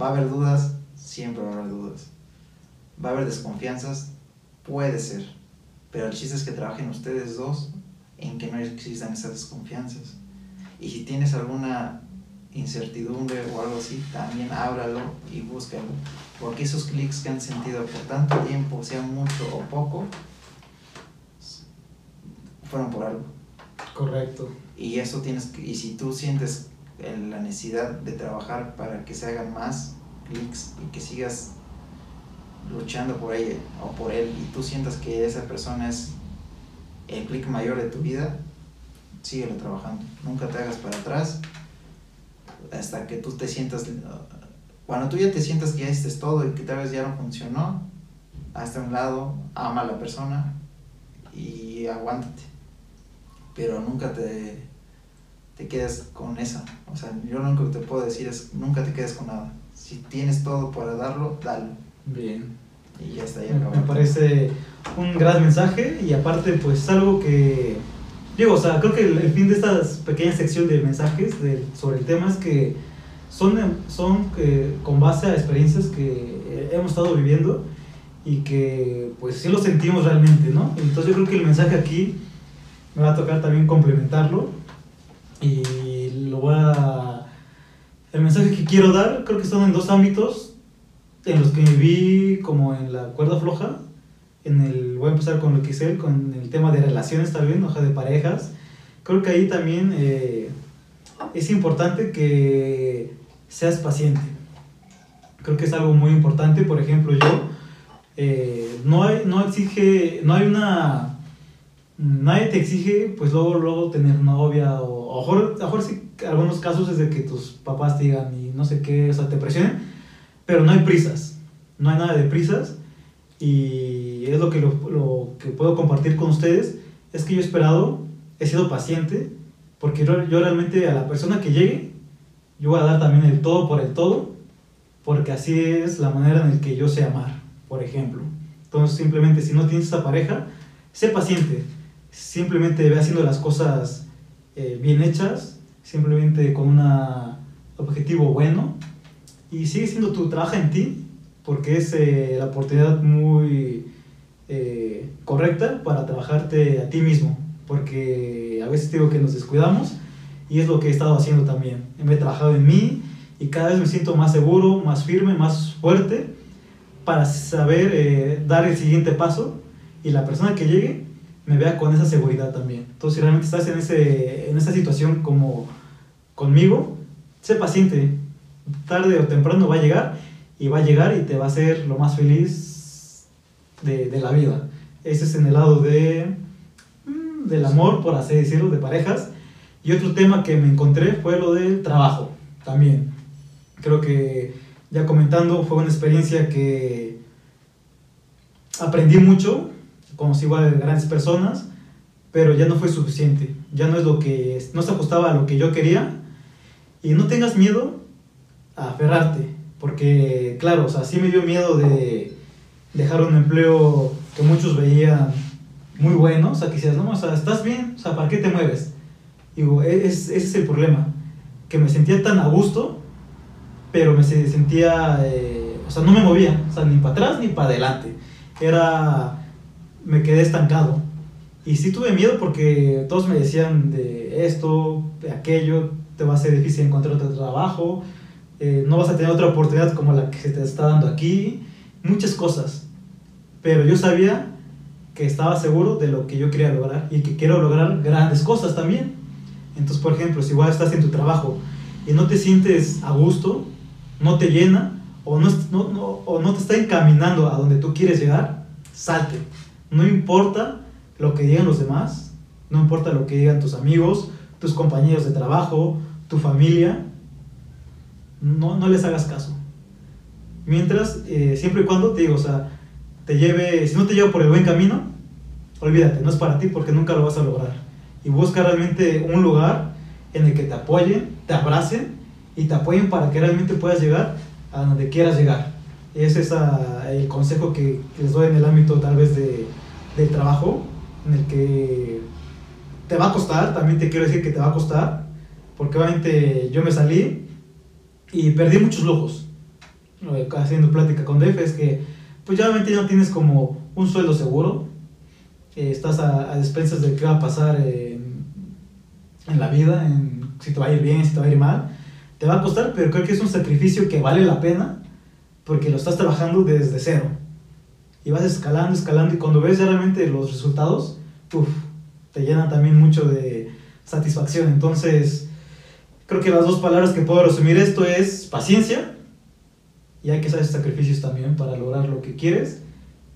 Va a haber dudas, siempre va a haber dudas. Va a haber desconfianzas, puede ser. Pero el chiste es que trabajen ustedes dos en que no existan esas desconfianzas. Y si tienes alguna incertidumbre o algo así, también háblalo y búscalo. Porque esos clics que han sentido por tanto tiempo, sea mucho o poco, fueron por algo. Correcto. Y eso tienes que, y si tú sientes la necesidad de trabajar para que se hagan más clics y que sigas luchando por ella o por él y tú sientas que esa persona es el clic mayor de tu vida, síguelo trabajando. Nunca te hagas para atrás hasta que tú te sientas, cuando tú ya te sientas que ya hiciste todo y que tal vez ya no funcionó, hasta un lado, ama a la persona y aguántate. Pero nunca te, te quedes con esa. O sea, yo lo único que te puedo decir es nunca te quedes con nada. Si tienes todo para darlo, dalo. Bien. Y ya está, ya Me, acabó. me parece un gran mensaje y aparte pues algo que digo, o sea, creo que el, el fin de esta pequeña sección de mensajes de- sobre el tema es que son, son eh, con base a experiencias que eh, hemos estado viviendo y que pues sí lo sentimos realmente, ¿no? Entonces yo creo que el mensaje aquí me va a tocar también complementarlo y lo voy a... El mensaje que quiero dar creo que son en dos ámbitos en los que me vi como en la cuerda floja, en el, voy a empezar con lo que hice, con el tema de relaciones también, hoja de parejas, creo que ahí también eh, es importante que seas paciente. Creo que es algo muy importante. Por ejemplo, yo eh, no hay, no exige, no hay una, nadie te exige, pues luego, luego tener novia o, a mejor, a mejor sí, algunos casos es de que tus papás te digan y no sé qué, o sea, te presionen, pero no hay prisas, no hay nada de prisas. Y es lo que, lo, que puedo compartir con ustedes, es que yo he esperado, he sido paciente, porque yo, yo realmente a la persona que llegue, yo voy a dar también el todo por el todo, porque así es la manera en la que yo sé amar, por ejemplo. Entonces simplemente si no tienes esa pareja, sé paciente, simplemente ve haciendo las cosas eh, bien hechas, simplemente con un objetivo bueno, y sigue siendo tu trabajo en ti, porque es eh, la oportunidad muy eh, correcta para trabajarte a ti mismo, porque a veces digo que nos descuidamos y es lo que he estado haciendo también. Me he trabajado en mí y cada vez me siento más seguro, más firme, más fuerte para saber eh, dar el siguiente paso y la persona que llegue me vea con esa seguridad también. Entonces, si realmente estás en, ese, en esa situación como conmigo, sé paciente, tarde o temprano va a llegar y va a llegar y te va a hacer lo más feliz de, de la vida. Ese es en el lado de, mm, del amor, por así decirlo, de parejas. Y otro tema que me encontré fue lo del trabajo, también. Creo que ya comentando, fue una experiencia que aprendí mucho, conocí igual grandes personas, pero ya no fue suficiente. Ya no es lo que, no se ajustaba a lo que yo quería. Y no tengas miedo a aferrarte, porque, claro, o sea, sí me dio miedo de dejar un empleo que muchos veían muy bueno, o sea, decías, no, o sea, estás bien, o sea, ¿para qué te mueves? Digo, e-, es, ese es el problema, que me sentía tan a gusto, pero me se- sentía, eh, o sea, no me movía, o sea, ni para atrás ni para adelante, era, me quedé estancado. Y sí tuve miedo porque todos me decían de esto, de aquello, te va a ser difícil encontrar otro trabajo, eh, no vas a tener otra oportunidad como la que se te está dando aquí, muchas cosas. Pero yo sabía que estaba seguro de lo que yo quería lograr y que quiero lograr grandes cosas también. Entonces, por ejemplo, si igual estás en tu trabajo y no te sientes a gusto, no te llena o no, no, no, o no te está encaminando a donde tú quieres llegar, salte. No importa lo que digan los demás, no importa lo que digan tus amigos, tus compañeros de trabajo, tu familia, no, no les hagas caso. Mientras, eh, siempre y cuando te digo, o sea, te lleve, si no te lleva por el buen camino, olvídate, no es para ti porque nunca lo vas a lograr. Y busca realmente un lugar en el que te apoyen, te abracen y te apoyen para que realmente puedas llegar a donde quieras llegar. Ese es ah, el consejo que, que les doy en el ámbito tal vez de, del trabajo, en el que te va a costar, también te quiero decir que te va a costar, porque obviamente yo me salí y perdí muchos lujos. Haciendo plática con Def es que, pues ya obviamente no tienes como un sueldo seguro, eh, estás a, a despensas de qué va a pasar en, en la vida, en si te va a ir bien, si te va a ir mal. Te va a costar, pero creo que es un sacrificio que vale la pena porque lo estás trabajando desde cero. Y vas escalando, escalando, y cuando ves ya realmente los resultados, uf, te llenan también mucho de satisfacción. Entonces, creo que las dos palabras que puedo resumir esto es paciencia y hay que hacer sacrificios también para lograr lo que quieres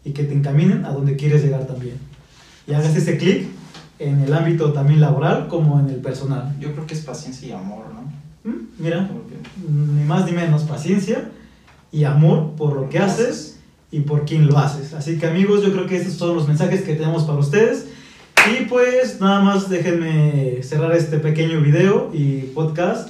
y que te encaminen a donde quieres llegar también. Y hagas ese clic en el ámbito también laboral como en el personal. Yo creo que es paciencia y amor, ¿no? ¿Mm? Mira, ni más ni menos paciencia y amor por lo que haces y por quién lo haces. Así que amigos, yo creo que estos son los mensajes que tenemos para ustedes. Y pues nada más déjenme cerrar este pequeño video y podcast.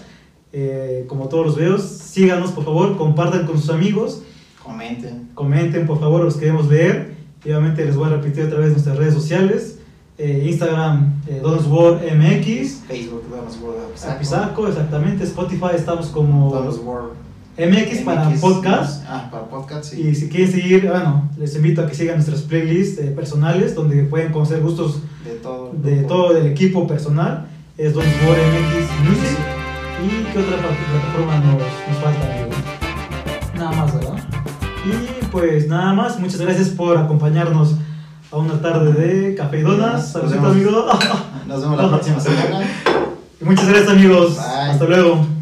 Eh, como todos los videos, síganos por favor, compartan con sus amigos, Comenten. comenten por favor, los queremos leer. Y obviamente les voy a repetir otra vez nuestras redes sociales. Eh, Instagram, eh, DonsWorldMX. Facebook, Donos World. Zapizaco, exactamente. Spotify estamos como Donos World. MX para MX, podcast. Ah, para podcast, sí. Y si quieren seguir, bueno, les invito a que sigan nuestras playlists eh, personales donde pueden conocer gustos De todo. el de grupo. todo el equipo personal. Es Don War MX Music. ¿Y qué otra plataforma nos, nos falta, amigo? Nada más, ¿verdad? Y pues nada más, muchas gracias por acompañarnos a una tarde de café y donas. Saludos, vemos. amigo. [LAUGHS] Nos vemos la próxima semana. [LAUGHS] Y muchas gracias amigos. Bye. Hasta luego.